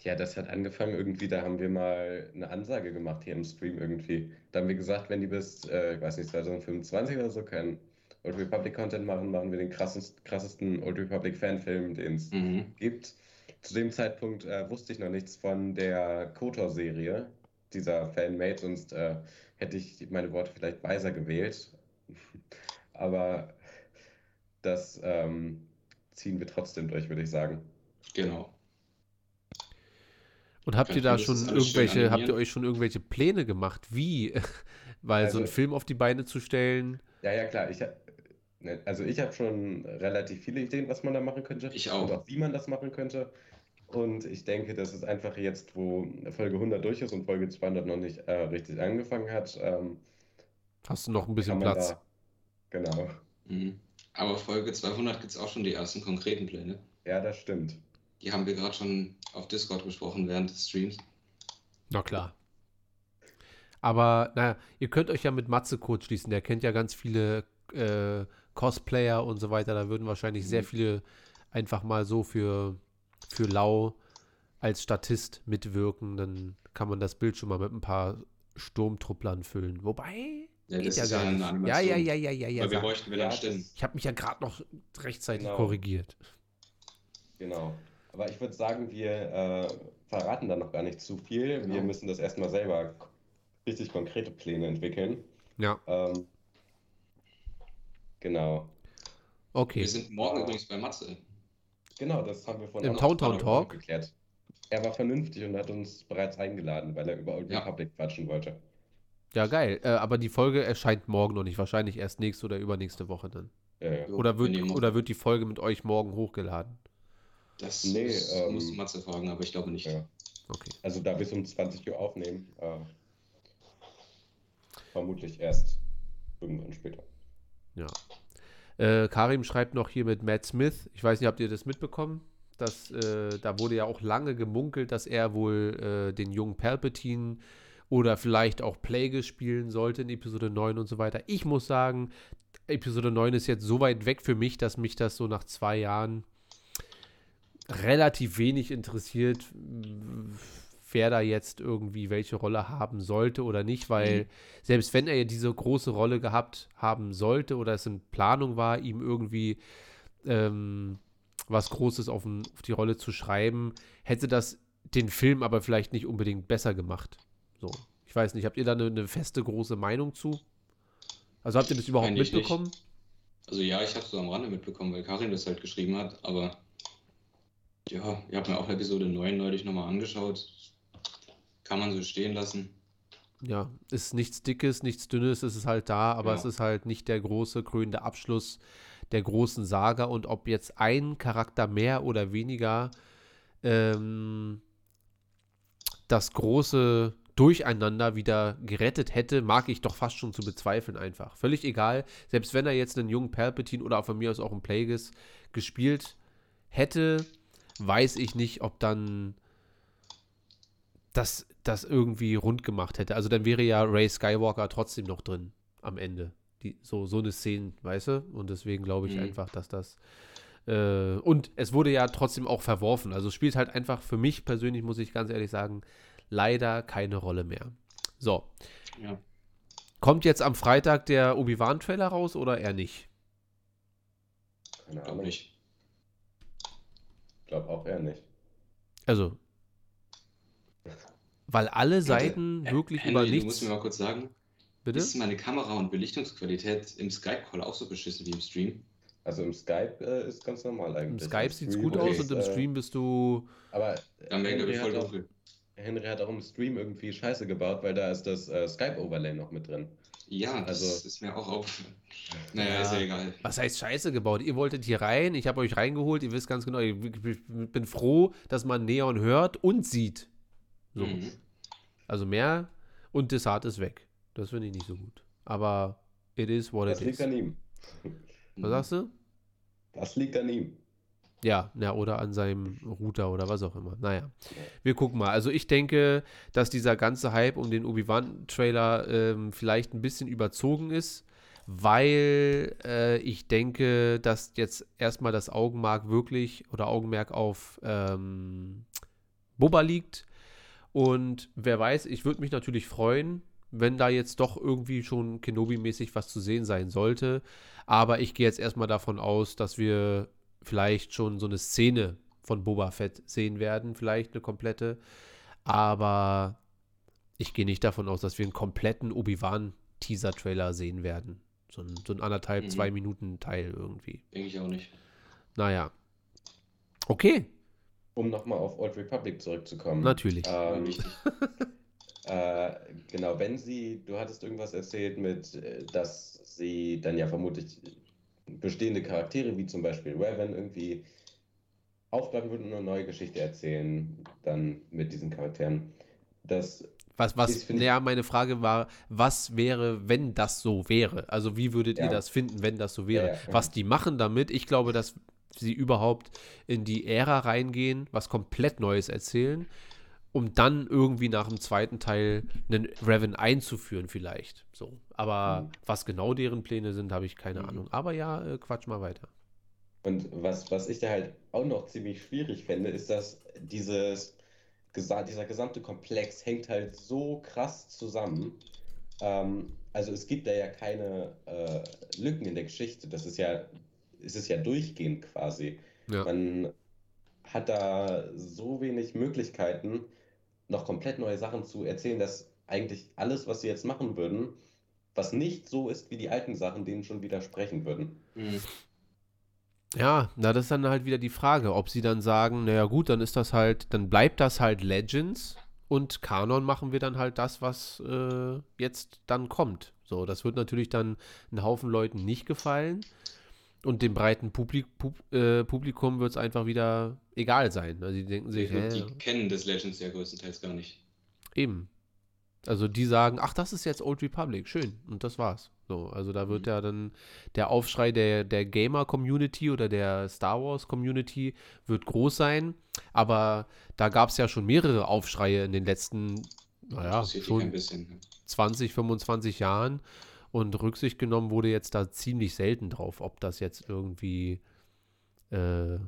Ja, das hat angefangen irgendwie, da haben wir mal eine Ansage gemacht hier im Stream irgendwie. Da haben wir gesagt, wenn die bis, äh, ich weiß nicht, 2025 oder so keinen Old Republic Content machen, machen wir den krassest, krassesten Old Republic Fanfilm, den es Mhm. gibt. Zu dem Zeitpunkt äh, wusste ich noch nichts von der KOTOR-Serie, dieser Fanmade, sonst äh, hätte ich meine Worte vielleicht weiser gewählt. Aber das ähm, ziehen wir trotzdem durch, würde ich sagen. Genau. Und habt ihr da das schon ist irgendwelche, habt ihr euch schon irgendwelche Pläne gemacht? Wie? Weil so einen Also- Film auf die Beine zu stellen, Ja, ja, klar. Ich, hab- ne, also ich habe schon relativ viele Ideen, was man da machen könnte. Ich auch. Und auch wie man das machen könnte. Und ich denke, dass es einfach jetzt, wo Folge 100 durch ist und Folge 200 noch nicht äh, richtig angefangen hat, ähm, hast du noch ein bisschen Platz. da. Genau. Mhm. Aber Folge 200 gibt es auch schon die ersten konkreten Pläne. Ja, das stimmt. Die haben wir gerade schon auf Discord besprochen während des Streams. Na klar. Aber naja, ihr könnt euch ja mit Matze kurz schließen. Der kennt ja ganz viele äh, Cosplayer und so weiter. Da würden wahrscheinlich sehr Mhm. viele einfach mal so für, für Lau als Statist mitwirken. Dann kann man das Bild schon mal mit ein paar Sturmtrupplern füllen. Wobei, Ja, geht ja gar ja nicht. Ja, ja, ja, ja, ja, ja. Weil wir bräuchten wieder Ja, Stimmen. Ich habe mich ja gerade noch rechtzeitig Genau. korrigiert. Genau. Aber ich würde sagen, wir äh, verraten da noch gar nicht zu viel. Wir Genau. müssen das erstmal selber richtig konkrete Pläne entwickeln. Ja, Ähm, genau. okay. Wir sind morgen übrigens bei Matze. Genau, das haben wir vorhin Im Towntown Talk? geklärt. Er war vernünftig und hat uns bereits eingeladen, weil er über Old Ja. Republic quatschen wollte. Ja, geil. Äh, aber die Folge erscheint morgen noch nicht. Wahrscheinlich erst nächste oder übernächste Woche dann. Ja, ja. Oder wir wird, oder wird die Folge mit euch morgen hochgeladen? Das Nee, muss, ähm, muss Matze fragen, aber ich glaube nicht. Ja. Okay. Also da bis um 20 Uhr aufnehmen. Äh, vermutlich erst irgendwann später. Ja. Äh, Karim schreibt noch hier mit Matt Smith. Ich weiß nicht, habt ihr das mitbekommen? Das, äh, da wurde ja auch lange gemunkelt, dass er wohl äh, den jungen Palpatine oder vielleicht auch Plague spielen sollte in Episode 9 und so weiter. Ich muss sagen, Episode 9 ist jetzt so weit weg für mich, dass mich das so nach zwei Jahren relativ wenig interessiert. wer da jetzt irgendwie welche Rolle haben sollte oder nicht, weil selbst wenn er diese große Rolle gehabt haben sollte oder es in Planung war, ihm irgendwie ähm, was Großes auf, ein, auf die Rolle zu schreiben, hätte das den Film aber vielleicht nicht unbedingt besser gemacht. So, ich weiß nicht, habt ihr da eine, eine feste große Meinung zu? Also habt ihr das überhaupt Eigentlich nicht. mitbekommen? Also ja, ich habe es so am Rande mitbekommen, weil Karin das halt geschrieben hat, aber ja, ich habe mir auch Episode 9 neulich nochmal angeschaut. Kann man so stehen lassen. Ja, ist nichts Dickes, nichts Dünnes, es ist halt da, aber Ja. es ist halt nicht der große krönende Abschluss der großen Saga und ob jetzt ein Charakter mehr oder weniger ähm, das große Durcheinander wieder gerettet hätte, mag ich doch fast schon zu bezweifeln einfach. Völlig egal, selbst wenn er jetzt einen jungen Palpatine oder von mir aus auch einen Plagueis gespielt hätte, weiß ich nicht, ob dann das, das irgendwie rund gemacht hätte. Also dann wäre ja Ray Skywalker trotzdem noch drin am Ende. Die, so, so eine Szene, weißt du? Und deswegen glaube ich Mhm. einfach, dass das. Äh, und es wurde ja trotzdem auch verworfen. Also es spielt halt einfach für mich persönlich, muss ich ganz ehrlich sagen, leider keine Rolle mehr. So. Ja. Kommt jetzt am Freitag der Obi-Wan-Trailer raus oder eher nicht? Keine Ahnung. nicht. Glaube auch eher nicht. Also. Weil alle Seiten Warte, wirklich Henry, über Du nichts. musst mir mal kurz sagen, Bitte? ist meine Kamera- und Belichtungsqualität im Skype-Call auch so beschissen wie im Stream? Also im Skype äh, ist ganz normal Im eigentlich. Skype sieht es gut okay. aus und im äh, Stream bist du. Aber Dann wäre Henry ich voll hat, auch, dunkel. Henry hat auch im Stream irgendwie Scheiße gebaut, weil da ist das äh, Skype-Overlay noch mit drin. Ja, das Also- ist mir auch aufgefallen. Naja, Ja. ist ja egal. Was heißt Scheiße gebaut? Ihr wolltet hier rein, ich habe euch reingeholt, ihr wisst ganz genau, ich bin froh, dass man Neon hört und sieht. So. Mhm. Also mehr und Dessert ist weg. Das finde ich nicht so gut. Aber it is what Das it liegt is. an ihm. Was sagst du? Das liegt an ihm. Ja, ja, oder an seinem Router oder was auch immer. Naja, wir gucken mal. Also ich denke, dass dieser ganze Hype um den Obi-Wan-Trailer ähm, vielleicht ein bisschen überzogen ist, weil äh, ich denke, dass jetzt erstmal das Augenmerk wirklich oder Augenmerk auf ähm, Boba liegt. Und wer weiß, ich würde mich natürlich freuen, wenn da jetzt doch irgendwie schon Kenobi-mäßig was zu sehen sein sollte. Aber ich gehe jetzt erstmal davon aus, dass wir vielleicht schon so eine Szene von Boba Fett sehen werden, vielleicht eine komplette. Aber ich gehe nicht davon aus, dass wir einen kompletten Obi-Wan-Teaser-Trailer sehen werden. So ein, so ein anderthalb, Mhm. zwei Minuten Teil irgendwie. Denke ich auch nicht. Naja. Okay, Um nochmal auf Old Republic zurückzukommen. natürlich. Ähm. Äh, genau, wenn sie, du hattest irgendwas erzählt mit, äh, dass sie dann ja vermutlich bestehende Charaktere, wie zum Beispiel Revan, irgendwie aufgreifen würden und eine neue Geschichte erzählen, dann mit diesen Charakteren. Das, Was, was, ist, naja, meine Frage war, was wäre, wenn das so wäre? Also, wie würdet ihr Ja. das finden, wenn das so wäre? Ja, ja, ja. Was die machen damit, ich glaube, dass sie überhaupt in die Ära reingehen, was komplett Neues erzählen, um dann irgendwie nach dem zweiten Teil einen Revan einzuführen, vielleicht. So. Aber Mhm. was genau deren Pläne sind, habe ich keine Mhm. Ahnung. Aber ja, äh, quatsch mal weiter. und was, was ich da halt auch noch ziemlich schwierig fände, ist, dass dieses, dieser gesamte Komplex hängt halt so krass zusammen. Ähm, also es gibt da ja keine äh, Lücken in der Geschichte. Das ist ja, es ist ja durchgehend quasi. Ja. Man hat da so wenig Möglichkeiten, noch komplett neue Sachen zu erzählen, dass eigentlich alles, was sie jetzt machen würden, was nicht so ist wie die alten Sachen, denen schon widersprechen würden. Ja, na, das ist dann halt wieder die Frage, ob sie dann sagen, naja gut, dann ist das halt, dann bleibt das halt Legends und Kanon machen wir dann halt das, was äh, jetzt dann kommt. So, das wird natürlich dann einen Haufen Leuten nicht gefallen und dem breiten Publik Pub äh, Publikum wird es einfach wieder egal sein. Also die denken sich, hä, Die kennen das Legends ja größtenteils gar nicht. Eben. Also die sagen, ach, das ist jetzt Old Republic, schön. Und das war's. So, also da wird Mhm. ja dann der Aufschrei der, der Gamer-Community oder der Star Wars-Community wird groß sein. Aber da gab es ja schon mehrere Aufschreie in den letzten, naja, schon bisschen. 20, 25 Jahren. Und Rücksicht genommen wurde jetzt da ziemlich selten drauf, ob das jetzt irgendwie, äh,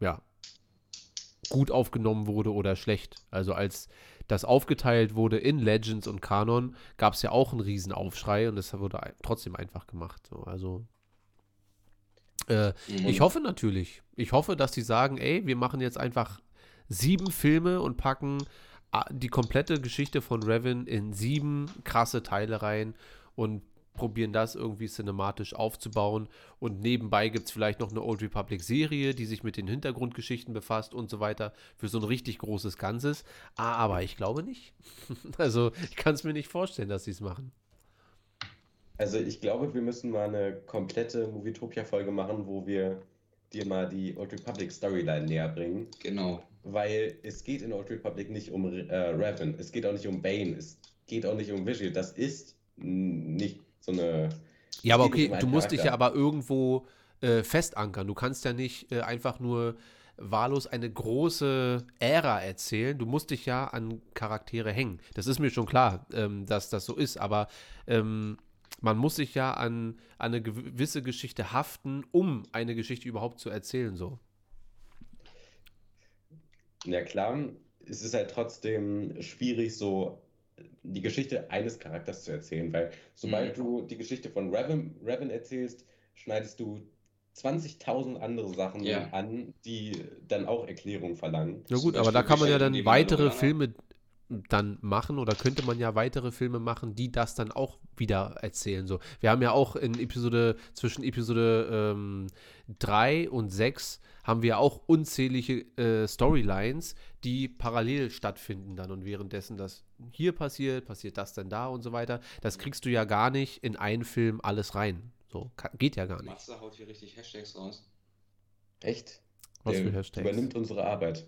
ja, gut aufgenommen wurde oder schlecht. Also als das aufgeteilt wurde in Legends und Kanon, gab es ja auch einen Riesenaufschrei und das wurde trotzdem einfach gemacht. So, also äh, ich hoffe natürlich. Ich hoffe, dass die sagen, ey, wir machen jetzt einfach sieben Filme und packen die komplette Geschichte von Revan in sieben krasse Teile rein und probieren das irgendwie cinematisch aufzubauen. Und nebenbei gibt es vielleicht noch eine Old Republic Serie, die sich mit den Hintergrundgeschichten befasst und so weiter, für so ein richtig großes Ganzes. Ah, aber ich glaube nicht. also ich kann es mir nicht vorstellen, dass sie es machen. Also ich glaube, wir müssen mal eine komplette Movietopia-Folge machen, wo wir dir mal die Old Republic Storyline näher bringen. Genau. Weil es geht in Old Republic nicht um äh, Revan, es geht auch nicht um Bane, es geht auch nicht um Visual. Das ist nicht so eine. Ja, aber okay, um du musst dich ja aber irgendwo äh, festankern. Du kannst ja nicht äh, einfach nur wahllos eine große Ära erzählen. Du musst dich ja an Charaktere hängen. Das ist mir schon klar, ähm, dass das so ist, aber ähm, man muss sich ja an, an eine gewisse Geschichte haften, um eine Geschichte überhaupt zu erzählen. So. Ja klar, es ist halt trotzdem schwierig, so die Geschichte eines Charakters zu erzählen, weil sobald Mhm. du die Geschichte von Revan, Revan erzählst, schneidest du 20.000 andere Sachen Ja. an, die dann auch Erklärung verlangen. Ja Zum gut, aber da kann man ja dann weitere. Filme dann machen oder könnte man ja weitere Filme machen, die das dann auch wieder erzählen. So, wir haben ja auch in Episode, zwischen Episode ähm, 3 und 6 haben wir auch unzählige äh, Storylines, die parallel stattfinden dann und währenddessen das hier passiert, passiert das dann da und so weiter. Das kriegst du ja gar nicht in einen Film alles rein. So, ka- geht ja gar nicht. Matze haut hier richtig Hashtags raus. Echt? Was Der für Hashtags? Übernimmt unsere Arbeit.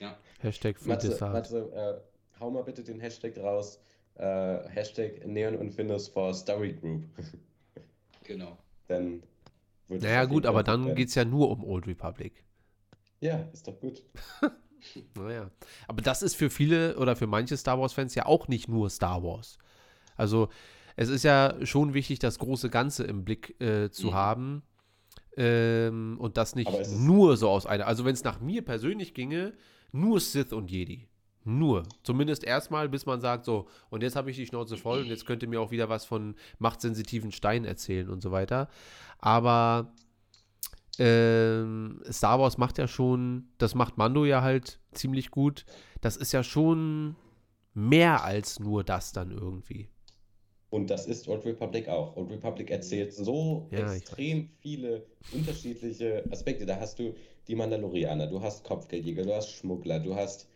Ja. Hashtag Free Matze. Matze äh, hau mal bitte den Hashtag raus. Äh, Hashtag Neon und Findus for Story Group. Genau. Dann wird es Naja gut, aber dann werden. geht es ja nur um Old Republic. Ja, ist doch gut. Naja. Aber das ist für viele oder für manche Star Wars-Fans ja auch nicht nur Star Wars. Also es ist ja schon wichtig, das große Ganze im Blick äh, zu Mhm. haben. Ähm, und das nicht nur so aus einer. Also wenn es nach mir persönlich ginge, nur Sith und Jedi. Nur. Zumindest erstmal, bis man sagt, so, und jetzt habe ich die Schnauze voll und jetzt könnt ihr mir auch wieder was von machtsensitiven Steinen erzählen und so weiter. Aber ähm, Star Wars macht ja schon, das macht Mando ja halt ziemlich gut. Das ist ja schon mehr als nur das dann irgendwie. Und das ist Old Republic auch. Old Republic erzählt so Ja, extrem viele unterschiedliche Aspekte. Da hast du die Mandalorianer, du hast Kopfgeldjäger, du hast Schmuggler, du hast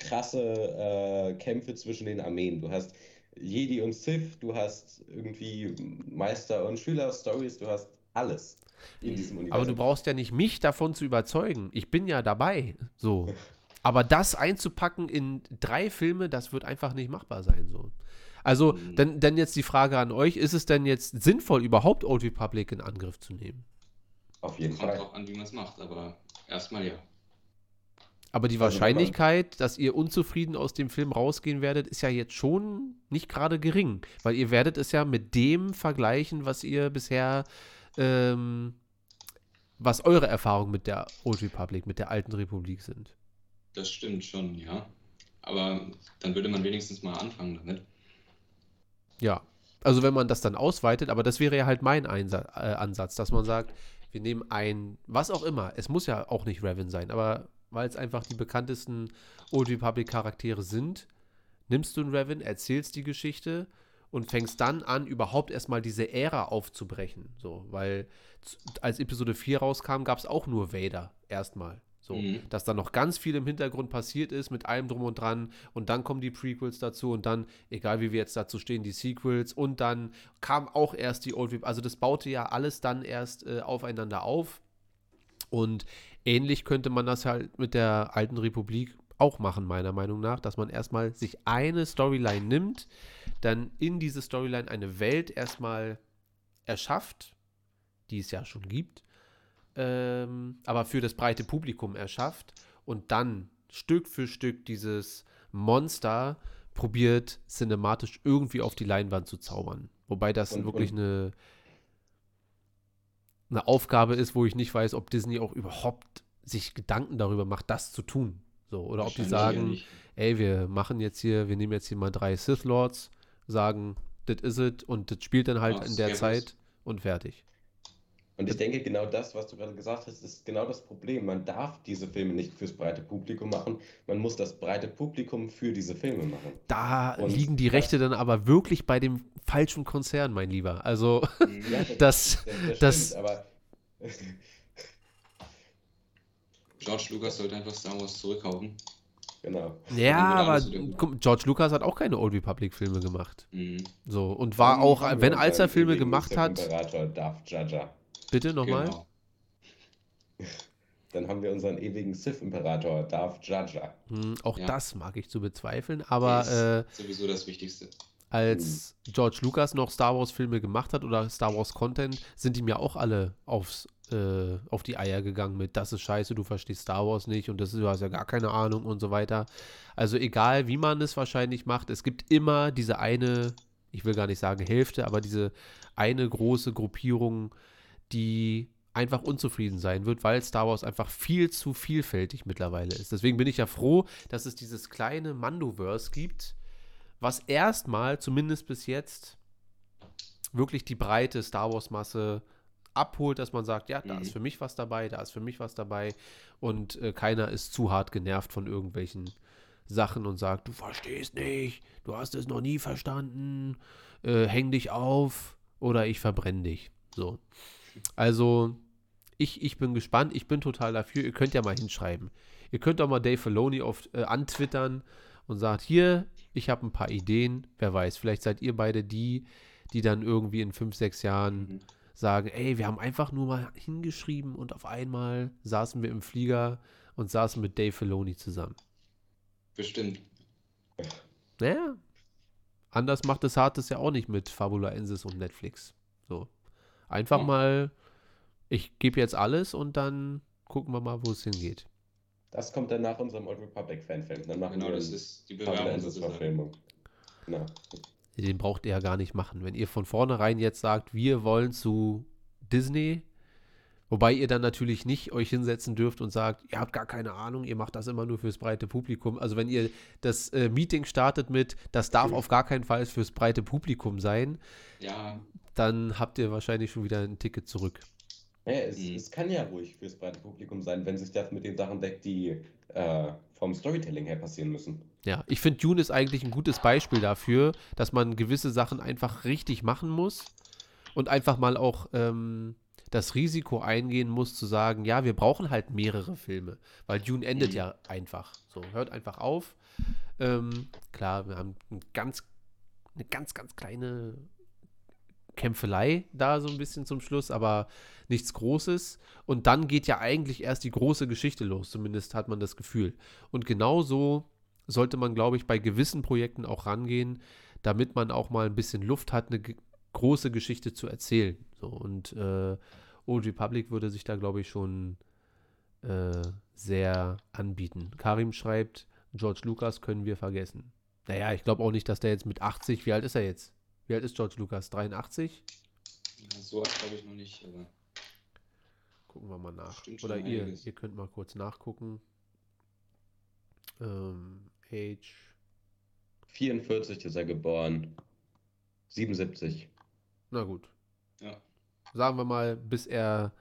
krasse äh, Kämpfe zwischen den Armeen, du hast Jedi und Sith, du hast irgendwie Meister und Schüler-Stories, du hast alles in diesem Aber du Universum. brauchst ja nicht mich davon zu überzeugen. Ich bin ja dabei. So. Aber das einzupacken in drei Filme, das wird einfach nicht machbar sein. So. Also, Mhm. dann, dann jetzt die Frage an euch: Ist es denn jetzt sinnvoll, überhaupt Old Republic in Angriff zu nehmen? Auf jeden Kommt Fall. drauf an, wie man es macht, aber erstmal ja. Aber die Also, Wahrscheinlichkeit, dass ihr unzufrieden aus dem Film rausgehen werdet, ist ja jetzt schon nicht gerade gering. Weil ihr werdet es ja mit dem vergleichen, was ihr bisher, ähm, was eure Erfahrungen mit der Old Republic, mit der alten Republik sind. Das stimmt schon, ja. Aber dann würde man wenigstens mal anfangen damit. Ja. Also wenn man das dann ausweitet, aber das wäre ja halt mein Einsa äh, Ansatz, dass man sagt, wir nehmen ein, was auch immer, es muss ja auch nicht Revan sein, aber weil es einfach die bekanntesten Old Republic Charaktere sind, nimmst du einen Revan, erzählst die Geschichte und fängst dann an, überhaupt erstmal diese Ära aufzubrechen. So, weil als Episode 4 rauskam, gab es auch nur Vader erstmal. So, Mhm. dass da noch ganz viel im Hintergrund passiert ist mit allem drum und dran und dann kommen die Prequels dazu und dann, egal wie wir jetzt dazu stehen, die Sequels und dann kam auch erst die Old Republic. Also das baute ja alles dann erst äh, aufeinander auf und ähnlich könnte man das halt mit der alten Republik auch machen, meiner Meinung nach, dass man erstmal sich eine Storyline nimmt, dann in diese Storyline eine Welt erstmal erschafft, die es ja schon gibt, ähm, aber für das breite Publikum erschafft und dann Stück für Stück dieses Monster probiert, cinematisch irgendwie auf die Leinwand zu zaubern. Wobei das Und- wirklich und- eine, eine Aufgabe ist, wo ich nicht weiß, ob Disney auch überhaupt sich Gedanken darüber macht, das zu tun. So, oder ob die sagen, ey, wir machen jetzt hier, wir nehmen jetzt hier mal drei Sith Lords, sagen, das is it und das spielt dann halt Ja, in der. Zeit und fertig. Und ich denke, genau das, was du gerade gesagt hast, ist genau das Problem. Man darf diese Filme nicht fürs breite Publikum machen. Man muss das breite Publikum für diese Filme machen. Da Und liegen die Rechte dann aber wirklich bei dem falschen Konzern, mein Lieber. Also. Ja, Das- das, das- stimmt, aber George Lucas sollte einfach Star Wars zurückkaufen. genau. ja, aber George Lucas hat auch keine Old Republic-Filme gemacht. Mhm. So, und war auch, wenn als er Filme gemacht hat, Imperator Darth Jaja. Bitte nochmal. Genau. Dann haben wir unseren ewigen Sith-Imperator Darth Jaja. Hm, auch Ja. das mag ich zu bezweifeln, aber äh, ist sowieso das Wichtigste. als George Lucas noch Star Wars Filme gemacht hat oder Star Wars Content, sind die mir auch alle aufs, äh, auf die Eier gegangen mit, das ist scheiße, du verstehst Star Wars nicht und das ist, du hast ja gar keine Ahnung und so weiter. Also egal, wie man es wahrscheinlich macht, es gibt immer diese eine, ich will gar nicht sagen Hälfte, aber diese eine große Gruppierung, die einfach unzufrieden sein wird, weil Star Wars einfach viel zu vielfältig mittlerweile ist. Deswegen bin ich ja froh, dass es dieses kleine Mandoverse gibt, was erstmal, zumindest bis jetzt, wirklich die breite Star Wars-Masse abholt, dass man sagt, ja, da Mhm. ist für mich was dabei, da ist für mich was dabei und äh, keiner ist zu hart genervt von irgendwelchen Sachen und sagt, du verstehst nicht, du hast es noch nie verstanden, äh, häng dich auf oder ich verbrenne dich. So. Also, ich, ich bin gespannt, ich bin total dafür. Ihr könnt ja mal hinschreiben. Ihr könnt auch mal Dave Filoni auf, äh, antwittern und sagt, hier, ich habe ein paar Ideen. Wer weiß, vielleicht seid ihr beide die, die dann irgendwie in fünf, sechs Jahren Mhm. sagen, ey, wir haben einfach nur mal hingeschrieben und auf einmal saßen wir im Flieger und saßen mit Dave Filoni zusammen. Bestimmt. Naja, anders macht es Hartes ja auch nicht mit Fabula Ensis und Netflix. So. Einfach Ja. mal, ich gebe jetzt alles und dann gucken wir mal, wo es hingeht. Das kommt dann nach unserem Old Republic Fanfilm. Dann machen Genau, wir das ist die Bewerbung sozusagen. Verfilmung. Genau. Den braucht ihr ja gar nicht machen. Wenn ihr von vornherein jetzt sagt, wir wollen zu Disney, wobei ihr dann natürlich nicht euch hinsetzen dürft und sagt, ihr habt gar keine Ahnung, ihr macht das immer nur fürs breite Publikum. Also wenn ihr das äh, Meeting startet mit, das darf auf gar keinen Fall fürs breite Publikum sein, Ja, dann habt ihr wahrscheinlich schon wieder ein Ticket zurück. Ja, es, Mhm. es kann ja ruhig fürs breite Publikum sein, wenn sich das mit den Sachen deckt, die äh, vom Storytelling her passieren müssen. Ja, ich finde, Dune ist eigentlich ein gutes Beispiel dafür, dass man gewisse Sachen einfach richtig machen muss und einfach mal auch ähm, das Risiko eingehen muss, zu sagen, ja, wir brauchen halt mehrere Filme, weil Dune endet Mhm. ja einfach. So, hört einfach auf. Ähm, klar, wir haben ein ganz, eine ganz, ganz kleine Kämpfelei da so ein bisschen zum Schluss, aber nichts Großes. Und dann geht ja eigentlich erst die große Geschichte los, zumindest hat man das Gefühl. Und genauso sollte man, glaube ich, bei gewissen Projekten auch rangehen, damit man auch mal ein bisschen Luft hat, eine große Geschichte zu erzählen. So, und äh, Old Republic würde sich da, glaube ich, schon äh, sehr anbieten. Karim schreibt, George Lucas können wir vergessen. Naja, ich glaube auch nicht, dass der jetzt mit 80, wie alt ist er jetzt? Wie alt ist George Lucas? 83? ja so alt glaube ich noch nicht, aber Gucken wir mal nach. Oder ihr, einiges. ihr könnt mal kurz nachgucken. Ähm, Age. 44 ist er geboren. 77. Na gut. ja. Sagen wir mal, bis er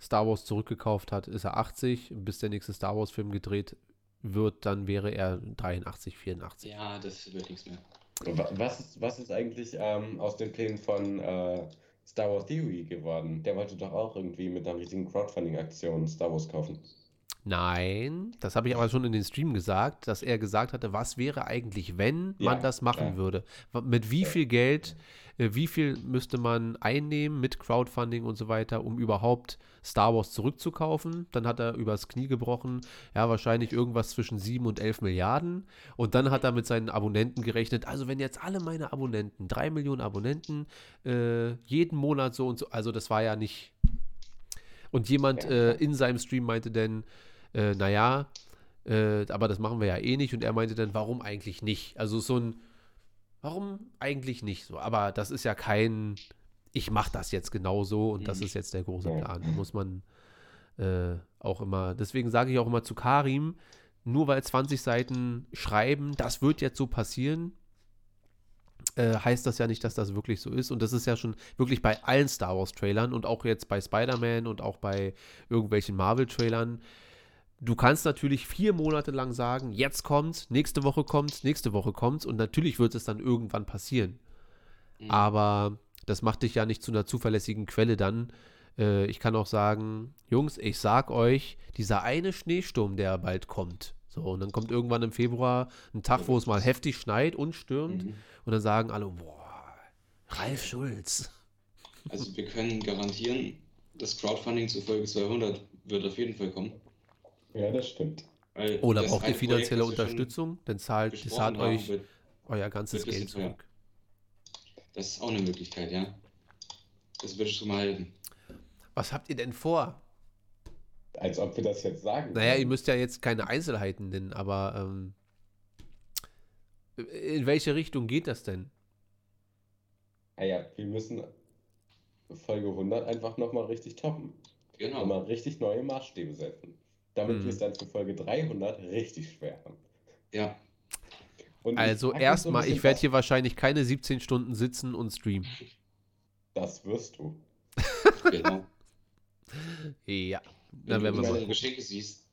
Star Wars zurückgekauft hat, ist er 80. Bis der nächste Star Wars-Film gedreht wird, dann wäre er 83, 84. Ja, das wird nichts mehr. Wa- Was ist, was ist eigentlich ähm, aus den Plänen von äh, Star Wars Theory geworden? Der wollte doch auch irgendwie mit einer richtigen Crowdfunding-Aktion Star Wars kaufen. Nein, das habe ich aber schon in den Stream gesagt, dass er gesagt hatte, was wäre eigentlich, wenn Ja, man das machen klar. würde? Mit wie Ja. viel Geld, wie viel müsste man einnehmen mit Crowdfunding und so weiter, um überhaupt Star Wars zurückzukaufen? Dann hat er übers Knie gebrochen, ja, wahrscheinlich irgendwas zwischen 7 und 11 Milliarden. Und dann hat er mit seinen Abonnenten gerechnet, also wenn jetzt alle meine Abonnenten, 3 Millionen Abonnenten, äh, jeden Monat so und so, also das war ja nicht. Und jemand äh, in seinem Stream meinte dann, äh, naja, äh, aber das machen wir ja eh nicht. Und er meinte dann, warum eigentlich nicht? Also so ein, warum eigentlich nicht so? Aber das ist ja kein, ich mache das jetzt genau so und das Mhm. ist jetzt der große. Plan. Da muss man äh, auch immer, deswegen sage ich auch immer zu Karim, nur weil 20 Seiten schreiben, das wird jetzt so passieren, äh, heißt das ja nicht, dass das wirklich so ist. Und das ist ja schon wirklich bei allen Star Wars-Trailern und auch jetzt bei Spider-Man und auch bei irgendwelchen Marvel-Trailern. Du kannst natürlich vier Monate lang sagen, jetzt kommt's, nächste Woche kommt's, nächste Woche kommt's und natürlich wird es dann irgendwann passieren. Mhm. Aber das macht dich ja nicht zu einer zuverlässigen Quelle dann. Äh, ich kann auch sagen, Jungs, ich sag euch, dieser eine Schneesturm, der bald kommt. So, und dann kommt irgendwann im Februar ein Tag, wo es mal heftig schneit und stürmt. Mhm. Und dann sagen alle, boah, Ralf Schulz. Also wir können garantieren, das Crowdfunding zu Folge 200 wird auf jeden Fall kommen. Ja, das stimmt. Weil Oder das braucht ihr Projekt, finanzielle Unterstützung? Dann zahlt, zahlt euch wird- euer ganzes Geld zurück. Das ist auch eine Möglichkeit, ja. Das würde schon mal helfen. Was habt ihr denn vor? Als ob wir das jetzt sagen. Naja, ihr können. müsst ja jetzt keine Einzelheiten nennen, aber ähm, in welche Richtung geht das denn? Ah ja, wir müssen Folge 100 einfach nochmal richtig toppen. Genau. Nochmal richtig neue Maßstäbe setzen. Damit Mhm. wir es dann für Folge 300 richtig schwer haben. Ja, Und Also so erstmal, ich werde hier wahrscheinlich keine 17 Stunden sitzen und streamen. Das wirst du. genau. Ja. Wenn Dann du werden wir meine mal. Geschenke siehst,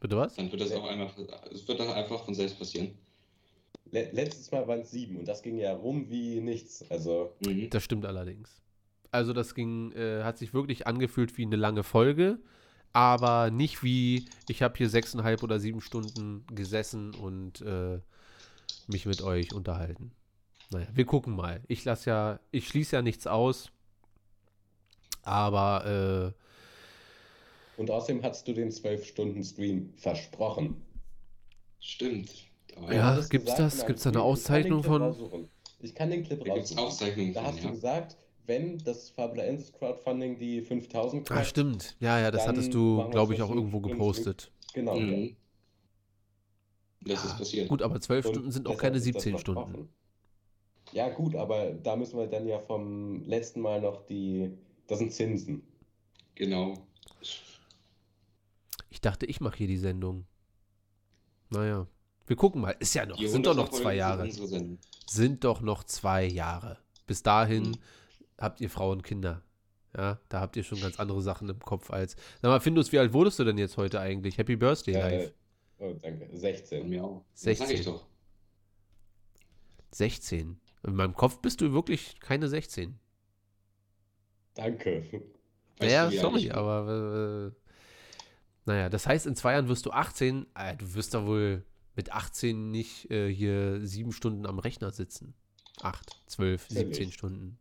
Bitte was? dann wird das auch einfach, es wird dann einfach von selbst passieren. Le letztes Mal waren es sieben und das ging ja rum wie nichts. Also, Mhm. Das stimmt allerdings. Also das ging, äh, hat sich wirklich angefühlt wie eine lange Folge, aber nicht wie, ich habe hier sechseinhalb oder sieben Stunden gesessen und äh, mich mit euch unterhalten. Naja, wir gucken mal. Ich lasse ja, ich schließe ja nichts aus, aber äh, und außerdem hast du den 12-Stunden-Stream versprochen. Stimmt. Da war Ja, Du hattest gibt's gesagt das? einem Gibt's da eine Stream, Auszeichnung von? Raussuchen. Ich kann den Clip Da raussuchen. Aufzeichnungen Da von, hast du ja. gesagt, wenn das Fabula Ensis Crowdfunding die 5000 ah, knackt, stimmt. Ja, ja, das hattest du, glaube ich, auch irgendwo gepostet. Genau. ja. Mhm. Das ist passiert. Gut, aber zwölf Und Stunden sind auch keine ist das 17 noch Stunden. offen. Ja, gut, aber da müssen wir dann ja vom letzten Mal noch die. Das sind Zinsen. Genau. Ich dachte, ich mache hier die Sendung. Naja. Wir gucken mal. Ist ja noch. Die sind doch noch 100er zwei Jahre. Sind doch noch zwei Jahre. Bis dahin Mhm. Habt ihr Frauen und Kinder. Ja, da habt ihr schon ganz andere Sachen im Kopf als. Sag mal, Findus, wie alt wurdest du denn jetzt heute eigentlich? Happy Birthday Äh, live. oh, danke. Von 16. mir auch. 16. Das sag ich doch. 16. In meinem Kopf bist du wirklich keine 16. Danke. Weißt ja, sorry, aber. Äh, naja, das heißt, in zwei Jahren wirst du 18. Äh, du wirst da wohl mit 18 nicht äh, hier sieben Stunden am Rechner sitzen. Acht, zwölf, Natürlich. 17 Stunden.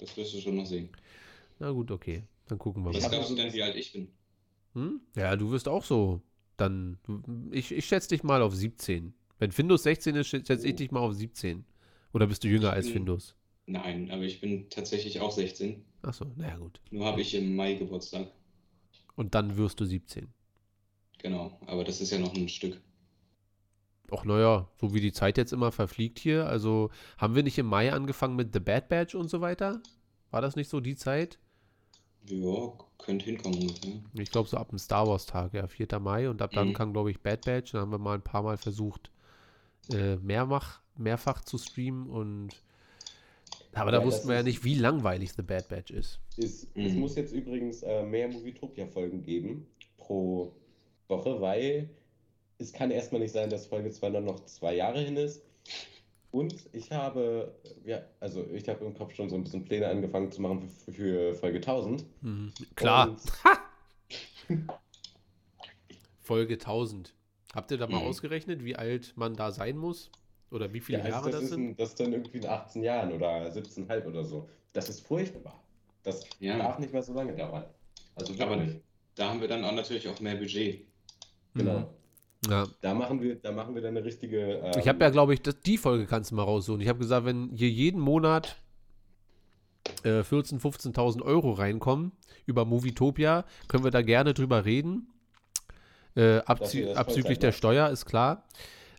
Das wirst du schon noch sehen. Na gut, okay. Dann gucken wir Was mal. hab glaubst du denn, wie alt ich bin? Hm? Ja, du wirst auch so. Dann. Ich, ich schätze dich mal auf 17. Wenn Findus 16 ist, schätze ich Oh. dich mal auf 17. Oder bist du jünger Ich als bin- Findus? Nein, aber ich bin tatsächlich auch 16. Achso, naja, gut. Nur habe ich im Mai Geburtstag. Und dann wirst du 17. Genau, aber das ist ja noch ein Stück. Ach, naja, so wie die Zeit jetzt immer verfliegt hier. Also, haben wir nicht im Mai angefangen mit The Bad Batch und so weiter? War das nicht so die Zeit? Ja, könnte hinkommen ungefähr. Ich glaube, so ab dem Star Wars-Tag, ja, 4. Mai. Und ab dann Mhm. kam, glaube ich, Bad Batch. Dann haben wir mal ein paar Mal versucht, äh, mehrmach, mehrfach zu streamen. Und. Aber da Ja, das wussten wir ja ist- nicht, wie langweilig The Bad Batch ist. Es, es Mhm. muss jetzt übrigens äh, mehr Movietopia-Folgen geben pro Woche, weil es kann erstmal nicht sein, dass Folge 200 noch zwei Jahre hin ist. Und ich habe, ja, also ich habe im Kopf schon so ein bisschen Pläne angefangen zu machen für, für Folge 1000. Mhm. Klar. Folge 1000. Habt ihr da mal Mhm. ausgerechnet, wie alt man da sein muss? Oder wie viele ja, also Jahre das, das ist sind? ein, das ist dann irgendwie in 18 Jahren oder 17,5 oder so. Das ist furchtbar. Das Ja. darf nicht mehr so lange dauern. Also Aber. Da haben wir dann auch natürlich auch mehr Budget. Genau. Ja. Da machen wir, da machen wir dann eine richtige. Ähm, Ich habe ja, glaube ich, das, die Folge kannst du mal raussuchen. Ich habe gesagt, wenn hier jeden Monat äh, 14.000, 15.000 Euro reinkommen über Movietopia, können wir da gerne drüber reden. Äh, abzü abzüglich der. Steuer, ist klar.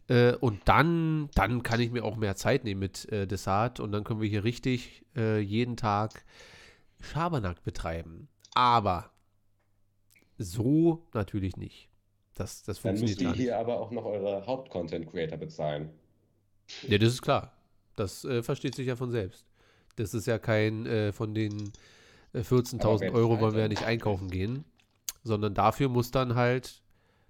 Äh, und dann, dann kann ich mir auch mehr Zeit nehmen mit äh, Desart und dann können wir hier richtig äh, jeden Tag Schabernack betreiben. Aber so natürlich nicht. Das, das Dann müsst funktioniert ihr gar nicht. hier aber auch noch eure Haupt-Content-Creator bezahlen. Ja, das ist klar. Das äh, versteht sich ja von selbst. Das ist ja kein äh, von den äh, Aber 14.000 wer Euro wollen wir ja dann? nicht einkaufen gehen, sondern dafür muss dann halt,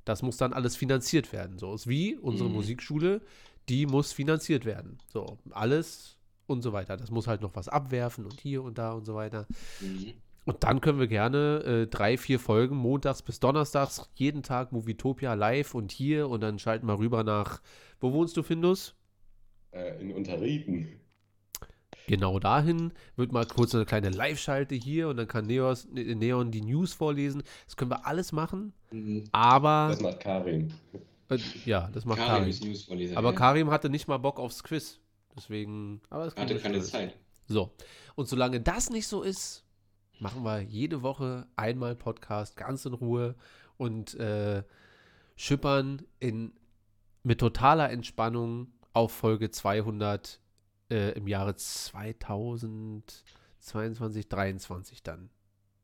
das muss dann alles finanziert werden. So ist wie unsere Mhm. Musikschule, die muss finanziert werden. So, alles und so weiter. Das muss halt noch was abwerfen und hier und da und so weiter. Mhm. Und dann können wir gerne äh, drei, vier Folgen montags bis donnerstags, jeden Tag Movietopia live und hier und dann schalten wir rüber nach, wo wohnst du, Findus? Äh, in Unterrieden. Genau dahin wird mal kurz eine kleine Live-Schalte hier und dann kann Neos, Ne- Neon die News vorlesen. Das können wir alles machen, Mhm. aber Das macht Karim. äh, ja, das macht Karim Karim. Aber ja. Karim hatte nicht mal Bock aufs Quiz. Deswegen, aber kriegen hatte keine. Zeit. So, und solange das nicht so ist, machen wir jede Woche einmal Podcast ganz in Ruhe und äh, schippern in, mit totaler Entspannung auf Folge 200 äh, im Jahre 2022, 23 dann.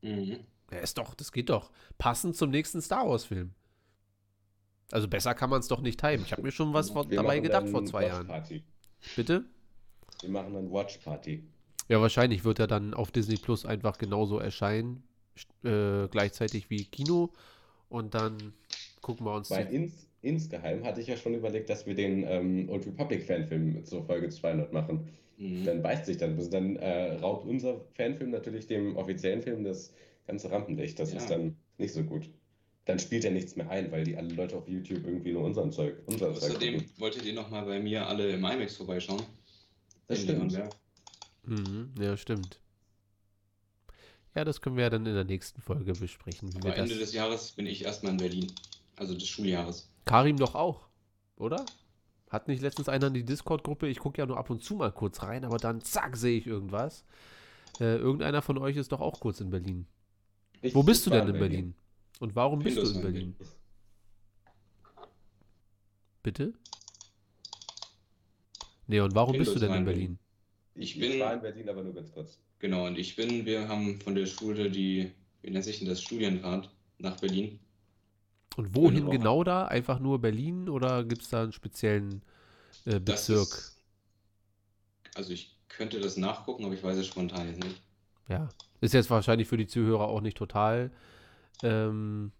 Mhm. Ja, ist doch, das geht doch. Passend zum nächsten Star Wars-Film. Also besser kann man es doch nicht timen. Ich habe mir schon was vor, dabei gedacht vor zwei Jahren. Bitte? Wir machen dann Watch Party. Ja, wahrscheinlich wird er dann auf Disney Plus einfach genauso erscheinen, äh, gleichzeitig wie Kino. Und dann gucken wir uns. Weil ins, insgeheim hatte ich ja schon überlegt, dass wir den ähm, Old Republic Fanfilm zur Folge 200 machen. Mhm. Dann beißt sich dann. Also dann äh, raubt unser Fanfilm natürlich dem offiziellen Film das ganze Rampenlicht. Das Ja. ist dann nicht so gut. Dann spielt er nichts mehr ein, weil die alle Leute auf YouTube irgendwie nur unseren Zeug, unser Zeug Außerdem gucken. wolltet ihr nochmal bei mir alle im IMAX vorbeischauen. Das In stimmt. Leonberg. Mhm, ja, stimmt. Ja, das können wir ja dann in der nächsten Folge besprechen, Aber Ende des Jahres bin ich erstmal in Berlin. Also des Schuljahres. Karim doch auch, oder? Hat nicht letztens einer in die Discord-Gruppe? Ich gucke ja nur ab und zu mal kurz rein, aber dann zack, sehe ich irgendwas. Äh, irgendeiner von euch ist doch auch kurz in Berlin. Ich- Wo bist du denn in Berlin? Und warum bist du in. Berlin? Bitte? Nee, und warum bist du denn in Hildesheim. Berlin? Ich, bin- ich war in Berlin, aber nur ganz kurz. Genau, und ich bin, wir haben von der Schule die, wie nennt sich denn das, Studienfahrt nach Berlin. Und wohin Woche. genau da? Einfach nur Berlin oder gibt es da einen speziellen äh, Bezirk? ist, also ich könnte das nachgucken, aber ich weiß es spontan jetzt nicht. Ja. Ist jetzt wahrscheinlich für die Zuhörer auch nicht total ähm,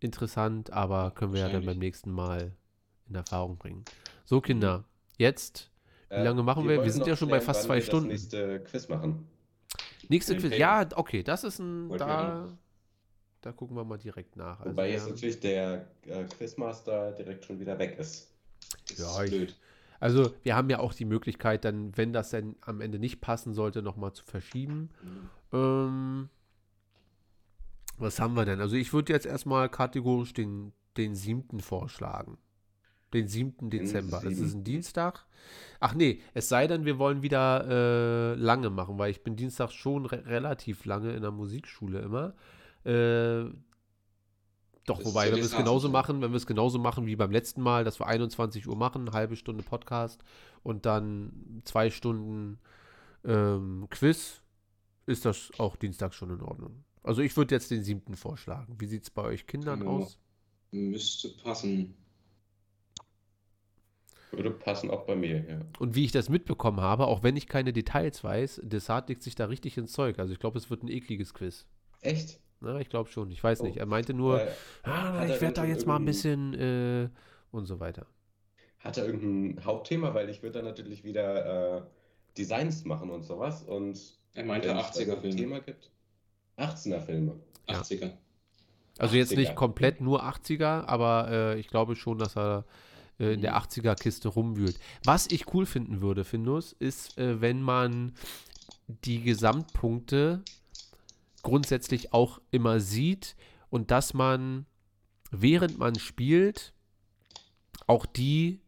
interessant, aber können wir ja dann beim nächsten Mal in Erfahrung bringen. So, Kinder, jetzt Wie Äh, lange machen wir? Wir wollten sind ja schon bei fast zwei wir Stunden. Nächste Quiz machen. nächste Quiz. Ja, okay, das ist ein. Wir Da, da gucken wir mal direkt nach. Also, Wobei wir jetzt haben- natürlich der äh, Quizmaster direkt schon wieder weg ist. Das Ja, ist ich- blöd. Also, wir haben ja auch die Möglichkeit, dann, wenn das dann am Ende nicht passen sollte, nochmal zu verschieben. Ähm, was haben wir denn? Also, ich würde jetzt erstmal kategorisch den, den siebten vorschlagen. Den 7. Dezember. Das ist ein Dienstag. Ach nee, es sei denn, wir wollen wieder äh, lange machen, weil ich bin Dienstag schon re relativ lange in der Musikschule immer. Äh, doch, Das wobei, wenn wir es genauso machen, wenn wir es genauso machen wie beim letzten Mal, dass wir 21 Uhr machen, eine halbe Stunde Podcast und dann zwei Stunden ähm, Quiz, ist das auch Dienstag schon in Ordnung. Also ich würde jetzt den siebten vorschlagen. Wie sieht es bei euch Kindern Ja. aus? Müsste passen. Würde passen auch bei mir, ja. Und wie ich das mitbekommen habe, auch wenn ich keine Details weiß, Desart legt sich da richtig ins Zeug. Also ich glaube, es wird ein ekliges Quiz. Echt? Na, ich glaube schon. Ich weiß Oh. nicht. Er meinte nur, Äh, ah, ich werde da jetzt mal ein bisschen äh, und so weiter. Hat er irgendein Hauptthema? Weil ich würde dann natürlich wieder äh, Designs machen und sowas. Und Er meinte wenn es da 80er ein Filme. Thema gibt. 18er Filme. 80er. Also jetzt nicht 80er. komplett nur 80er, aber äh, ich glaube schon, dass er äh, in der Mhm. 80er-Kiste rumwühlt. Was ich cool finden würde, Findus, ist, äh, wenn man die Gesamtpunkte grundsätzlich auch immer sieht und dass man, während man spielt, auch die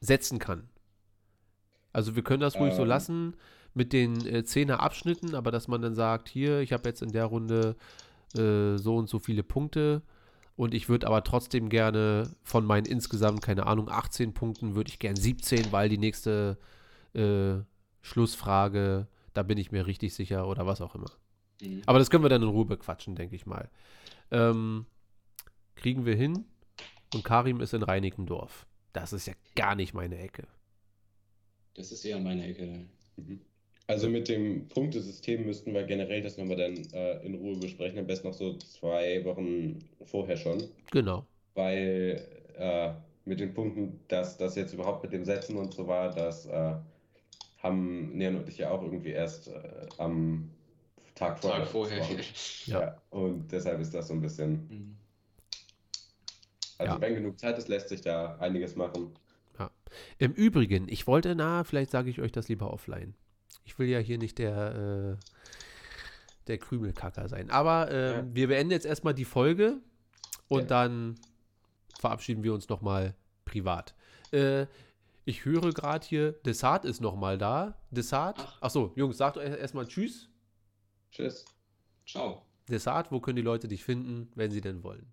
setzen kann. Also wir können das ruhig so Ähm. lassen mit den äh, 10er Abschnitten, aber dass man dann sagt, hier, ich habe jetzt in der Runde äh, so und so viele Punkte und ich würde aber trotzdem gerne von meinen insgesamt, keine Ahnung, 18 Punkten, würde ich gern 17, weil die nächste äh, Schlussfrage, da bin ich mir richtig sicher oder was auch immer. Mhm. Aber das können wir dann in Ruhe bequatschen, denke ich mal. Ähm, kriegen wir hin und Karim ist in Reinickendorf. Das ist ja gar nicht meine Ecke. Das ist eher meine Ecke. Mhm. Also mit dem Punktesystem müssten wir generell das nochmal dann äh, in Ruhe besprechen, am besten noch so zwei Wochen vorher schon, Genau. weil äh, mit den Punkten, dass das jetzt überhaupt mit dem Setzen und so war, das äh, haben Neon und ich ja auch irgendwie erst äh, am Tag vorher. Tag vorher. Ja. Ja, und deshalb ist das so ein bisschen, Mhm. also Ja. wenn genug Zeit ist, lässt sich da einiges machen. Im Übrigen, ich wollte, na, vielleicht sage ich euch das lieber offline. Ich will ja hier nicht der, äh, der Krümelkacker sein. Aber ähm, Ja. wir beenden jetzt erstmal die Folge und Ja. dann verabschieden wir uns nochmal privat. Äh, ich höre gerade hier, Desart ist nochmal da. Desart? Ach. Achso, Jungs, sagt euch erstmal Tschüss. Tschüss. Ciao. Desart, wo können die Leute dich finden, wenn sie denn wollen?